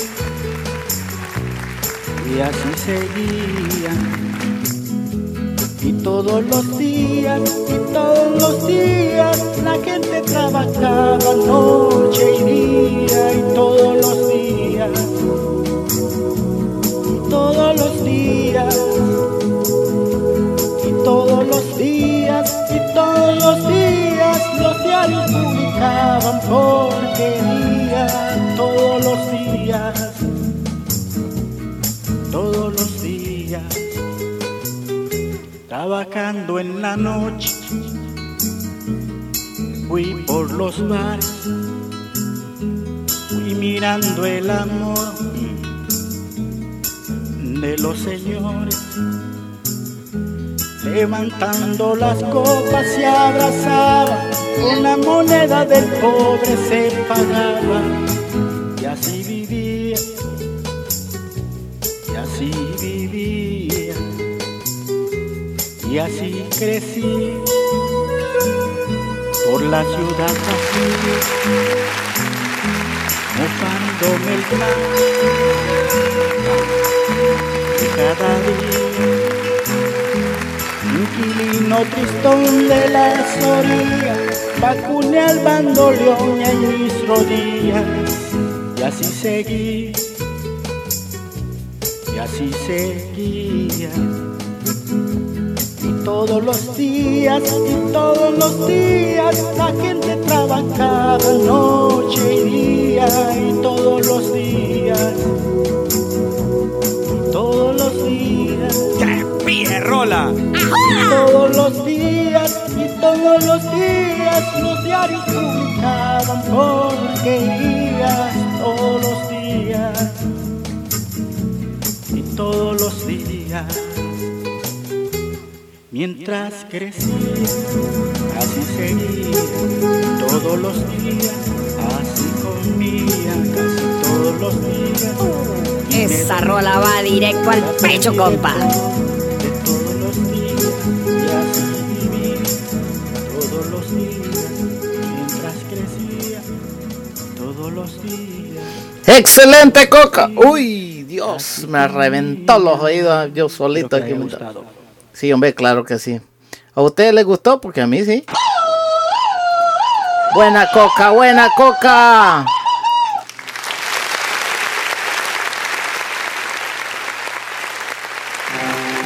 y así seguía. Y todos los días, y todos los días, la gente trabajaba noche y día, y todos los días, y todos los días, y todos los días, y todos los días, los diarios publicaban porquería, trabajando en la noche. Fui por los bares, fui mirando el amor de los señores, levantando las copas se abrazaba, la moneda del pobre se pagaba, así crecí por la ciudad vacía, mofándome el pan de cada día. Inquilino tristón de las orillas, vacuné al bandoleón en mis rodillas, y así seguí, y así seguía. Todos los días, y todos los días, la gente trabajaba noche y día, y todos los días, y todos los días. ¡Qué pierrola! Todos los días y todos los días los diarios publicaban porquerías todos los días y todos los días mientras crecía así seguía todos los días así comía casi todos los días Esa rola va directo al pecho, compa. todos los días mientras crecía todos los días Excelente coca. Uy, Dios, me reventó los oídos yo solito aquí. Sí, hombre, claro que sí. ¿A usted le gustó? Porque a mí sí. Buena coca, buena coca.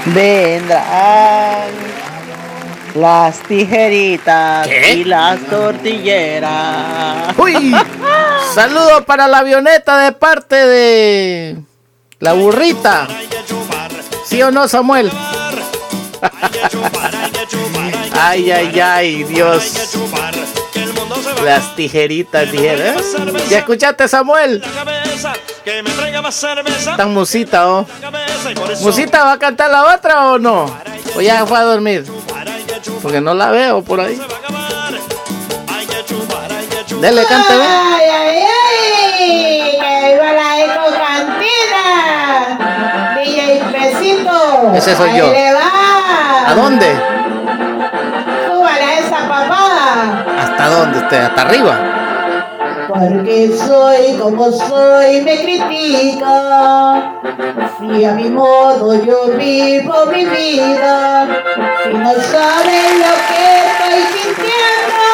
Vendrán las tijeritas y las tortilleras. Uy, saludo para la avioneta de parte de la burrita. ¿Sí o no, Samuel? Ay, ay, ay, Dios. Las tijeritas, tijeras. ¿Ya escuchaste, Samuel? Tan musita, ¿o? ¿Musita va a cantar la otra o no? ¿O ya fue a dormir? Porque no la veo por ahí. Dele, cante, ve. ¡Ay, ay, ay! ¡Que viva la eco cantina! DJ Pesito. Ese soy Ahí yo. le va. ¿A dónde? Súbale esa papada. ¿Hasta dónde usted? ¿Hasta arriba? Porque soy como soy, me critica. Si a mi modo yo vivo mi vida. Si no saben lo que estoy sintiendo.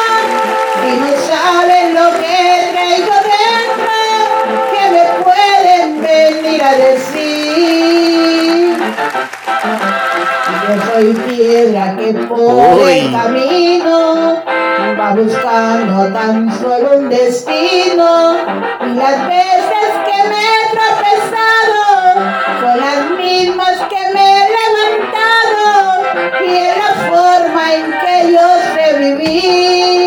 Si no saben lo que traigo dentro. Que me pueden venir a decir. Yo soy piedra que por Uy. el camino va buscando tan solo un destino y las veces que me he tropezado son las mismas que me he levantado y es la forma en que yo sé vivir.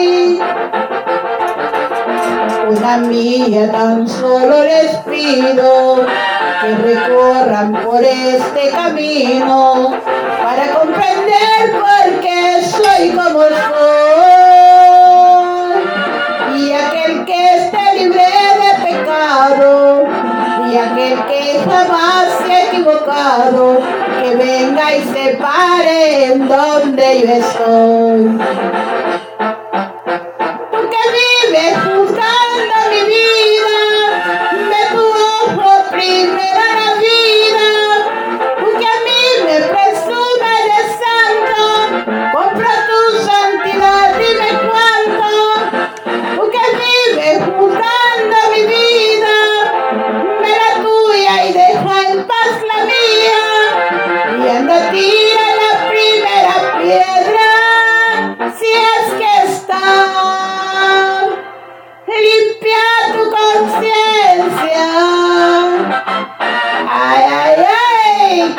Una mía tan solo les pido que recorran por este camino para comprender por qué soy como soy. Y aquel que esté libre de pecado, y aquel que jamás se ha equivocado, que venga y se pare en donde yo estoy.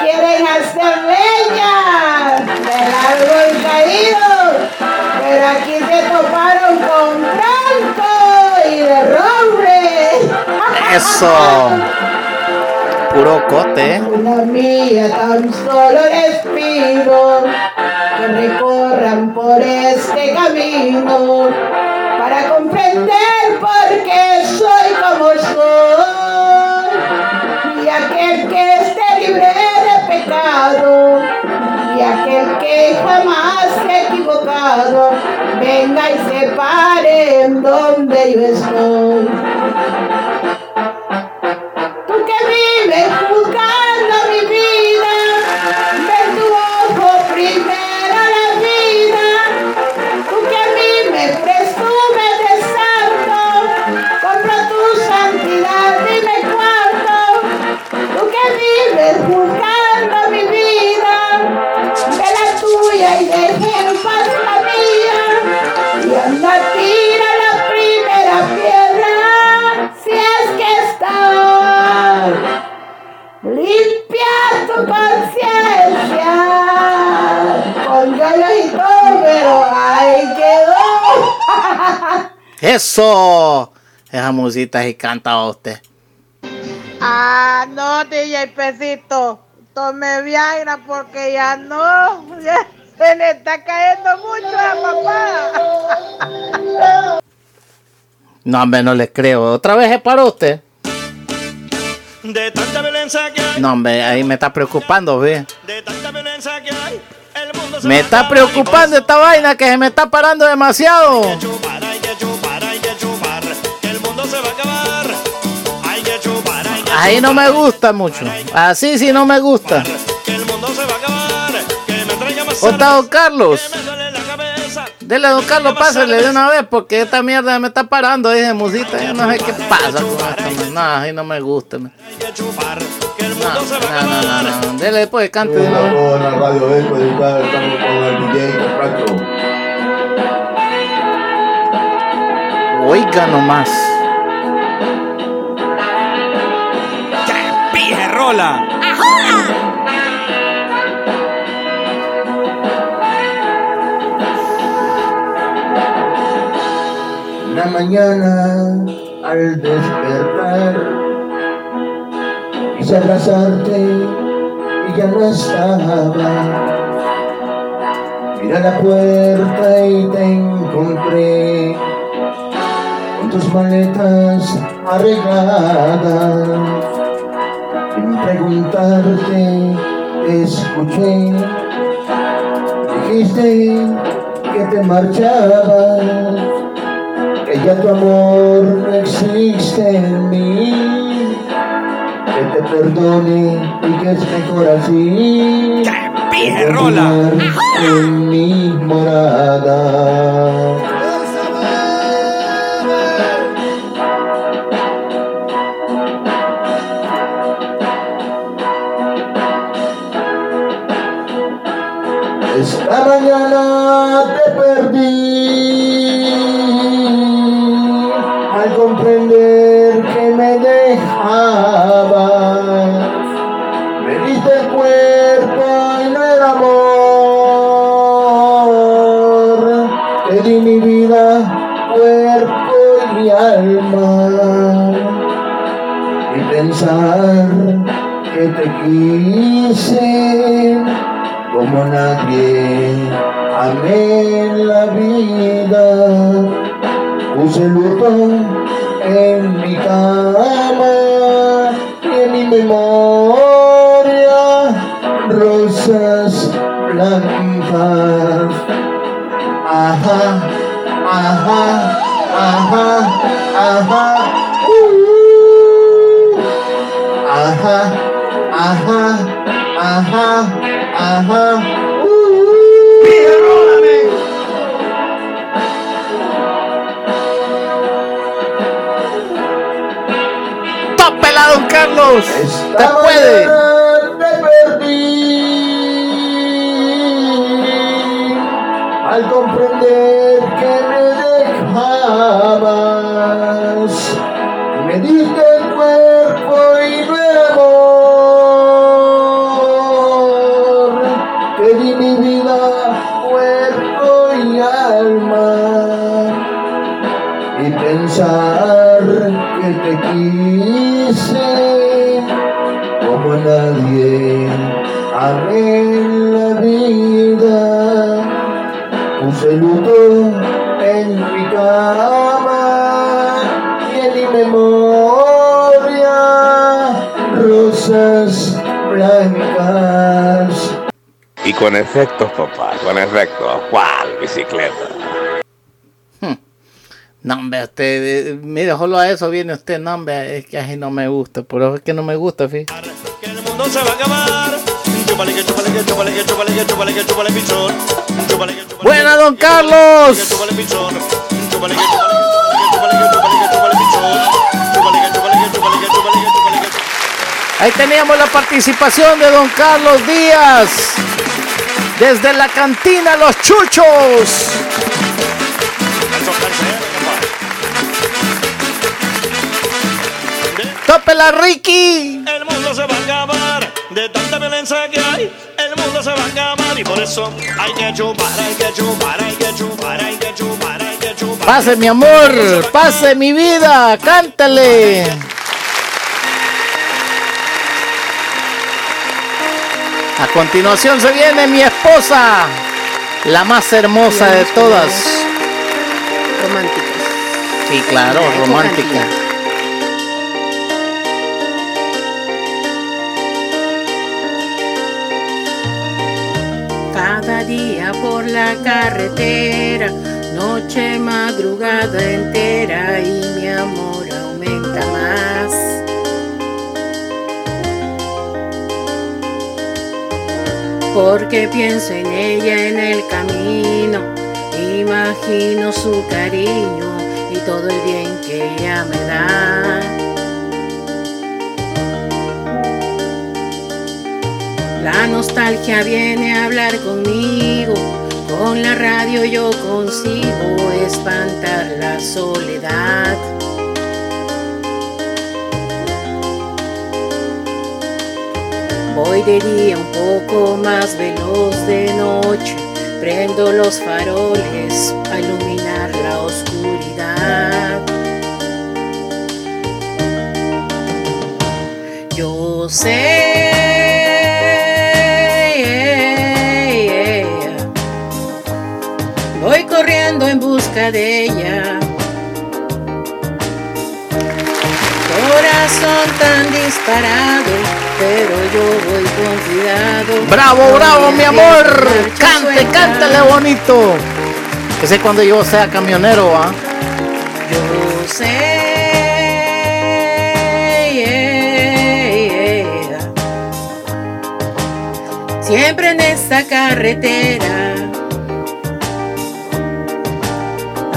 Quieren hacer leña del árbol caído, pero aquí se toparon con tronco y derrumbe. Eso. Puro cote. Una mía tan solo les pido que recorran por este camino para comprender por qué soy como soy. Pecado, y aquel que jamás se ha equivocado, venga y se pare en donde yo estoy. Tú que vives Eso. Esa musita y canta usted. Ah, no, DJ Pesito. Tome Viagra porque ya no. se le está cayendo mucho a papá. No, hombre, no le creo. ¿Otra vez es para usted? De tanta violencia que hay. No, hombre, ahí me está preocupando, ve. De tanta violencia que hay. El mundo se Me va a está preocupando esta vaina que se me está parando demasiado. Ahí no me gusta mucho. Así sí no me gusta. que el mundo se va a acabar. Que me traiga más ¿O está don Carlos? Dele a don Carlos, pásale de una vez porque esta mierda me está parando. Dije, musita, yo no sé qué pasa con esto. No, ahí no me gusta. No, no, no, no, no. Dele después, cante de una vez. Con la radio Eco dedicada estamos con el DJ Capracho. Oiga nomás. ¡Pije rola! Una mañana al despertar quise abrazarte y ya no estaba. Mira la puerta y te encontré con tus maletas arregladas. Preguntarte, te escuché. Dijiste que te marchabas que ya tu amor no existe en mí, que te perdone y que es mejor así. ¡Pije rola! En mi morada. Mañana te perdí al comprender que me dejabas. Me diste el cuerpo y no el amor. Te di mi vida, cuerpo y alma. Y pensar que te quise como nadie amé la vida. Puse luto en mi cama y en mi memoria rosas blancas. Ajá, ajá, ajá, ajá. Uh, ajá, ajá, ajá, ajá. Don Carlos! ¡Te puede! Te perdí al comprender que me dejabas. Me diste el cuerpo y amor. Te di mi vida, cuerpo y alma y pensar que te quise con efectos, papá, con efectos. ¿Cuál bicicleta? No, hombre, usted, eh, mire, solo a eso viene usted, no, hombre, es que así no me gusta, por eso es que no me gusta, fíjate. Que el mundo se va a acabar. ¡Buena, don Carlos! Ahí teníamos la participación de don Carlos Díaz. Desde la cantina Los Chuchos. ¡Tópela, Ricky! El mundo se va a acabar de tanta violencia que hay. El mundo se va a acabar y por eso hay que chupar, hay que chupar, hay que chupar, hay que chupar, hay que chupar. Pase mi amor, pase mi vida, cántale. A continuación se viene mi esposa, la más hermosa de todas. Romántica. Sí, claro, romántica. Cada día por la carretera, noche, madrugada entera y mi amor aumenta más. Porque pienso en ella en el camino, imagino su cariño y todo el bien que ella me da. La nostalgia viene a hablar conmigo, con la radio yo consigo espantar la soledad. Voy de día un poco más veloz de noche, prendo los faroles a iluminar la oscuridad. Yo sé. Voy corriendo en busca de ella. Corazón tan disparado, pero yo voy con cuidado. Bravo, bravo, mi amor. Cante, cántale bonito. Que sé cuando yo sea camionero, ¿ah? Yo sé. Siempre en esta carretera.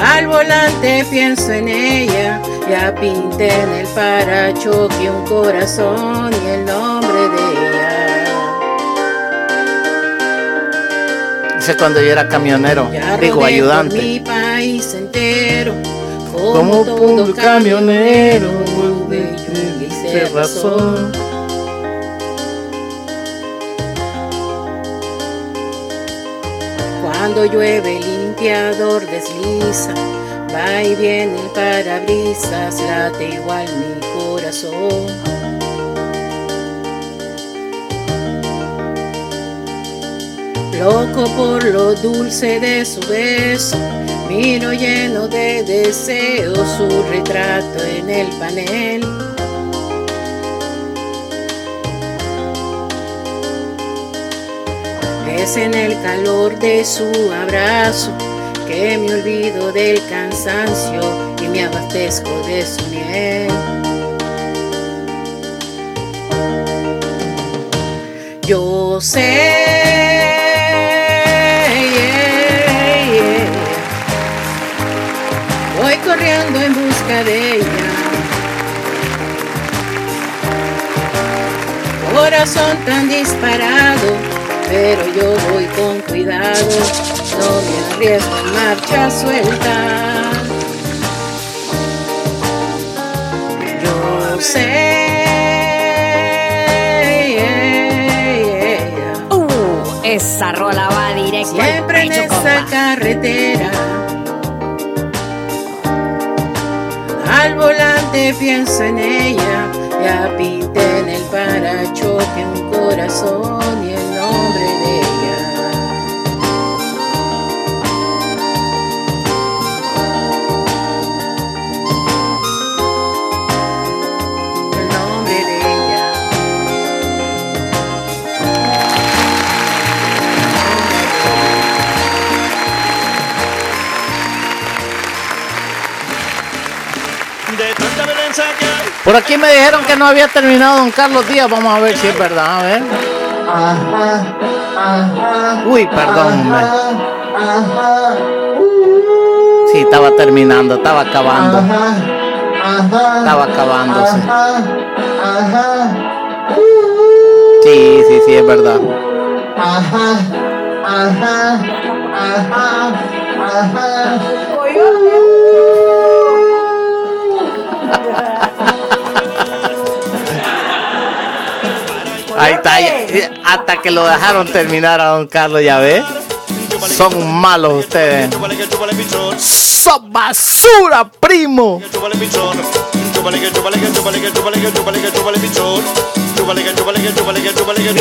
Al volante pienso en ella. Ya pinté en el parachoque un corazón y el nombre de ella. Sé cuando yo era camionero, Ya digo por ayudante. mi país entero. Como Como todo camionero, Hice razón. Cuando llueve el limpiador desliza, va y viene el parabrisas, late igual mi Loco por lo dulce de su beso, miro lleno de deseo su retrato en el panel. Es en el calor de su abrazo que me olvido del cansancio y me abastezco de su miel. Yo sé. Voy corriendo en busca de ella. Corazón tan disparado, pero yo voy con cuidado. No me arriesgo en marcha suelta. Yo sé. Al volante pienso en ella. Ya pinté en el parachoque un corazón Por aquí me dijeron que no había terminado Don Carlos Díaz. Vamos a ver si es verdad. A ver. Uy, perdón. Sí, estaba terminando, estaba acabando. Estaba acabándose. Sí, sí, sí, es verdad. Ahí está, ya- hasta que lo dejaron terminar a Don Carlos, ya ve. Son malos ustedes. Son basura, primo.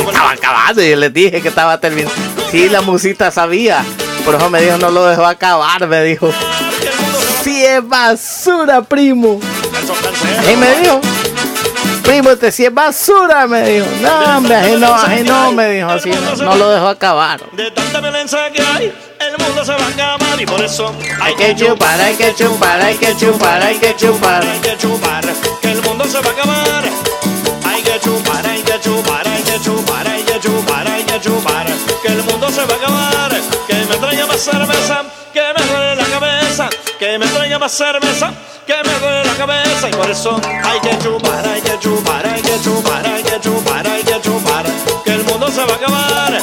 Estaba acabando y les dije que estaba terminando. Sí, la musita sabía. Por eso me dijo, no lo dejó acabar, me dijo. Sí, es basura, primo. Y me dijo, primo, este sí es basura, me dijo. No, hombre, ajeno, ajeno, me dijo así. No, lo dejó acabar. De tanta violencia que hay, el mundo se va a acabar y por eso hay que chupar, hay que chupar, hay que chupar, hay que chupar. Hay que chupar, que el mundo se va a acabar. Hay que chupar, hay que chupar, hay que chupar, hay que chupar, hay que chupar, que el mundo se va a acabar. Que me traiga más cerveza, que me duele la que me traiga más cerveza, que me duele la cabeza y por eso hay que chupar, hay que chupar, hay que chupar, hay que chupar, hay que chupar, que el mundo se va a acabar.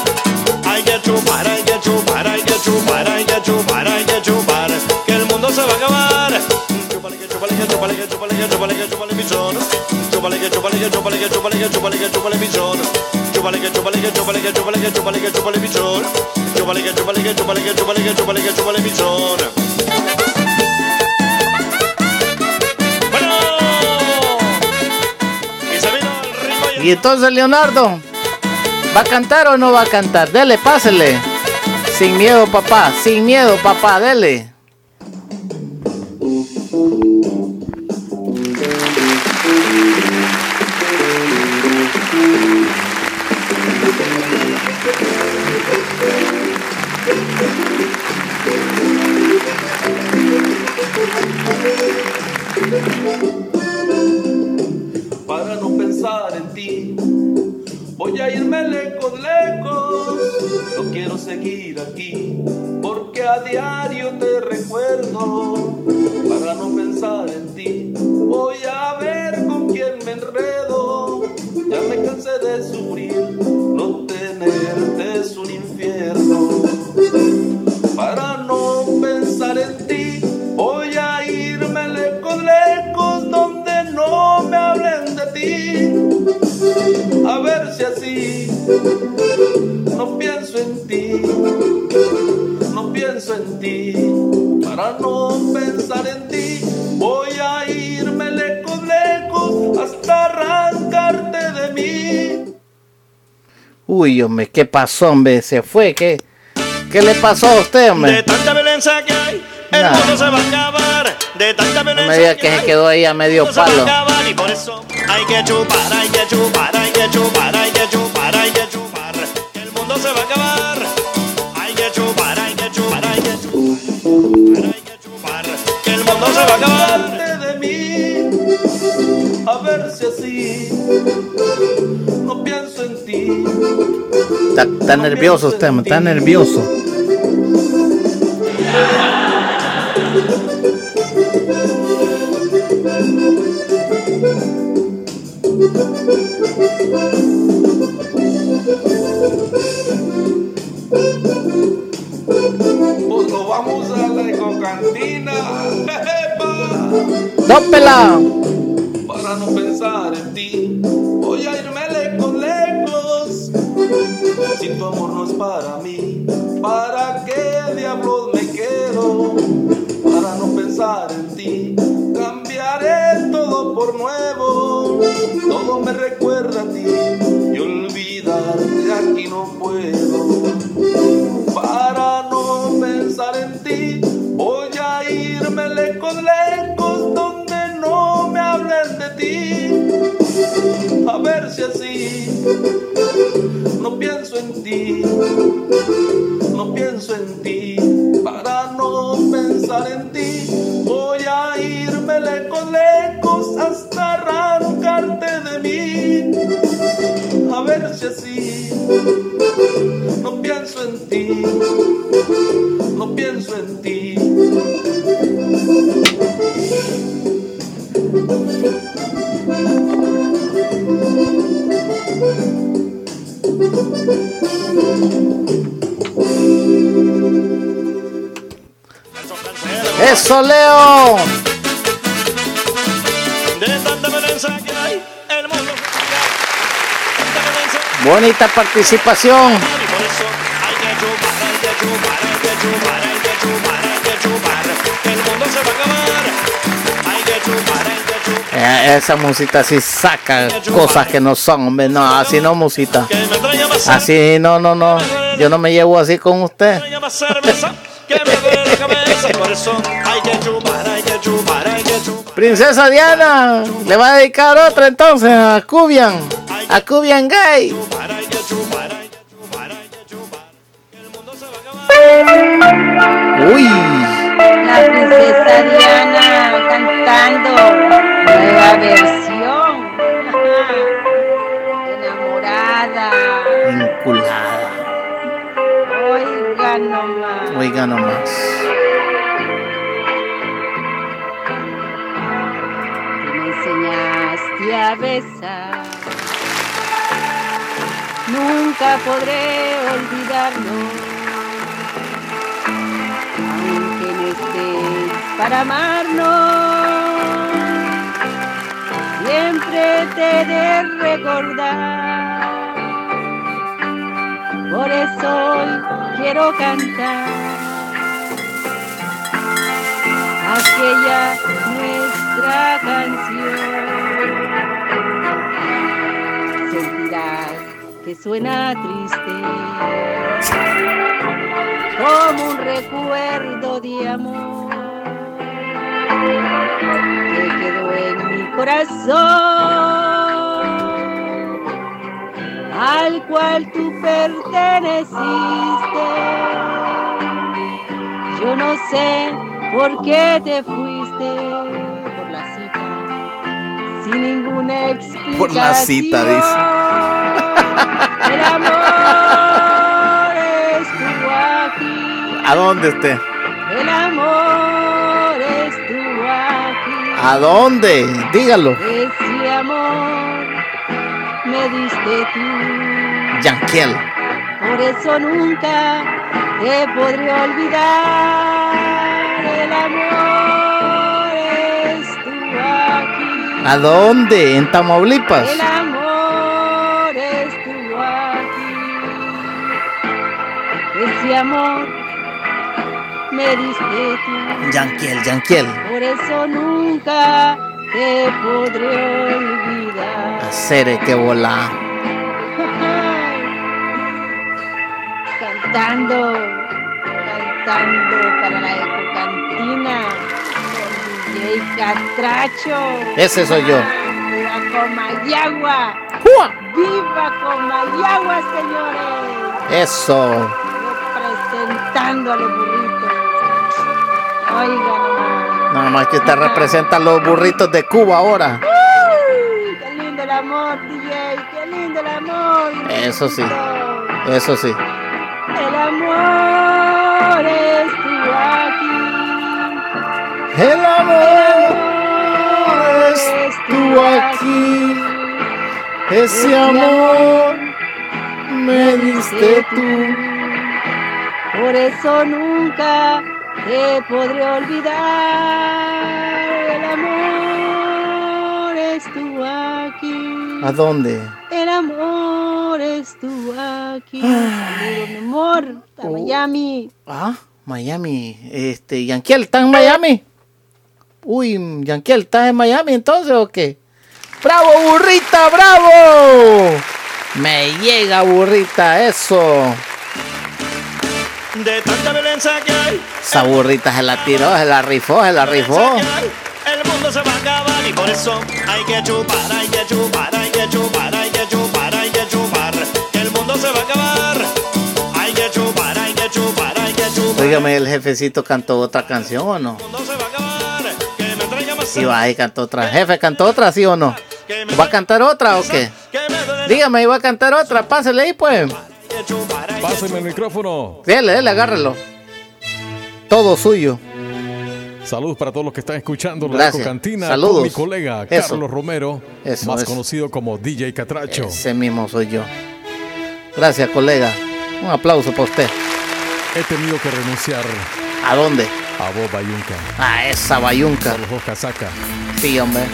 Hay que chupar, hay que chupar, hay que chupar, hay que chupar, hay que chupar, que el mundo se va a acabar. Chupale que chupale que chupale que chupale que chupale que chupale pichón. Chupale que chupale que chupale que chupale que chupale que chupale pichón. Chupale que chupale que chupale que chupale que chupale que chupale que chupale que chupale que chupale que chupale que chupale. Y entonces Leonardo, ¿va a cantar o no va a cantar? Dele, pásele. Sin miedo, papá. Sin miedo, papá. Dele. Seguir aquí, porque a diario te recuerdo. Para no pensar en ti, voy a ver con quién me enredo. Ya me cansé de sufrir, no tenerte es un infierno. Para no ti, no pienso en ti. Para no pensar en ti, voy a irme lejos, lejos, hasta arrancarte de mí. Uy, hombre, ¿qué pasó, hombre? Se fue, ¿qué? ¿Qué le pasó a usted, hombre? De tanta violencia que hay, el mundo se va a acabar. De tanta No me violencia diga que se quedó ahí a medio se va a palo. acabar y por eso hay que chupar, hay que chupar, hay que chupar, hay que chupar, hay que chupar. Que el mundo se va a acabar. Que chupar. Que el mundo se va a acabar. De mí, a ver si así no pienso en ti. Está, está nervioso usted, hombre, está nervioso. Vamos a la ecocantina. ¡Dópela! Para no pensar en ti, voy a irme lejos, lejos. Si tu amor no es para mí, ¿para qué diablos me quedo? Para no pensar en ti, cambiaré todo por nuevo. Todo me recuerda a ti y olvidarte aquí no puedo. Para lejos, donde no me hablen de ti. A ver si así no pienso en ti, no pienso en ti. Para no pensar en ti, voy a irme lejos, lejos, hasta arrancarte de mí. A ver si así no pienso en ti, no pienso en ti. Que chupar. Eh, esa musita sí saca cosas que no son, hombre. No, así no musita. Así no, no, no. Yo no me llevo así con usted. Princesa Diana, le va a dedicar otra entonces a Cubian, a Cubian Gay. Uy, La princesa Diana cantando nueva versión. Enamorada. vinculada. Oiga nomás. Oiga nomás. Enseñaste a besar. Nunca podré olvidarlo. Aunque no estés para amarnos, siempre te de recordar. Por eso quiero cantar aquella nuestra canción. Sentirás que suena triste, como un recuerdo de amor que quedó en mi corazón, al cual tú perteneciste. Yo no sé por qué te fuiste sin ninguna explicación. Por la cita, dice. El amor estuvo aquí. ¿A dónde usted? El amor estuvo aquí. ¿A dónde? Dígalo. Ese amor me diste tú. Yanquiel. Por eso nunca te podré olvidar. El amor ¿A dónde? En Tamaulipas. El amor estuvo aquí. Ese amor me diste tú. Yanquiel, Yanquiel. Por eso nunca te podré olvidar. Hacer que volar. Cantando, cantando para la ecocantina. DJ Catracho. Ese soy yo. Viva Comayagua. Viva Comayagua, señores. Eso. Presentando a los burritos. Oigan. Nada más que usted representa a los burritos de Cuba ahora. Uy, Qué lindo el amor, DJ. Qué lindo el amor. Eso sí. Eso sí. El amor estuvo aquí. El amor estuvo aquí. Ese amor me diste tú. Por eso nunca te podré olvidar. El amor estuvo aquí. ¿A dónde? El amor estuvo aquí. Saludos, mi amor. Hasta Miami. Ah, Miami. Este, Yanquiel, ¿está en Miami? Uy, Yanquiel, ¿está en Miami entonces o qué? ¡Bravo, burrita, bravo! Me llega, burrita, eso. De tanta violencia que hay, Esa burrita se la tiró, se la rifó, se la rifó. el mundo se va a acabar y por eso hay que chupar, hay que chupar, hay que chupar, hay que chupar, hay que chupar, el mundo se va a acabar. Hay que chupar, hay que chupar, hay que chupar. Dígame, ¿el jefecito cantó otra canción o no? Sí, va, ahí cantó otra. Jefe, ¿cantó otra, sí o no? ¿Va a cantar otra o qué? Dígame, ¿iba a cantar otra? Pásele ahí, pues. Páseme el micrófono. Dele, dele, agárrelo. Todo suyo. Saludos para todos los que están escuchando la Cantina Saludos. con mi colega Eso. Carlos Romero, Eso, más eso. conocido como DJ Catracho. Ese mismo soy yo. Gracias, colega. Un aplauso para usted. He tenido que renunciar ¿A dónde? A Bob Bayunca. A esa bayunca. Los dos casacas. Sí, hombre.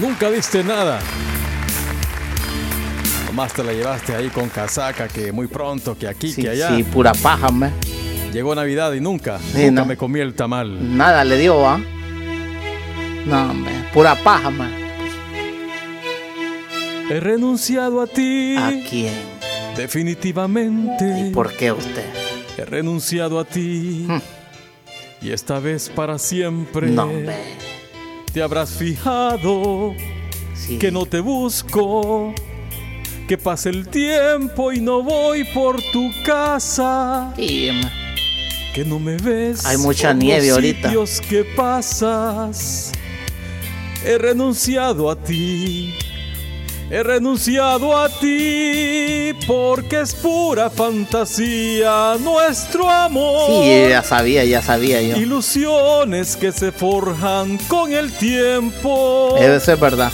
Nunca diste nada. Nomás te la llevaste ahí con casaca, que muy pronto, que aquí, que allá. Sí, pura paja, hombre. Llegó Navidad y nunca, nunca me comí el tamal. Nada le dio, ¿ah? No, hombre, pura paja, man. He renunciado a ti. ¿A quién? Definitivamente. ¿Y por qué usted? He renunciado a ti. Hmm. Y esta vez para siempre. No. Te habrás fijado que no te busco. Que pase el tiempo y no voy por tu casa. Sí, que no me ves. Hay mucha nieve ahorita. Sitios que pasas. He renunciado a ti. He renunciado a ti porque es pura fantasía nuestro amor. Sí, ya sabía, ya sabía yo. Ilusiones que se forjan con el tiempo. Eso es verdad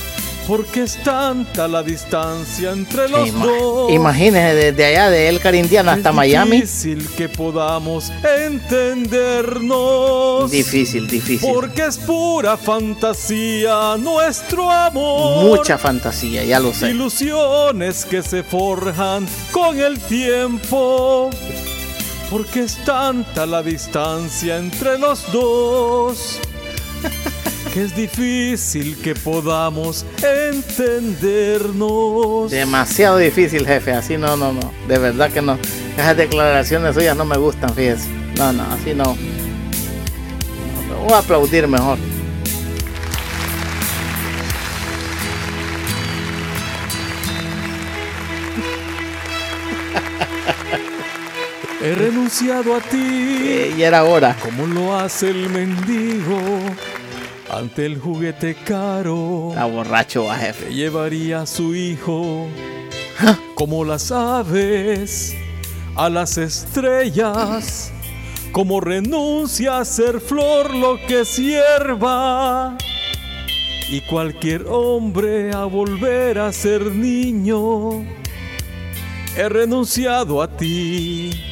porque es tanta la distancia entre los Ima dos. Imagínese desde allá de El Carindiana hasta Miami. Difícil que podamos entendernos. Difícil, difícil. Porque es pura fantasía nuestro amor. Mucha fantasía, ya lo sé. Ilusiones que se forjan con el tiempo. Porque es tanta la distancia entre los dos que es difícil que podamos entendernos. Demasiado difícil, jefe. Así no, no, no. De verdad que no. Esas declaraciones suyas no me gustan, fíjese. No, no, así no. Voy a aplaudir mejor. He renunciado a ti. Y era hora. Como lo hace el mendigo ante el juguete caro. Está borracho, va, jefe. Que llevaría a su hijo como las aves a las estrellas. Como renuncia a ser flor lo que es hierba. Y cualquier hombre a volver a ser niño. He renunciado a ti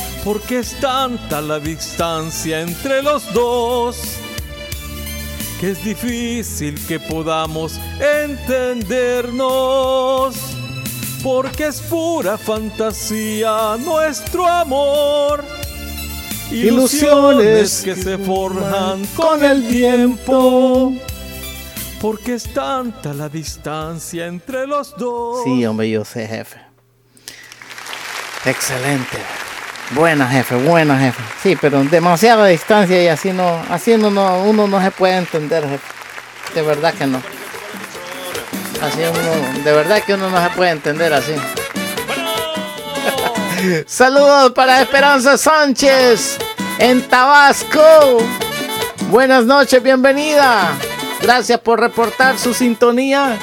porque es tanta la distancia entre los dos que es difícil que podamos entendernos, porque es pura fantasía nuestro amor. Ilusiones que se forjan con el tiempo, porque es tanta la distancia entre los dos. Sí, hombre, yo sé, jefe. Excelente. Buena jefe, buena jefe. Sí, pero demasiada distancia y así no, así no, uno no se puede entender, jefe. De verdad que no. Así uno, de verdad que uno no se puede entender así. Saludos para Esperanza Sánchez en Tabasco. Buenas noches, bienvenida. Gracias por reportar su sintonía.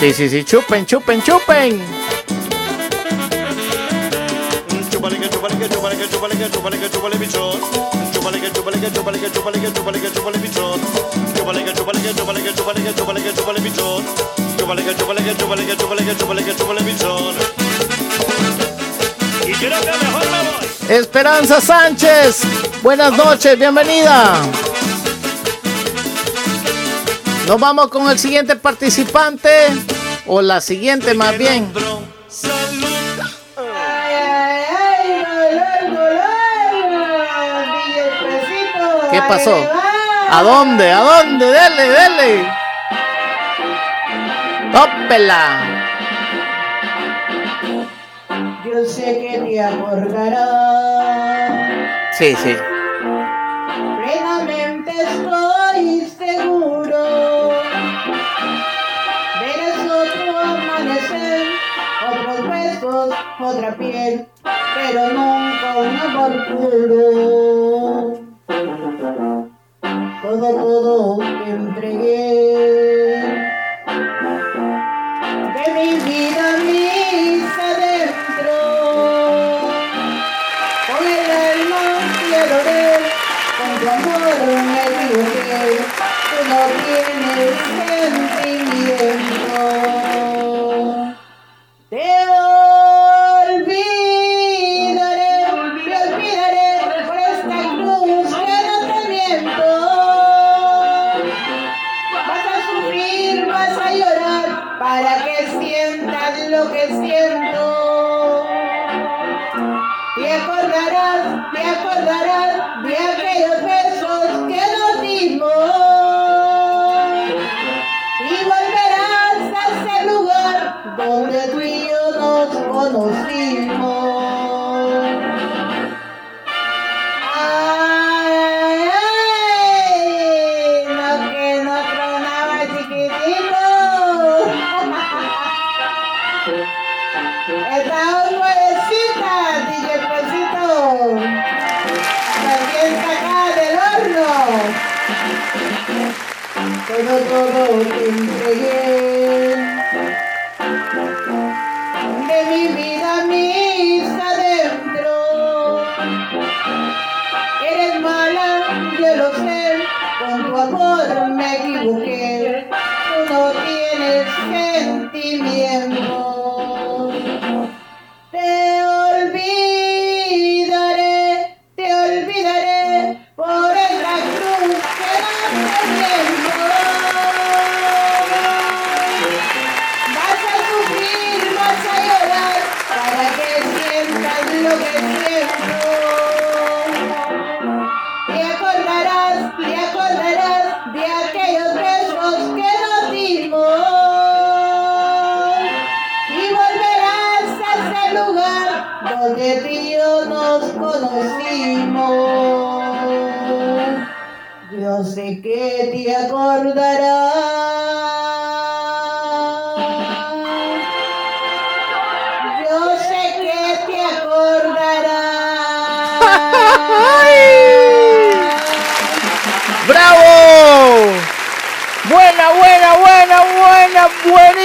Sí, sí, sí, chupen, chupen, chupen. Chúpale que chúpale que chúpale que chúpale bichón. Chúpale que chúpale que chúpale que chúpale que chúpale que chúpale bichón. Chúpale que chúpale que chúpale que chúpale que chúpale que chúpale bichón. Chúpale que chúpale que chúpale que chúpale que chúpale que chúpale bichón. Y quiero que mejor me voy. Esperanza Sánchez, buenas noches, bienvenida. Nos vamos con el siguiente participante o la siguiente más bien. ¿Qué pasó? ¿A dónde? ¿A dónde? Dele, dele. Tópela. sé que te acordarás. Sí, sí. Plenamente estoy seguro. Verás otro amanecer, otros besos, otra piel, pero nunca un amor puro. Todo, todo te entregué.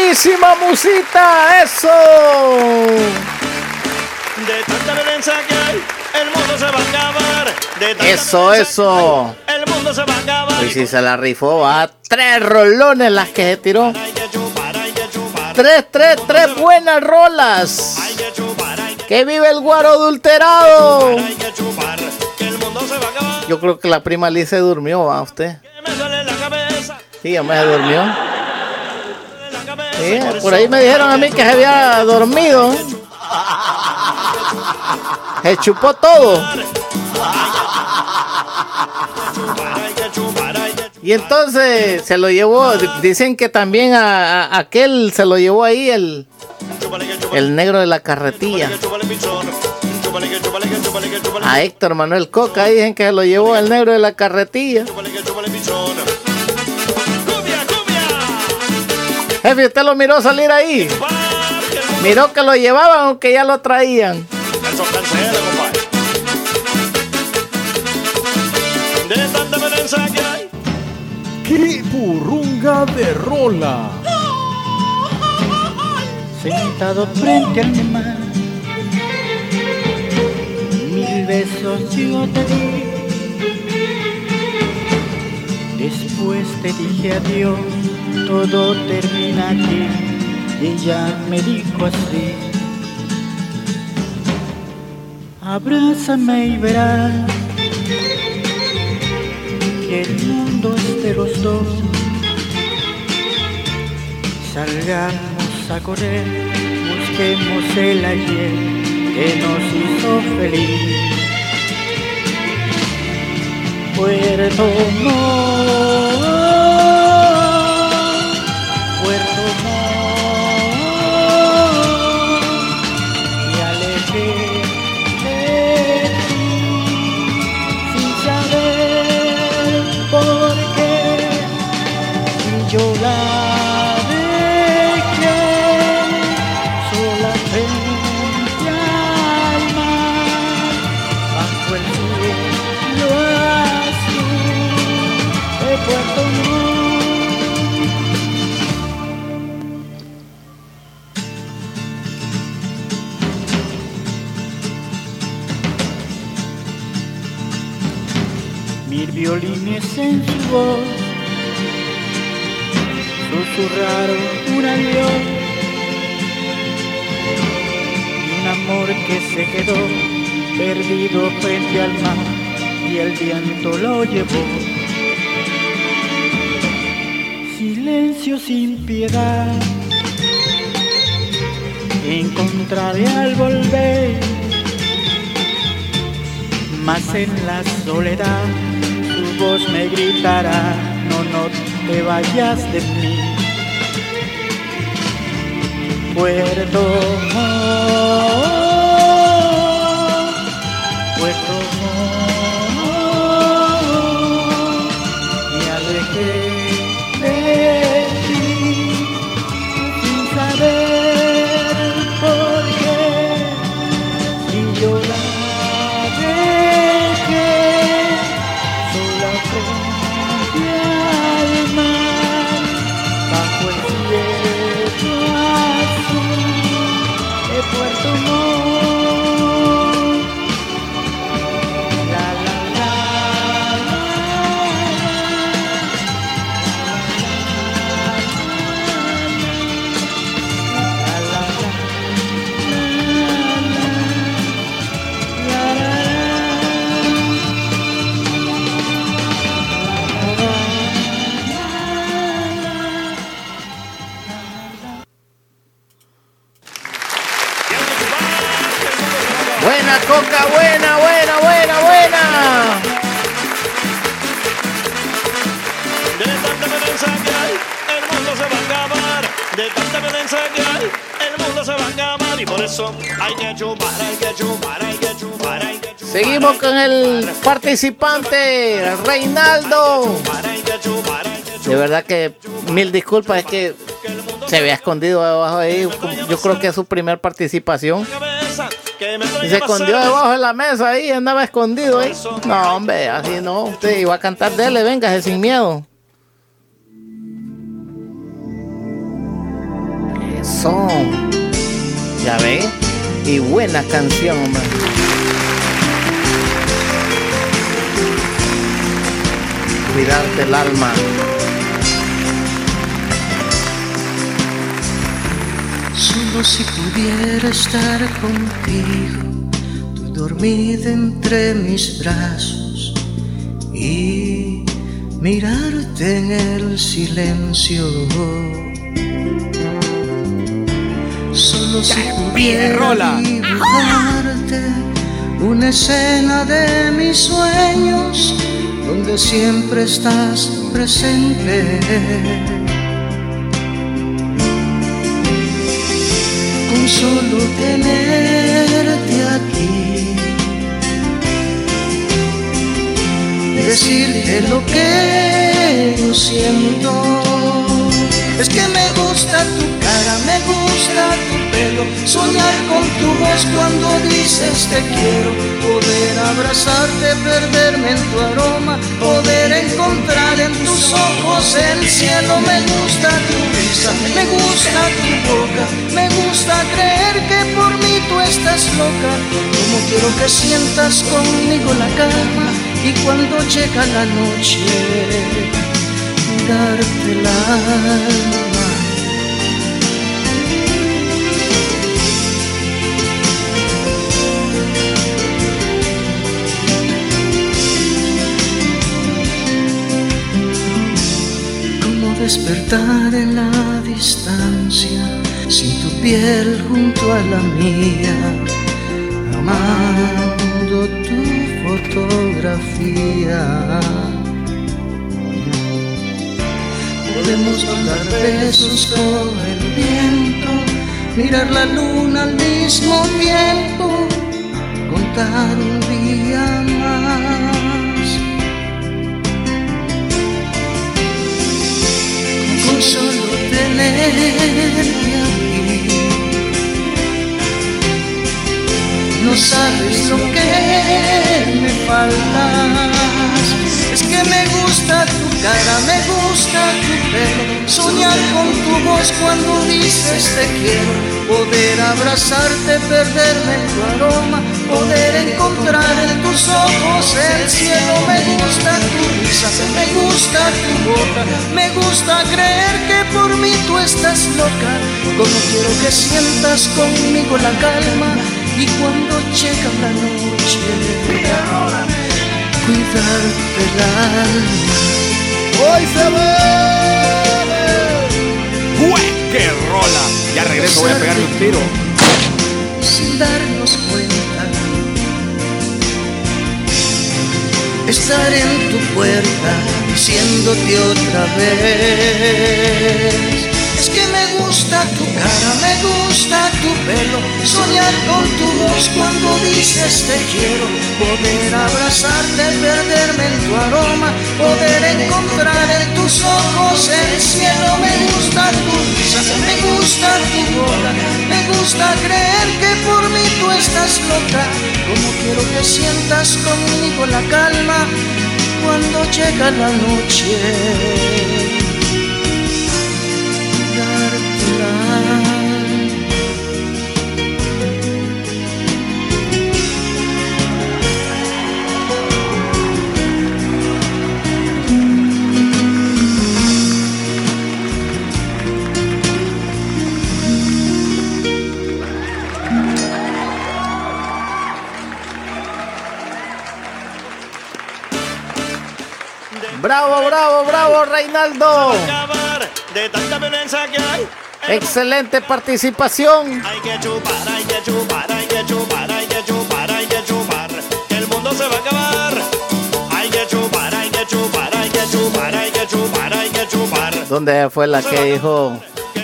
Buenísima musita, eso. De tanta violencia que hay, el mundo se va a acabar. De tanta Eso, eso. hay, el mundo se va a acabar. Hoy sí se la rifó, a tres rolones las que se tiró. Tres, tres, tres buenas rolas. Que vive el guaro adulterado. Yo creo que la prima Liz se durmió, ¿a usted? Sí, ya me se durmió. Sí, por ahí me dijeron a mí que se había dormido. Se chupó todo. Y entonces se lo llevó, dicen que también a, a aquel se lo llevó ahí el, el negro de la carretilla. A Héctor Manuel Coca dicen que se lo llevó el negro de la carretilla. Jefe, ¿usted lo miró salir ahí? Miró que lo llevaban aunque ya lo traían. De tanta violencia que hay. ¡Qué burrunga de rola! Sentado frente al mar, mil besos yo te di. Después te dije adiós, todo termina aquí. Ella me dijo así. Abrázame y verás que el mundo es de los dos. Salgamos a correr, busquemos el ayer que nos hizo feliz. Puerto Montt, susurraron un adiós un amor que se quedó perdido frente al mar y el viento lo llevó. Silencio sin piedad, encontraré al volver, mas en la soledad su voz me gritará, no, no te vayas de mí. Puerto Seguimos participante, Reinaldo. De verdad que mil disculpas, es que se había escondido debajo ahí. Yo creo que es su primer participación. Se escondió debajo de la mesa ahí, andaba escondido ahí. No, hombre, así no. Usted iba a cantar, dele, venga, sin miedo. Eso. Ya ve. Y buena canción, hombre. Cuidarte el alma. Solo si pudiera estar contigo, tú dormida entre mis brazos y mirarte en el silencio. Solo si pudiera dibujarte una escena de mis sueños donde siempre estás presente. Con solo tenerte aquí, decirte lo que yo siento. Es que me gusta tu cara, me gusta tu pelo, soñar con tu voz cuando dices te quiero, poder abrazarte, perderme en tu aroma, poder encontrar en tus ojos el cielo. Me gusta tu risa, me gusta tu boca, me gusta creer que por mí tú estás loca, como quiero que sientas conmigo la cama y cuando llega la noche darte el alma. Como despertar en la distancia, sin tu piel junto a la mía, amando tu fotografía. Podemos dar besos con el viento, mirar la luna al mismo tiempo, contar un día más. Con solo tenerte aquí, no sabes lo que me falta. Es que me gusta tu cara, me gusta tu pelo, soñar con tu voz cuando dices te quiero, poder abrazarte, perderme en tu aroma, poder encontrar en tus ojos el cielo, me gusta tu risa, me gusta tu boca, me gusta creer que por mí tú estás loca, como quiero que sientas conmigo la calma. Y cuando llega la noche cuidarte el alma. Hoy se ve. ¡Qué rola! Ya regreso, voy a pegarle un tiro. Sin darnos cuenta. Estar en tu puerta diciéndote otra vez. Me gusta tu cara, me gusta tu pelo, soñar con tu voz cuando dices te quiero, poder abrazarte, perderme en tu aroma, poder encontrar en tus ojos el cielo, me gusta tu risa, me gusta tu boca, me gusta creer que por mí tú estás loca, como quiero que sientas conmigo la calma cuando llega la noche. Bravo, Reinaldo. De tanta violencia que hay. Excelente participación. Hay que chupar, hay que chupar, hay que chupar, hay que chupar, hay que chupar. Que el mundo se va a acabar. Hay que chupar, hay que chupar, hay que chupar, hay que chupar, hay que chupar. ¿Dónde fue la que dijo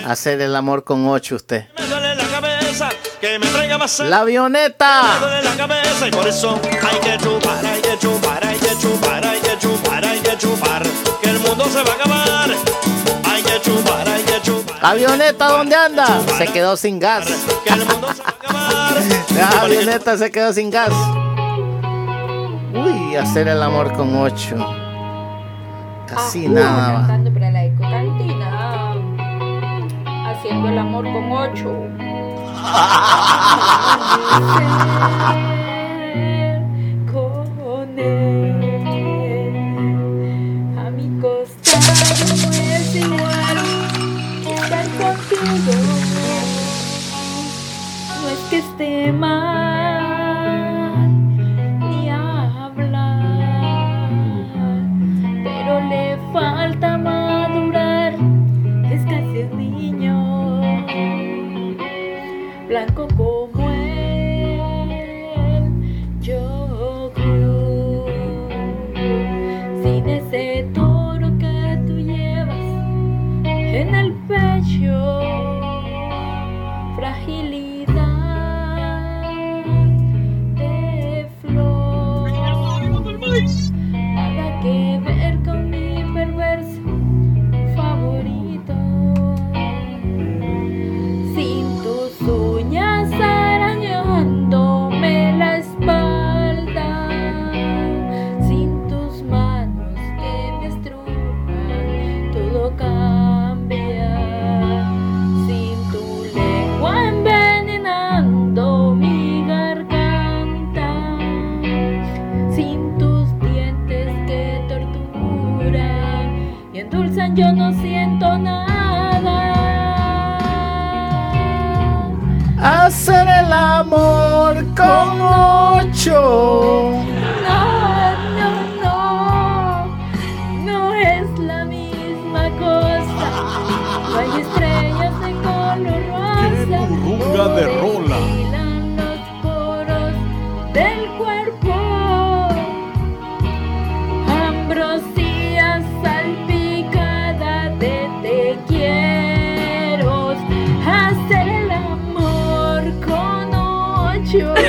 hacer el amor con ocho usted? Me duele la cabeza, que me traiga más La avioneta. Me duele la cabeza y por eso hay que chupar, hay que chupar, hay que chupar, hay que chupar, hay que chupar. Que el mundo se va a acabar. Hay que chupar, hay que chupar. Avioneta, ¿dónde anda? Se quedó sin gas. Que el mundo se va a acabar. La avioneta se quedó sin gas. Uy, hacer el amor con ocho. Casi nada. va. Cantando para la ecocantina. Haciendo el amor con ocho. Con él. No yo no siento nada. Hacer el amor con ocho.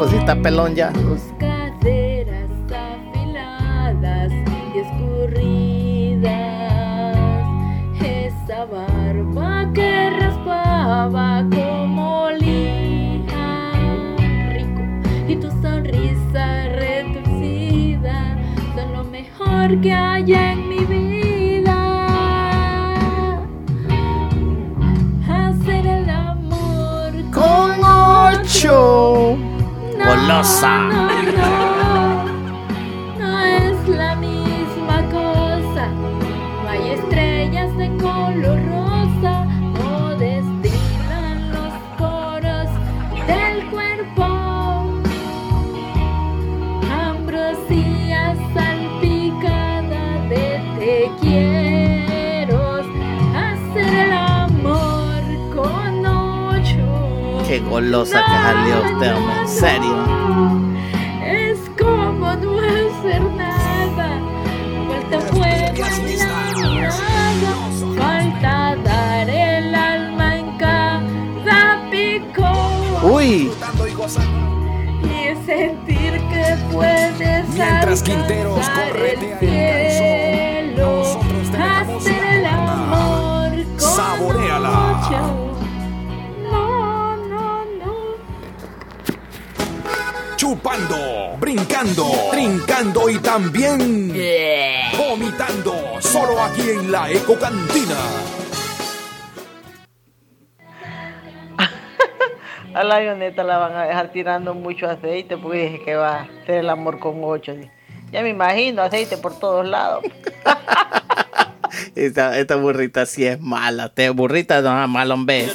Crespo si está pelón ya. Tus No, no, no es la misma cosa. No hay estrellas de color rosa, no destilan los poros del cuerpo. Ambrosía salpicada de te quiero. Hacer el amor con ocho. Qué golosa que salió usted, hombre. En serio. Mientras Quinteros corretea el el cielo, hacer el amor con ocho. No, no, no. Chupando, brincando, trincando y también vomitando. Solo aquí en la Eco Cantina. La avioneta la van a dejar tirando mucho aceite porque dije que va a hacer el amor con ocho. Ya me imagino, aceite por todos lados. Esta, burrita sí es mala. Te burrita no es mala, hombre.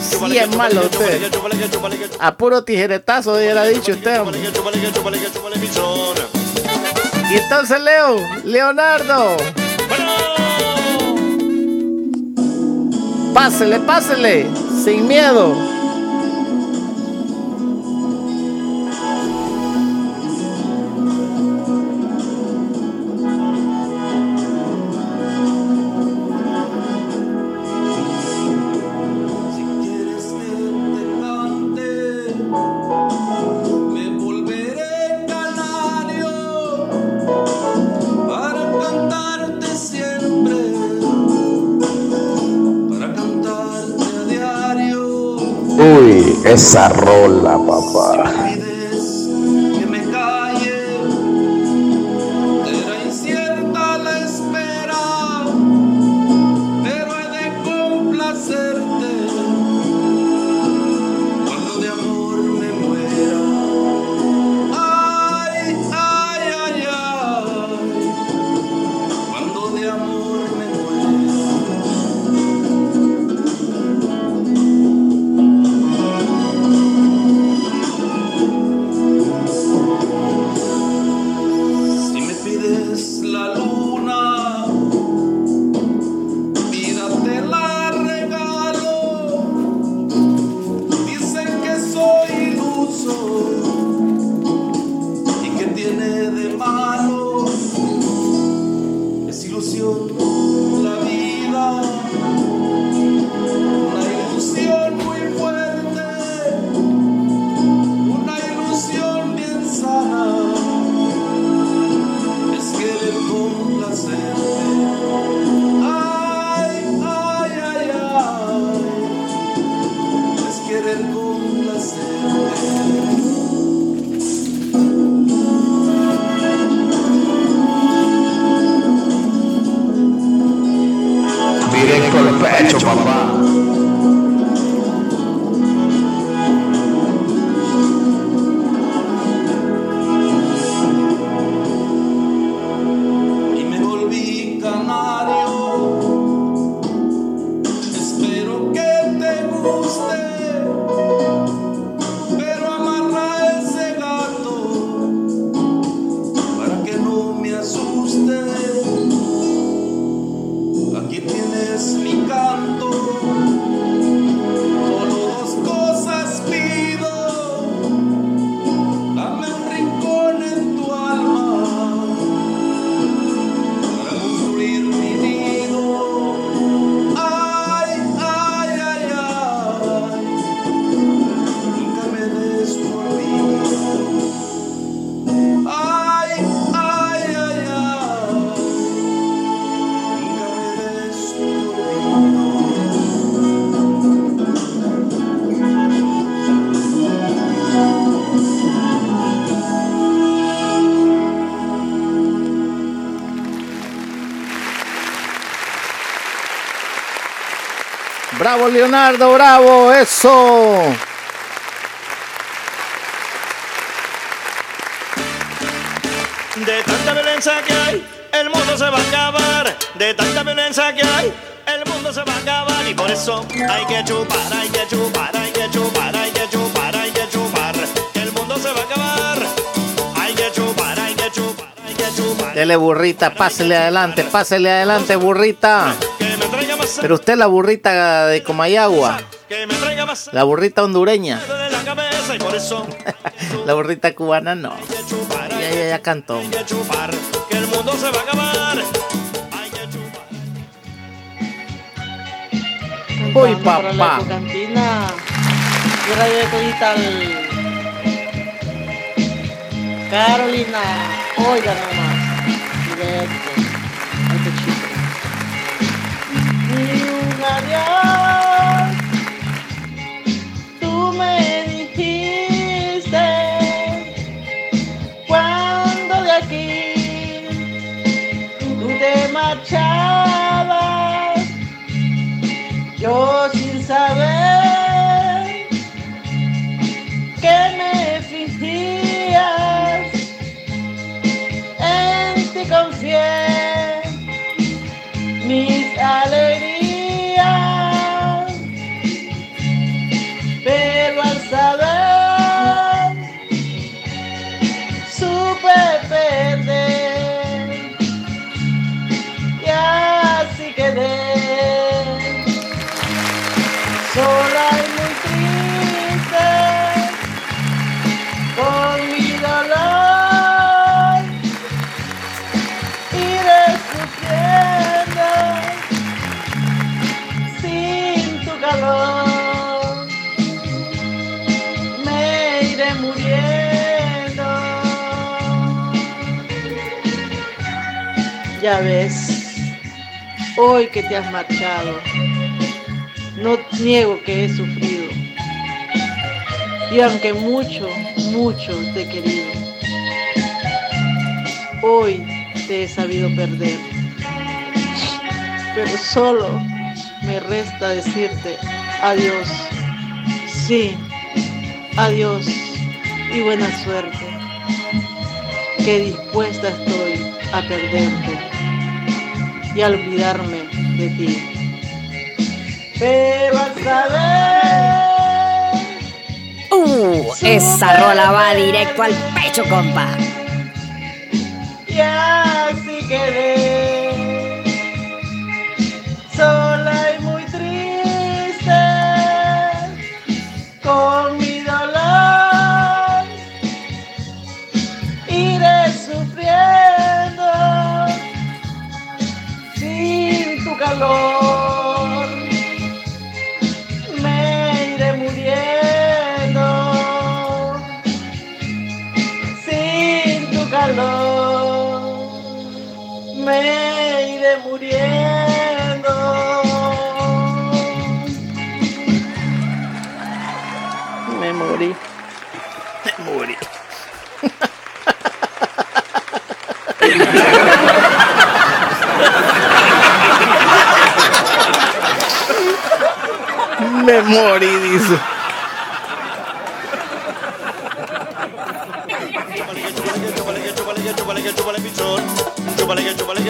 Sí es malo usted. A puro tijeretazo hubiera dicho usted. Y entonces Leo, Leonardo. Pásele, pásele, sin miedo. Esa rola, papá. Bravo, Leonardo, bravo, eso. De tanta violencia que hay, el mundo se va a acabar. De tanta violencia que hay, el mundo se va a acabar. Y por eso hay que chupar, hay que chupar, hay que chupar, hay que chupar, hay que chupar. El mundo se va a acabar. Hay que chupar, hay que chupar, hay que chupar. Dele burrita, pásele adelante, pásele adelante, burrita. Pero usted la burrita de Comayagua. La burrita hondureña. La burrita cubana no. Ya, ya, ya cantó. Uy, papá. Carolina, oiga me dijiste cuando de aquí tú te marchabas. Yo sin saber que me fingías, en ti confié mis alegrías, ya ves hoy que te has marchado no niego que he sufrido. Y aunque mucho, mucho te he querido, hoy te he sabido perder. Pero solo me resta decirte adiós. Sí, adiós y buena suerte. Que dispuesta estoy a perderte y a olvidarme de ti. Pero al saber Uh, esa rola va directo al pecho, compa. y así quedé Me morí, dice.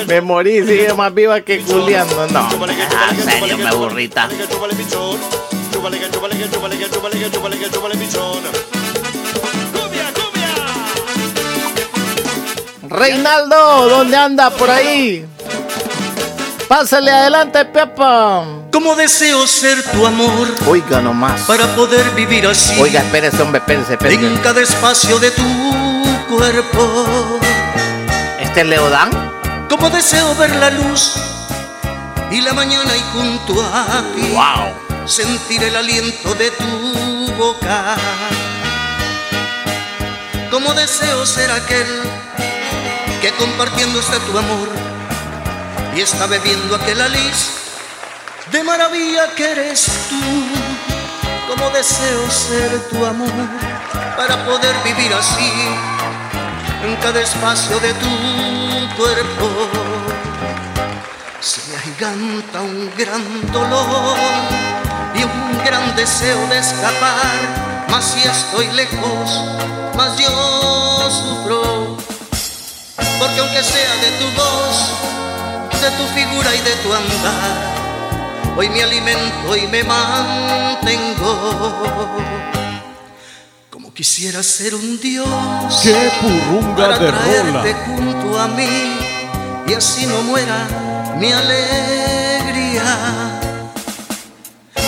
Me morí, sigue más viva que culiando. No. Ah, serio, me burrita. Reinaldo, ¿dónde anda por ahí? Pásale adelante, Pepa. Como deseo ser tu amor Oiga nomás. para poder vivir así Oiga, espérese, hombre, espérese, espérese. en cada espacio de tu cuerpo. ¿Este es Leodán? Como deseo ver la luz y la mañana y junto a ti sentir el aliento de tu boca. Como deseo ser aquel que compartiendo está tu amor y está bebiendo aquel aliz de maravilla que eres tú. Como deseo ser tu amor para poder vivir así en cada espacio de tu cuerpo. Se me agiganta un gran dolor y un gran deseo de escapar, más si estoy lejos, más yo sufro. Porque aunque sea de tu voz, de tu figura y de tu andar, hoy me alimento y me mantengo. Como quisiera ser un dios. ¡Qué purrunga para de traerte rola! junto a mí y así no muera mi alegría.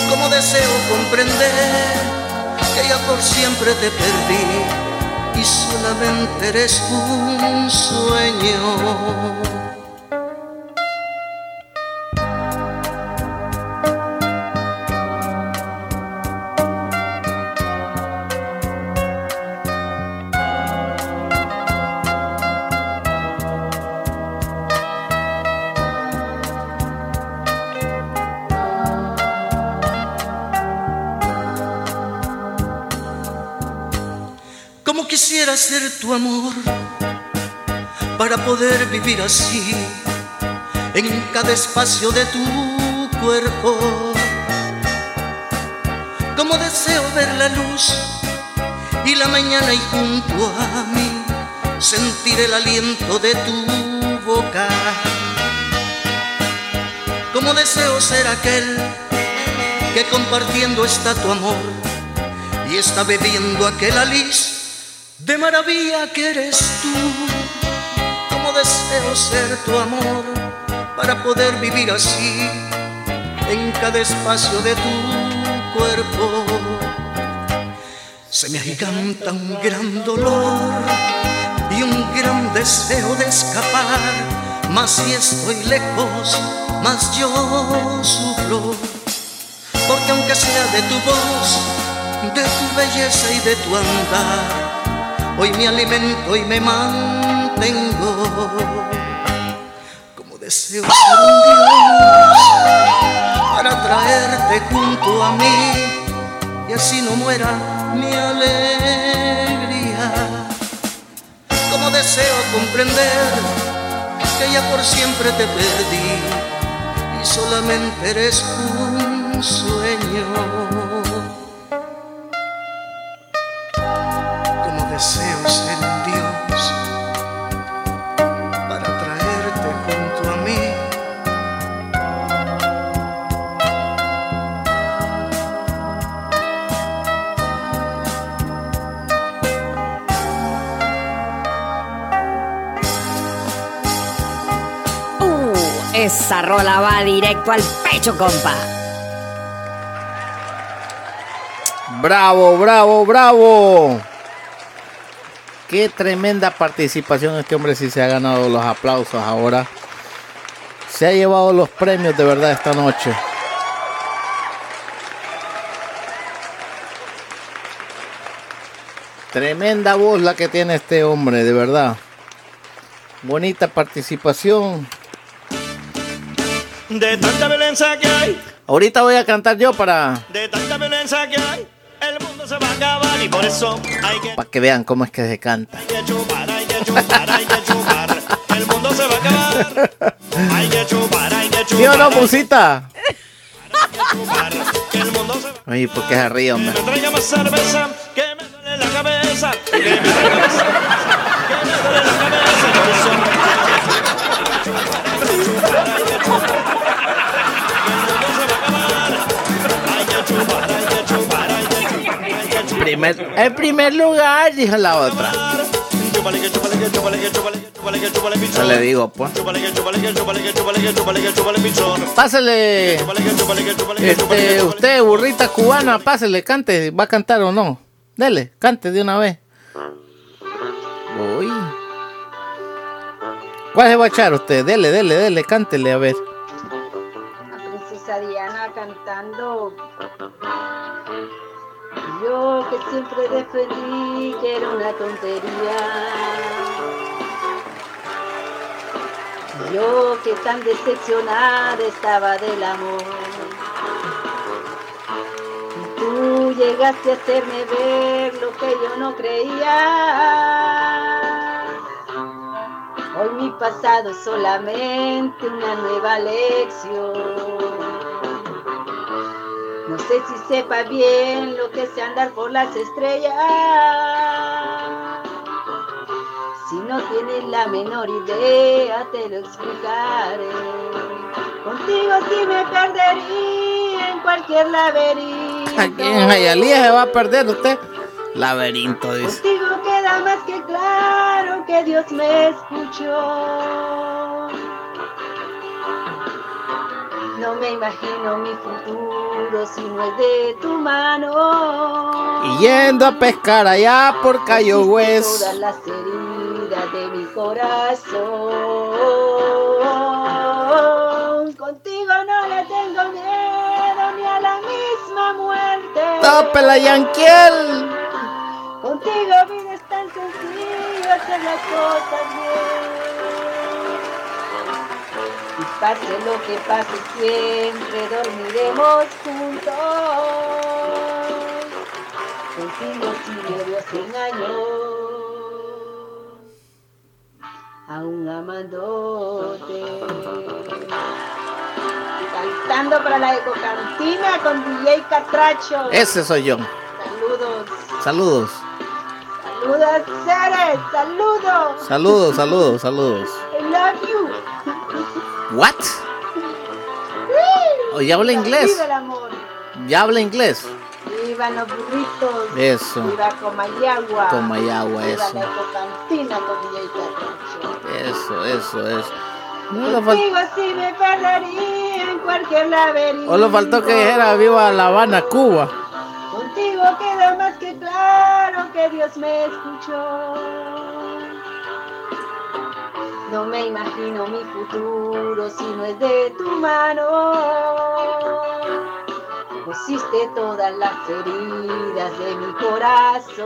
Como deseo comprender que ya por siempre te perdí y solamente eres un sueño. Quisiera ser tu amor para poder vivir así en cada espacio de tu cuerpo. Como deseo ver la luz y la mañana y junto a mí sentir el aliento de tu boca. Como deseo ser aquel que compartiendo está tu amor y está bebiendo aquel aliz de maravilla que eres tú. Como deseo ser tu amor para poder vivir así en cada espacio de tu cuerpo. Se me agiganta un gran dolor y un gran deseo de escapar, más si estoy lejos, más yo sufro. Porque aunque sea de tu voz, de tu belleza y de tu andar, hoy me alimento y me mantengo. Como deseo ser un Dios para traerte junto a mí y así no muera mi alegría. Como deseo comprender que ya por siempre te perdí y solamente eres un sueño. Esa rola va directo al pecho, compa. Bravo, bravo, bravo. Qué tremenda participación este hombre si se ha ganado los aplausos ahora. Se ha llevado los premios de verdad esta noche. Tremenda voz la que tiene este hombre, de verdad. Bonita participación. De tanta violencia que hay, Ahorita voy a cantar yo para, de tanta violencia que hay, el mundo se va a acabar y por eso hay que, para que vean cómo es que se canta. hay que chupar, hay que chupar, hay que chupar. El mundo se va a acabar. Hay que chupar, hay que chupar. ¿Sí o no, musita? Oye, ¿por qué se ríe, hombre? me traiga más cerveza, que me duele la cabeza, que me traiga más cerveza, que me duele la cabeza. Primer, en primer lugar, dijo la otra. Yo le digo, pues. Pásale. Este, usted, burrita cubana, pásele, cante. ¿Va a cantar o no? Dele, cante de una vez. Uy. ¿Cuál se va a echar usted? Dele, dele, dele, cántele, a ver. La princesa Diana cantando. Yo que siempre defendí que era una tontería. Yo que tan decepcionada estaba del amor. Y Tú llegaste a hacerme ver lo que yo no creía. Hoy mi pasado es solamente una nueva lección. No sé si sepa bien lo que es andar por las estrellas. Si no tienes la menor idea, te lo explicaré. Contigo sí me perdería en cualquier laberinto. Aquí en Jayalía se va a perder usted. Laberinto, dice. Contigo queda más que claro que Dios me escuchó. No me imagino mi futuro si no es de tu mano. Y yendo a pescar allá por Cayo West. Todas las heridas de mi corazón. Contigo no le tengo miedo ni a la misma muerte. ¡Tópela, Yanquiel! Contigo vida es tan sencillo hacer las cosas bien. Y pase lo que pase siempre dormiremos juntos. Contigo si llevo 100 años, aún amándote. Cantando para la ecocantina con DJ Catracho. Ese soy yo. Saludos. Saludos. Saludos, Ceres. Saludos. Saludos, saludos, saludos. I love you. What? ¿O ya habla inglés? Viva el amor. ¿Ya habla inglés? Viva los burritos. Eso. Viva Comayagua. Comayagua, Viva eso. la con DJ Catracho. Eso, eso, eso. No le fal- sí me perdería en cualquier laberinto. o le faltó que dijera viva La Habana, Cuba. Contigo queda más que claro que Dios me escuchó. No me imagino mi futuro si no es de tu mano. Pusiste todas las heridas de mi corazón.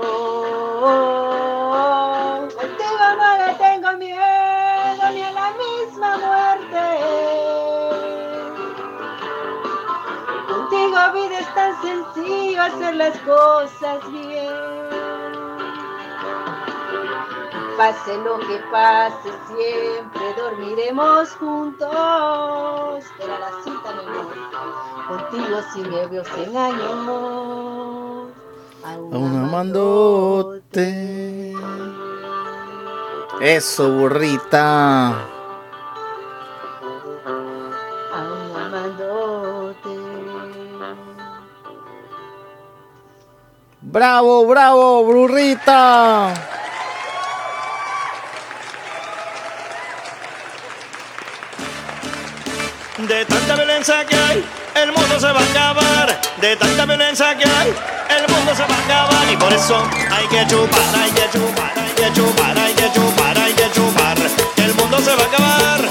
Contigo no le tengo miedo ni a la misma muerte. Contigo vida es tan sencillo hacer las cosas bien. Pase lo que pase, siempre dormiremos juntos. Era la cita, mi amor. Contigo si me veo 100 años. Aún amándote. Eso, burrita. Aún amándote. Bravo, bravo, burrita. De tanta violencia que hay, el mundo se va a acabar. De tanta violencia que hay, el mundo se va a acabar. Y por eso hay que chupar, hay que chupar, hay que chupar, hay que chupar, hay que chupar. Que el mundo se va a acabar.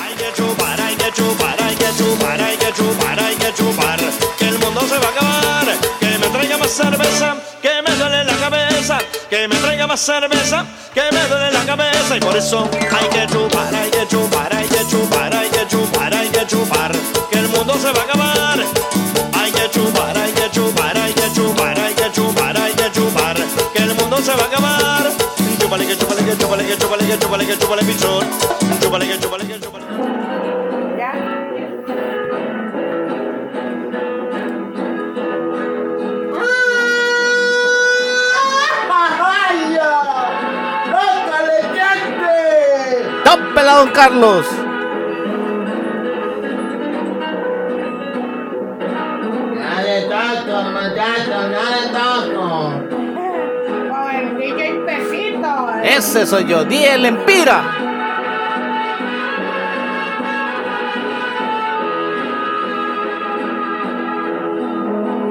Hay que chupar, hay que chupar, hay que chupar, hay que chupar, hay que chupar. El mundo se va a acabar. Que me traiga más cerveza, que me duele la cabeza. Que me traiga más cerveza, que me duele la cabeza. Y por eso hay que chupar, hay que chupar, hay que chupar, hay que chupar, hay que chupar. Que el mundo se va a acabar. Hay que chupar, hay que chupar, hay que chupar, hay que chupar, hay que chupar. Que el mundo se va a acabar. Chúpale, que chúpale, que chúpale, que chúpale, que chúpale, que chúpale, pichón. Chúpale, que chúpale, que chúpale. ¡Tópela, don Carlos! Ya de toco. Con el DJ Pesito. Ese soy yo, di el Empira.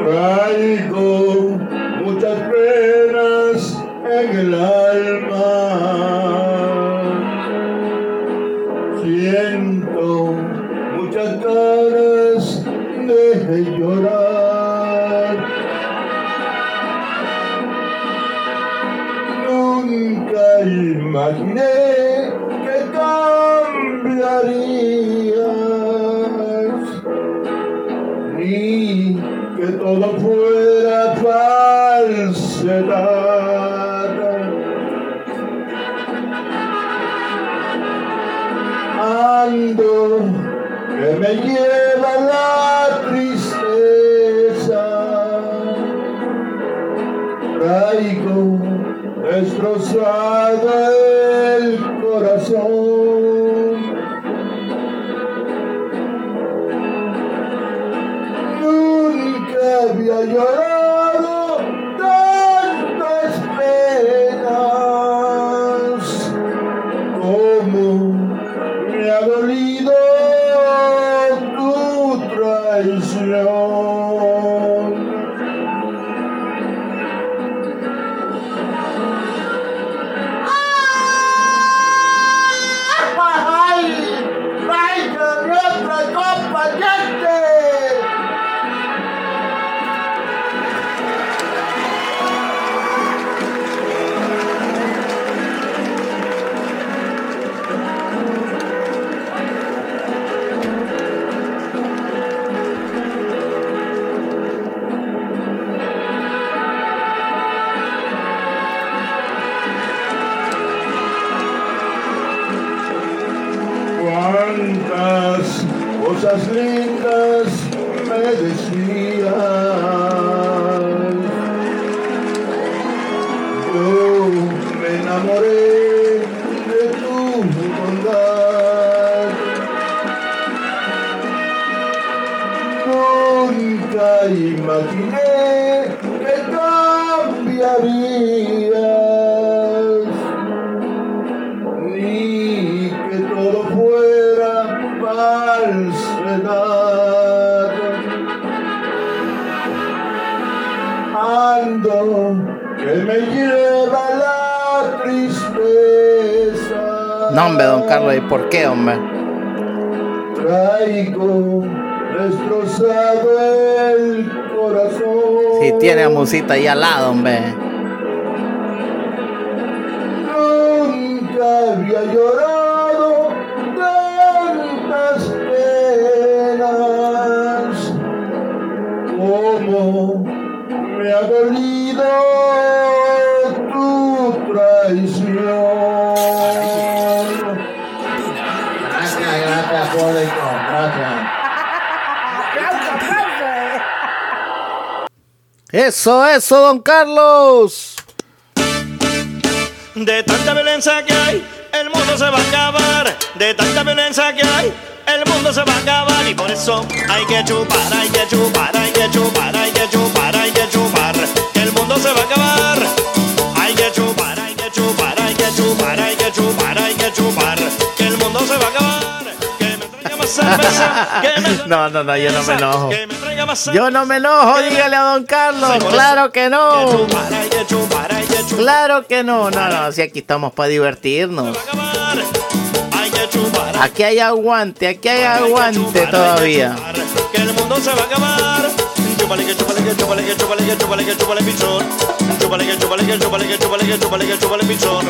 Traigo muchas penas en el alma. Siento muchas ganas de llorar. Imaginé que cambiarías ni que todo fuera falsedad. Ando que me lleva la destrozado el corazón. Musita ahí al lado, hombre. Eso, eso, don Carlos. De tanta violencia que hay, el mundo se va a acabar. De tanta violencia que hay, el mundo se va a acabar. Y por eso hay que chupar, hay que chupar, hay que chupar, hay que chupar, hay que chupar. Que el mundo se va a acabar. Hay que chupar, hay que chupar, hay que chupar, hay que chupar, hay que chupar. Que el mundo se va a acabar. No, no, no, yo no me enojo. Yo no me enojo, dígale a don Carlos. Claro que no. Claro que no. No, no, si aquí estamos para divertirnos. Aquí hay aguante, aquí hay aguante todavía. Que el mundo se va a acabar. Chúpale que chúpale que chúpale que chúpale que chúpale que chúpale pichón. Chúpale que chúpale que chúpale que chúpale que chúpale que chúpale pichón.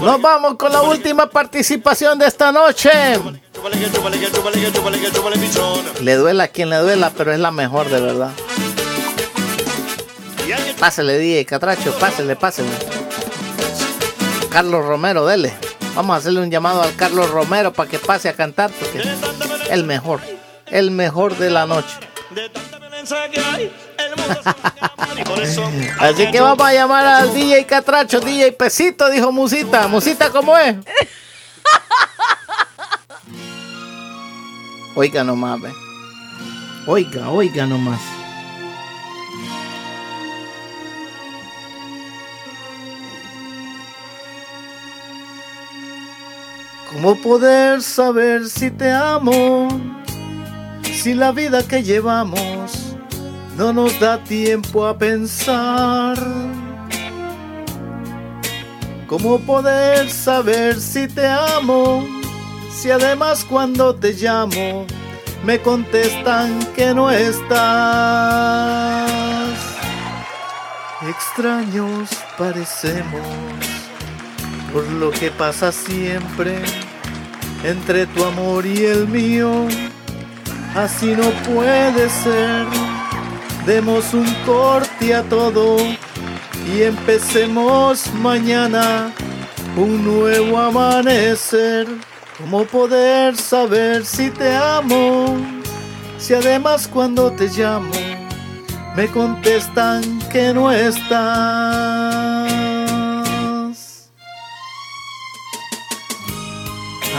Nos vamos con la última participación de esta noche. Le duela a quien le duela, pero es la mejor de verdad. Pásele, DJ Catracho, pásele, pásele. Carlos Romero, dele. Vamos a hacerle un llamado al Carlos Romero para que pase a cantar, porque el mejor, el mejor de la noche. Así que vamos a llamar al DJ Catracho, DJ Pesito, dijo Musita. Musita, ¿cómo es? Oiga nomás, ve. Oiga, oiga nomás. ¿Cómo poder saber si te amo? Si la vida que llevamos no nos da tiempo a pensar. ¿Cómo poder saber si te amo? Si además cuando te llamo me contestan que no estás. Extraños parecemos por lo que pasa siempre entre tu amor y el mío. Así no puede ser. Demos un corte a todo y empecemos mañana un nuevo amanecer. ¿Cómo poder saber si te amo? Si además cuando te llamo me contestan que no estás.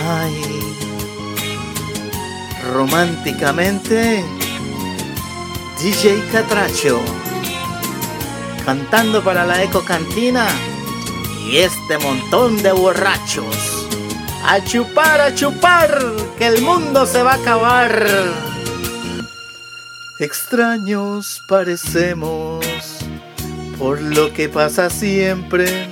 Ay, románticamente, DJ Catracho, cantando para la Eco Cantina y este montón de borrachos. A chupar, a chupar, que el mundo se va a acabar. Extraños parecemos por lo que pasa siempre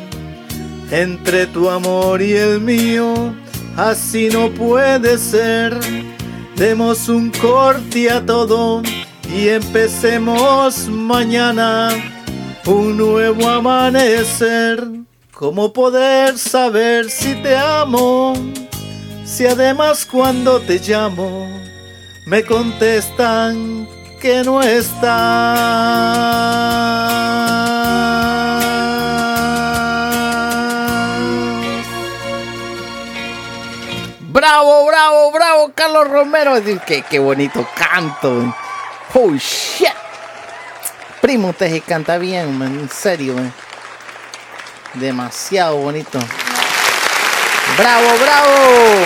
entre tu amor y el mío. Así no puede ser. Demos un corte a todo y empecemos mañana un nuevo amanecer. ¿Cómo poder saber si te amo? Si además cuando te llamo me contestan que no estás. Bravo, bravo, bravo, Carlos Romero. Qué, qué bonito canto. Oh shit. Primo, usted canta bien, en serio. Demasiado bonito. Bravo, bravo.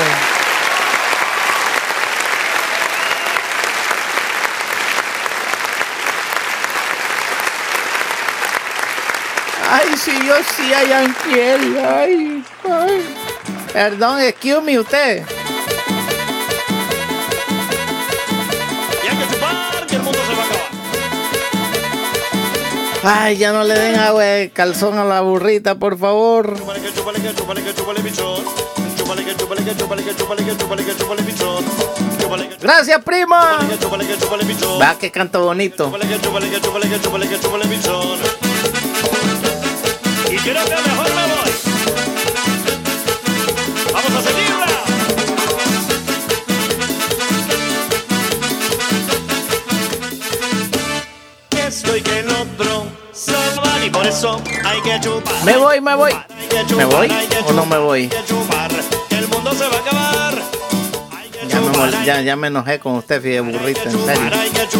Ay, si yo sí hay. Ay, ay. Perdón, excuse me usted. Ay, ya no le den agua de calzón a la burrita, por favor. Gracias, prima. Va que canto bonito. Y creo que mejor me voy. Vamos a seguirla. Eso hay que chupar. Me voy, me voy. ¿Me voy o no me voy? El mundo se va a acabar. Ya me, ya, ya me enojé con usted, fíjate, burrito, en serio.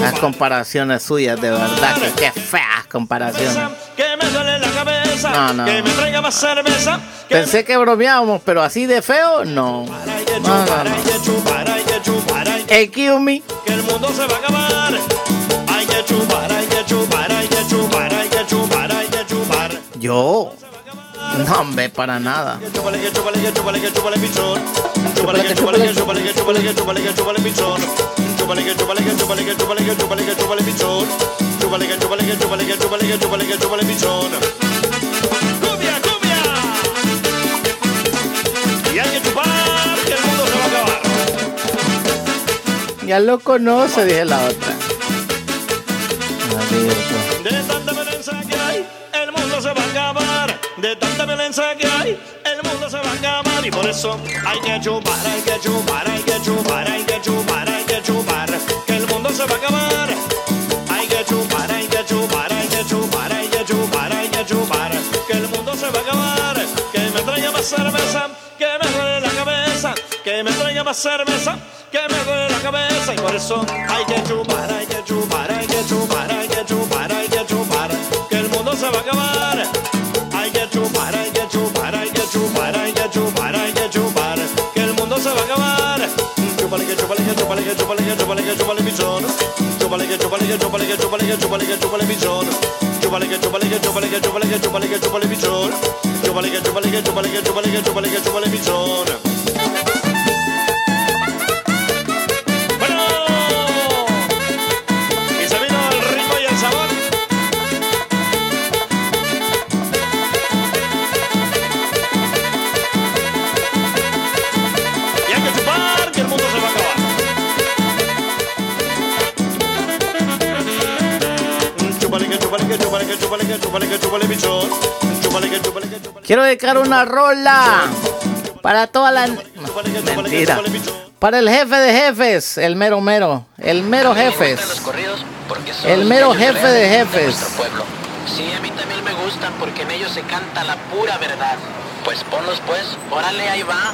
Las comparaciones suyas, de verdad, que qué feas comparaciones. Que me duele la cabeza. No, no. Que me traiga más cerveza. Pensé que bromeábamos, pero así de feo, no. No, no, no. Chupar, chupar, hay Excuse me. que el mundo se va a acabar. Chupar, hay que chupar, hay que chupar, Yo. No, hombre, para nada. Cumbia, cumbia. Y hay que chupar que el mundo se va a acabar. Ya lo conoce, dije la otra. De tanta violencia que hay, el mundo se va a acabar. Violencia que hay, el mundo se va a acabar. Y por eso hay que chupar, hay que chupar, hay que chupar, hay que chupar, hay que chupar. Que el mundo se va a acabar. Hay que chupar, hay que chupar, hay que chupar, hay que chupar, hay que chupar. Que el mundo se va a acabar. Que me traiga más cerveza, que me duele la cabeza. Que me traiga más cerveza, que me duele la cabeza. Y por eso hay que chupar, hay que chupar, hay que chupar, hay que chupar, hay que chupar. Que el mundo se va a acabar. Chúpale que chúpale que chúpale que chúpale pichón. Chúpale que chúpale que chúpale que chúpale que chúpale que chúpale pichón. Chúpale que chúpale que chúpale que chúpale que chúpale Quiero dedicar una rola para toda la. Mentira. Para el jefe de jefes, el mero mero. El mero jefes. El mero jefe de jefes. Sí, a mí también me gustan porque en ellos se canta la pura verdad. Pues ponlos pues, órale, ahí va.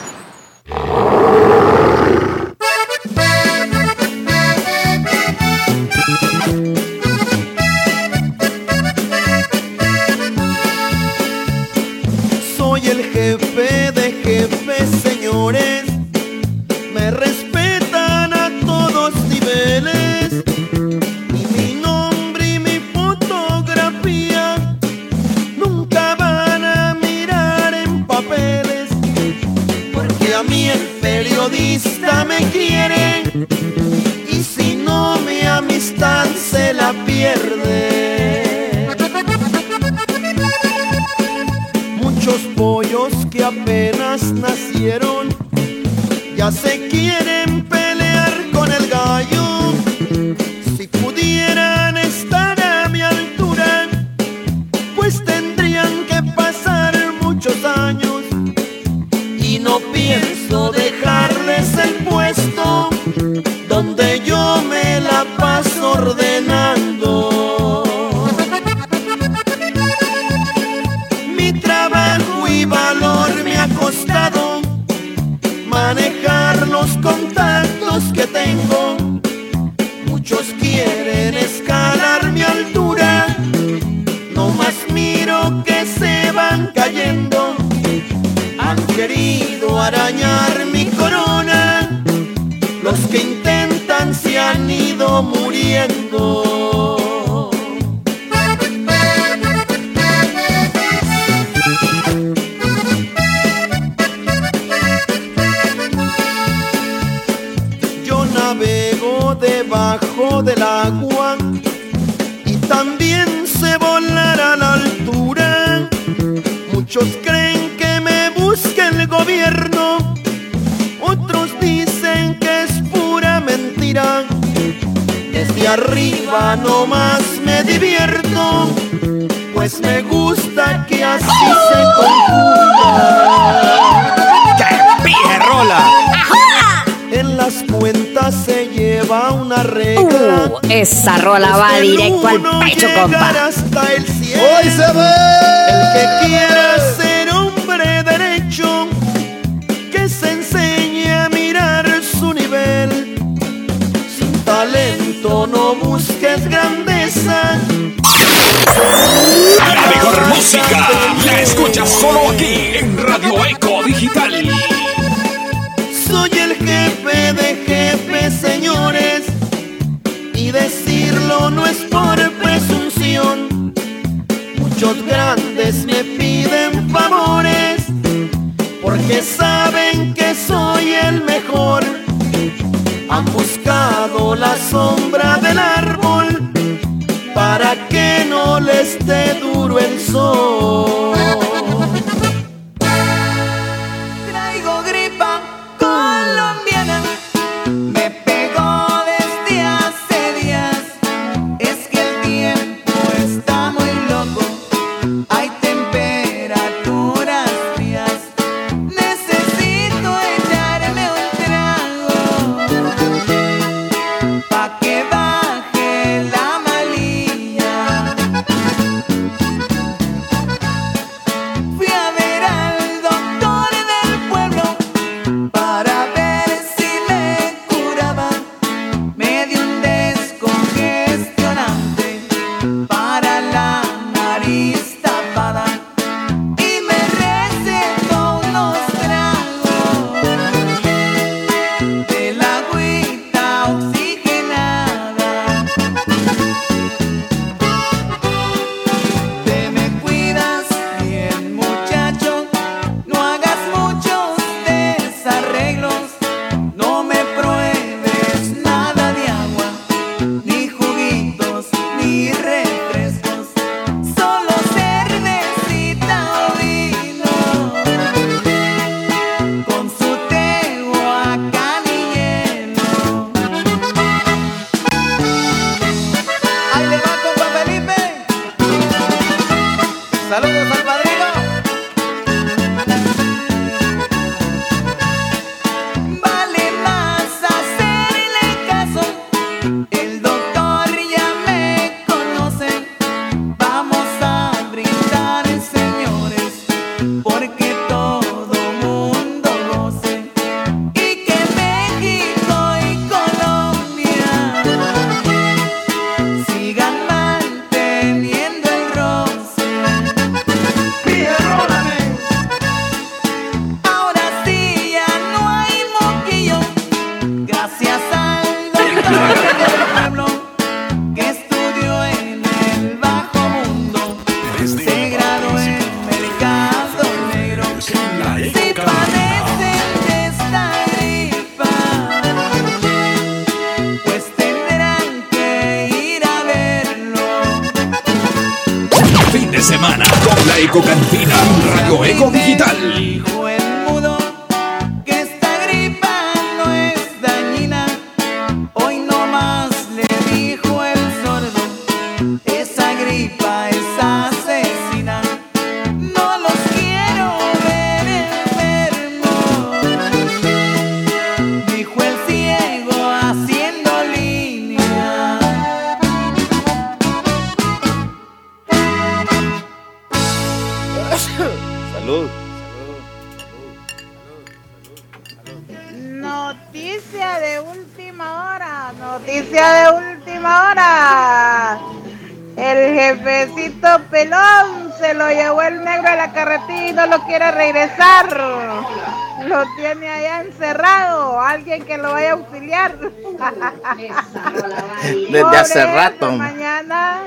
Hace rato. Mañana,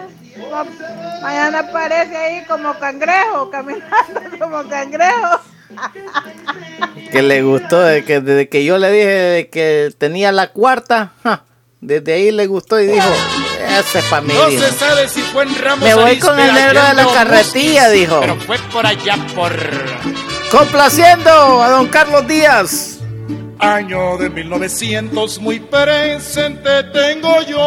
mañana aparece ahí como cangrejo, caminando como cangrejo. Que le gustó, de que, desde que yo le dije que tenía la cuarta, desde ahí le gustó y dijo, ese es No se sabe si fue en Ramos Me voy con el negro de la carretilla, dijo. Pero fue por allá por... Complaciendo a don Carlos Díaz. Año de 1900 muy presente tengo yo.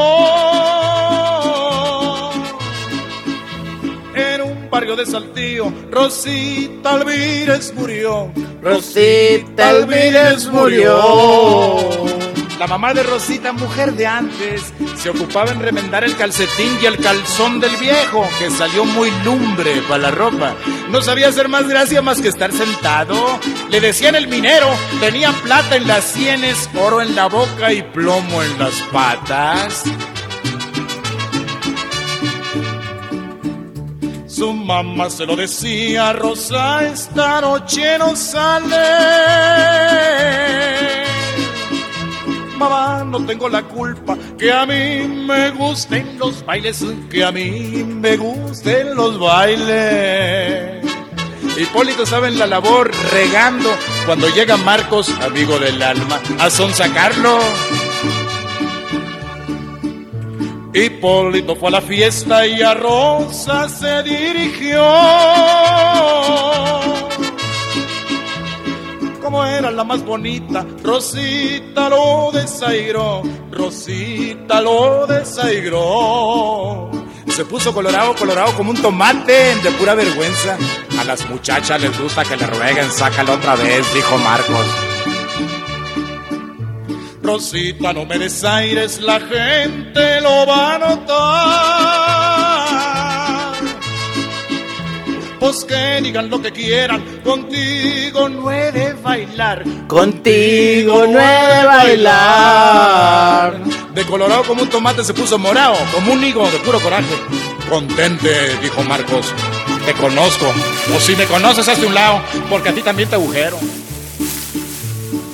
Barrio de Saltillo, Rosita Alvírez murió. Rosita Alvírez murió. La mamá de Rosita, mujer de antes, se ocupaba en remendar el calcetín y el calzón del viejo, que salió muy lumbre para la ropa. No sabía hacer más gracia más que estar sentado. Le decían el minero, tenía plata en las sienes, oro en la boca y plomo en las patas. Su mamá se lo decía, Rosa, esta noche no sale mamá, no tengo la culpa que a mí me gusten los bailes, que a mí me gusten los bailes. Hipólito sabe en la labor regando cuando llega Marcos, amigo del alma, a sonsacarlo. Hipólito fue a la fiesta y a Rosa se dirigió como era la más bonita, Rosita lo desairó, Rosita lo desairó. Se puso colorado, colorado como un tomate de pura vergüenza. A las muchachas les gusta que le rueguen, sácalo otra vez, dijo Marcos. Rosita, no me desaires, la gente lo va a notar. Pues que digan lo que quieran, contigo no he de bailar. Contigo no he de bailar. De colorado como un tomate se puso morado, como un higo de puro coraje. Contente, dijo Marcos. Te conozco. O si me conoces, hazte un lado, porque a ti también te agujero.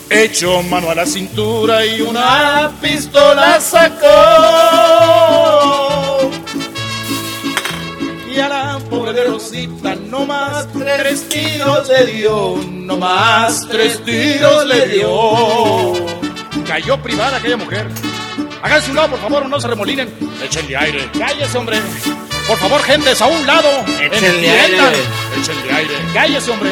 Hecho mano a la cintura y una pistola sacó y a la pobre de Rosita no más tres tiros le dio, no más tres tiros le dio. Cayó privada aquella mujer. Háganse un lado, por favor, no se remolinen. Échenle aire. Cállese, hombre. Por favor, gentes, a un lado. Échenle aire. Échenle aire. Cállese, hombre.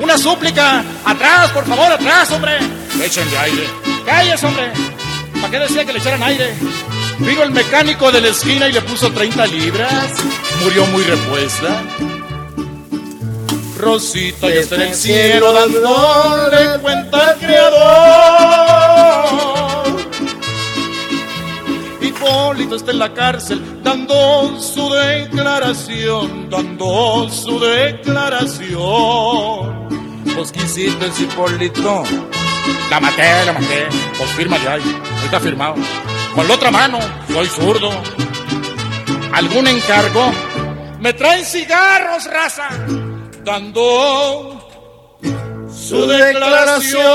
Una súplica. Atrás, por favor, atrás, hombre. Échenle aire. Cállese, hombre. ¿Para qué decía que le echaran aire? Vino el mecánico de la esquina y le puso 30 libras. Murió muy repuesta. Rosita ya está en el cielo dándole cuenta al creador. Hipólito está en la cárcel dando su declaración, dando su declaración. Pues quisiste ese Hipólito. La maté, la maté. Pues fírmale ahí. Ahorita firmado. Con la otra mano, soy zurdo. ¿Algún encargo? Me traen cigarros, raza. Dando su declaración.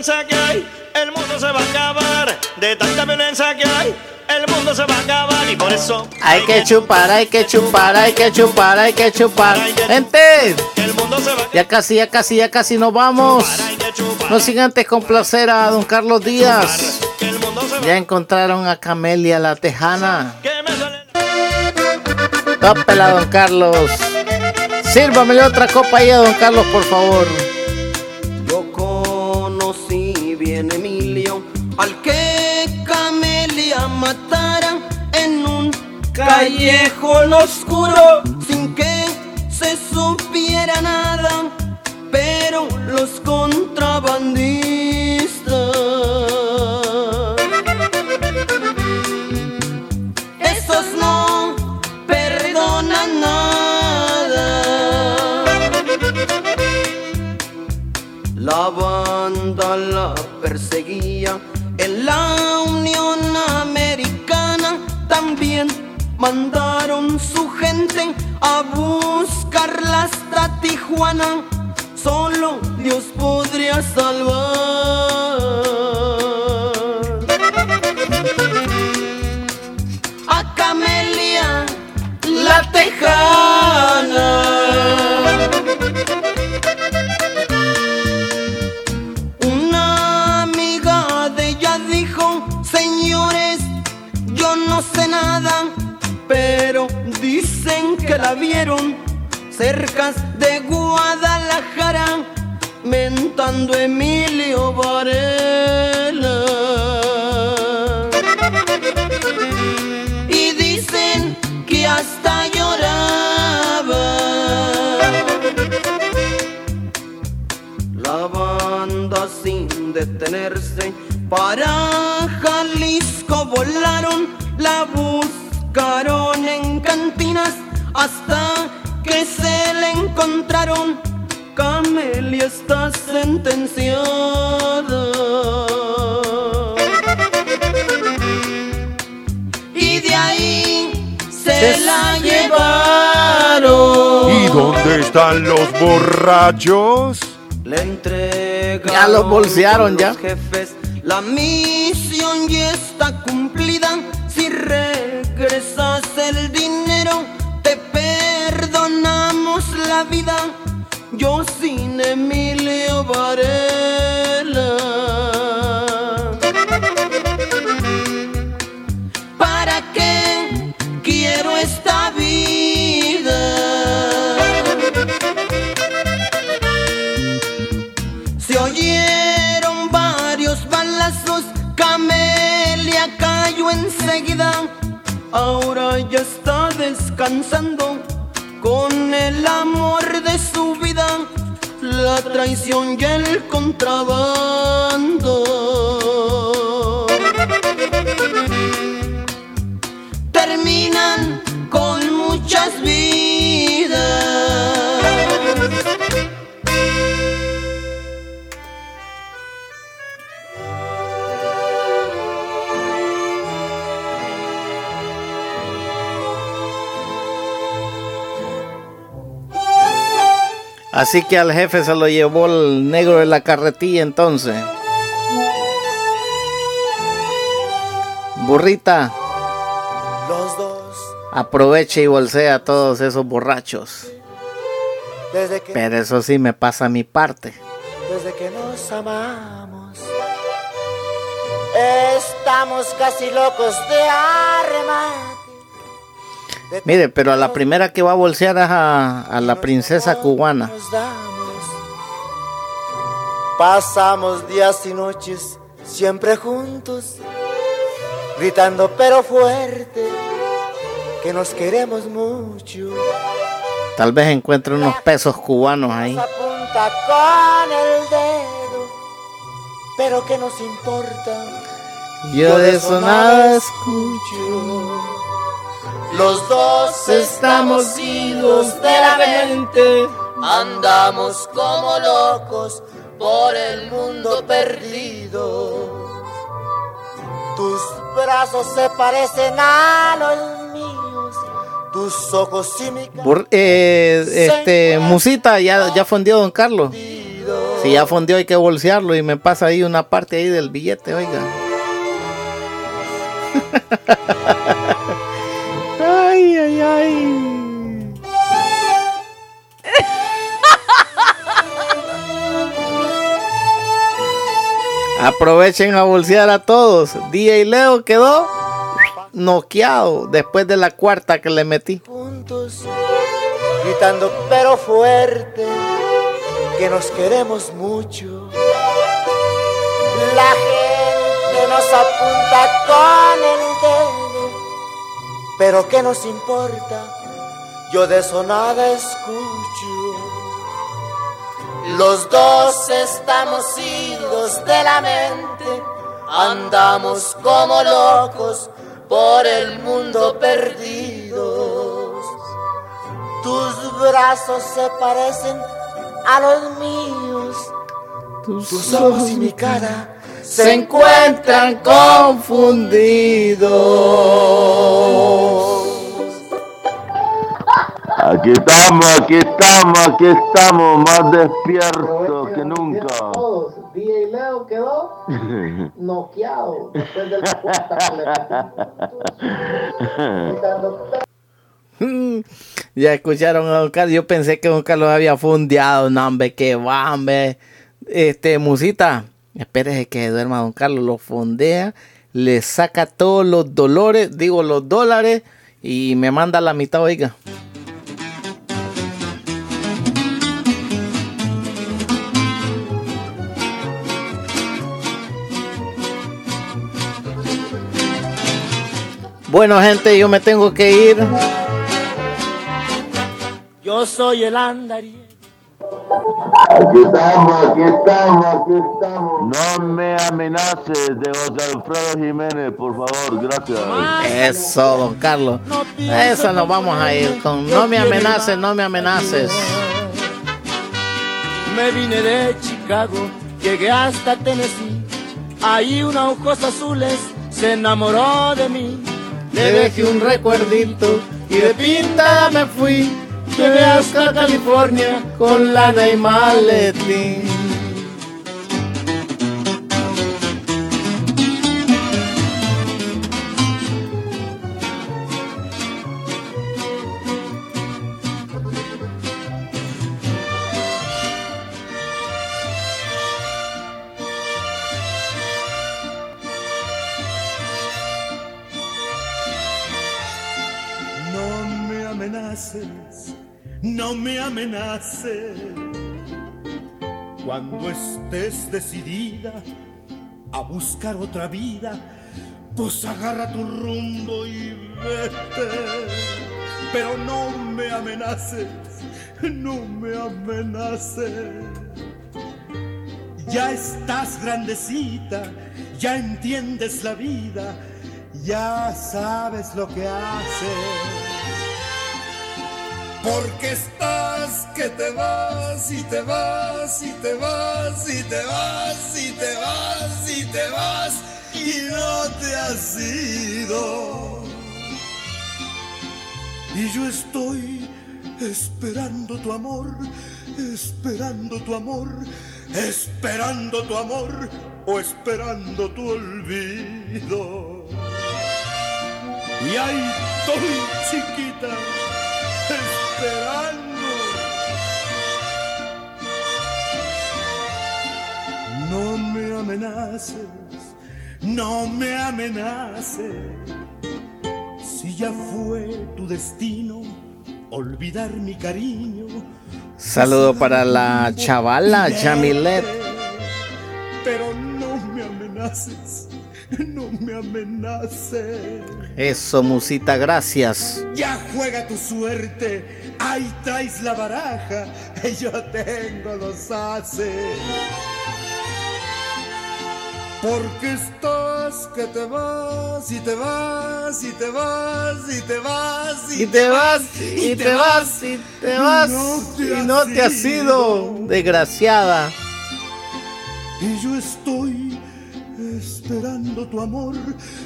Violencia que hay, el mundo se va a acabar. De tanta violencia que hay, el mundo se va a acabar y por eso hay que chupar, hay que chupar, hay que chupar, hay que chupar. Gente, ya casi, ya casi, ya casi nos vamos. No sin antes complacer a don Carlos Díaz. Ya encontraron a Camelia la Tejana. Tópela, don Carlos. Sírvamele otra copa ahí a don Carlos, por favor. al que Camelia matara en un callejón oscuro sin que se supiera nada, pero los contrabandistas, esos no perdonan nada. La banda la perseguía Unión Americana también mandaron su gente a buscarla hasta Tijuana. Solo Dios podría salvar. tejana. Que la vieron cerca de Guadalajara, mentando Emilio Varela. detenerse. Para Jalisco volaron, la buscaron en cantinas hasta que se le encontraron. Camelia está sentenciada. Y de ahí se la llevaron. ¿Y dónde están los borrachos? Le entregaron ya los bolsearon ya. jefes. La misión ya está cumplida. Si regresas el dinero, te perdonamos la vida. Yo sin Emilio Varela. ¿Para qué quiero esta vida? oyeron varios balazos, Camelia cayó enseguida. Ahora ya está descansando con el amor de su vida, la traición y el contrabando. Terminan con muchas vidas. Así que al jefe se lo llevó el negro de la carretilla entonces. Burrita. Los dos. Aproveche y bolsea a todos esos borrachos. Desde que, Pero eso sí me pasa a mi parte. desde que nos amamos. Estamos casi locos de arremate. Mire, pero a la primera que va a bolsear es a, a la princesa cubana. Pasamos días y noches siempre juntos, gritando pero fuerte que nos queremos mucho. Tal vez encuentre unos pesos cubanos ahí. Apunta con el dedo, pero que nos importa. Yo de eso nada escucho. Los dos estamos idos de la mente, andamos como locos por el mundo perdido. Tus brazos se parecen a los míos, tus ojos y mi. Bur- eh, este, musita, ya, ya fondió don Carlos. Si ya fondió hay que bolsearlo y me pasa ahí una parte ahí del billete, oiga. Aprovechen a bolsear a todos. DJ Leo quedó noqueado después de la cuarta que le metí. juntos, gritando pero fuerte que nos queremos mucho. La gente nos apunta con el dedo, pero ¿qué nos importa? Yo de eso nada escucho. Los dos estamos idos de la mente, andamos como locos por el mundo perdidos. Tus brazos se parecen a los míos, tus ojos y mi cara se encuentran confundidos. Aquí estamos, aquí estamos, aquí estamos, más despiertos que nunca. DJ Leo quedó noqueado después del Ya escucharon a Don Carlos. Yo pensé que Don Carlos había fundeado. No, hombre, que va, hombre. Este, musita. Espérese que duerma Don Carlos. Lo fundea. Le saca todos los dolores. Digo, los dólares. Y me manda la mitad, oiga. Bueno, gente, yo me tengo que ir. Yo soy el andariego. Aquí estamos, aquí estamos, aquí estamos. No me amenaces de José Alfredo Jiménez, por favor, gracias. Eso, don Carlos. Eso nos vamos a ir con No me amenaces, no me amenaces. Me vine de Chicago, llegué hasta Tennessee. Ahí una ojos azules se enamoró de mí. Le dejé un recuerdito y de pinta me fui. Llegué hasta California con lana y maletín. No me amenaces. Cuando estés decidida a buscar otra vida, pues agarra tu rumbo y vete. Pero no me amenaces, no me amenaces. Ya estás grandecita, ya entiendes la vida, ya sabes lo que haces. Porque estás que te vas y te vas y te vas y te vas y te vas y te vas y no te has ido. Y yo estoy esperando tu amor, esperando tu amor, esperando tu amor o esperando tu olvido. Y ahí estoy chiquita, esperando. No me amenaces, no me amenaces. Si ya fue tu destino olvidar mi cariño, Saludo para la chavala Yamilet. pero no me amenaces, no me amenaces. Eso, musita, gracias. Ya juega tu suerte, ahí traes la baraja, yo tengo los haces. Porque estás que te vas y te vas y te vas y te vas Y te vas, y te vas, y te vas, y no te has ido, desgraciada. Y yo estoy esperando tu amor,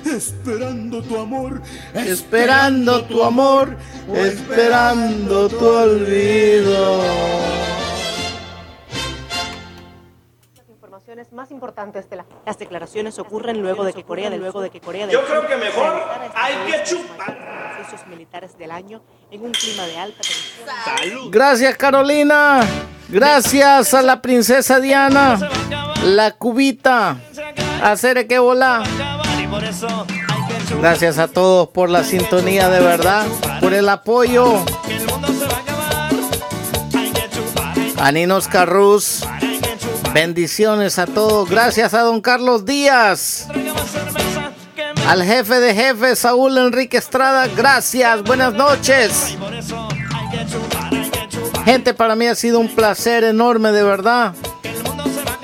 esperando tu amor, Esperando tu amor, esperando tu olvido. informaciones más importantes de la... Las declaraciones ocurren luego de que Corea del luego de que Corea del Yo creo que mejor hay que chupar. los ejercicios militares del año en un clima de alta tensión. Gracias, Carolina. Gracias a la princesa Diana. La cubita. Hacer que volar. Gracias a todos por la sintonía de verdad, por el apoyo. A Ninos Carrus. Bendiciones a todos. Gracias a don Carlos Díaz. Al jefe de jefes, Saúl Enrique Estrada. Gracias. Buenas noches. Gente, para mí ha sido un placer enorme, de verdad,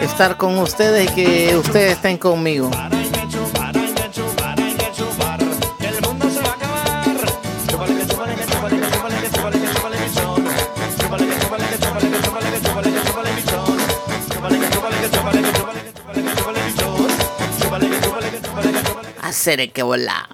estar con ustedes y que ustedes estén conmigo. seré que volá.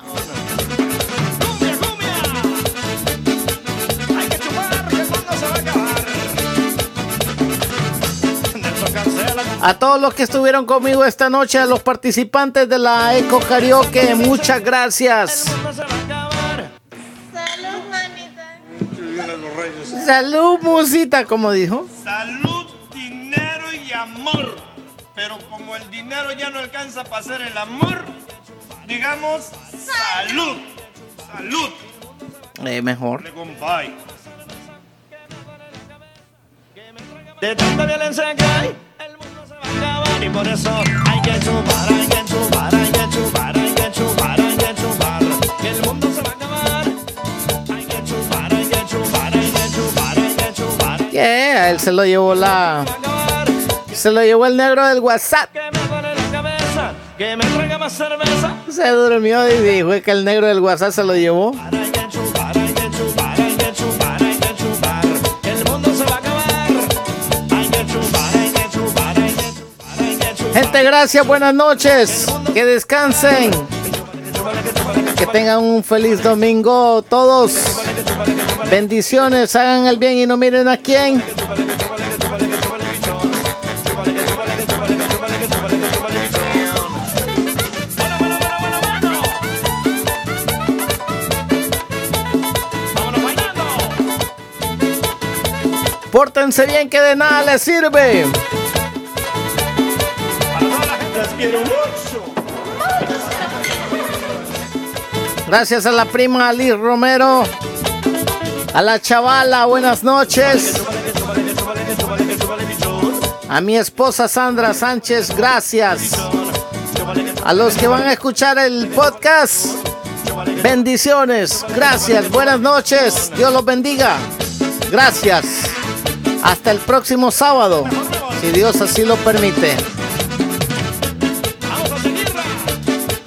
A todos los que estuvieron conmigo esta noche, a los participantes de la Eco Karaoke, muchas gracias. Salud, manita. Salud, musita, como dijo. Salud, dinero y amor. Pero como el dinero ya no alcanza para hacer el amor, digamos salud. Salud. Eh, mejor. De tanta violencia que hay, acabar. Y por eso hay que chupar, hay que chupar, hay que chupar, hay que chupar, hay que chupar. Que el mundo se va a acabar. Hay que chupar, hay que chupar, hay que chupar, hay que chupar. Yeah, a él se lo llevó la. Se lo llevó el negro del WhatsApp. Que me traiga más cerveza. Se durmió y dijo que el negro del WhatsApp se lo llevó. Gente, gracias, buenas noches. Que descansen. Que tengan un feliz domingo todos. Bendiciones, hagan el bien y no miren a quién. Pórtense bien que de nada les sirve. Gracias a la prima Liz Romero. A la chavala, buenas noches. A mi esposa Sandra Sánchez, gracias. A los que van a escuchar el podcast, bendiciones, gracias, buenas noches, Dios los bendiga. Gracias. Hasta el próximo sábado, si Dios así lo permite.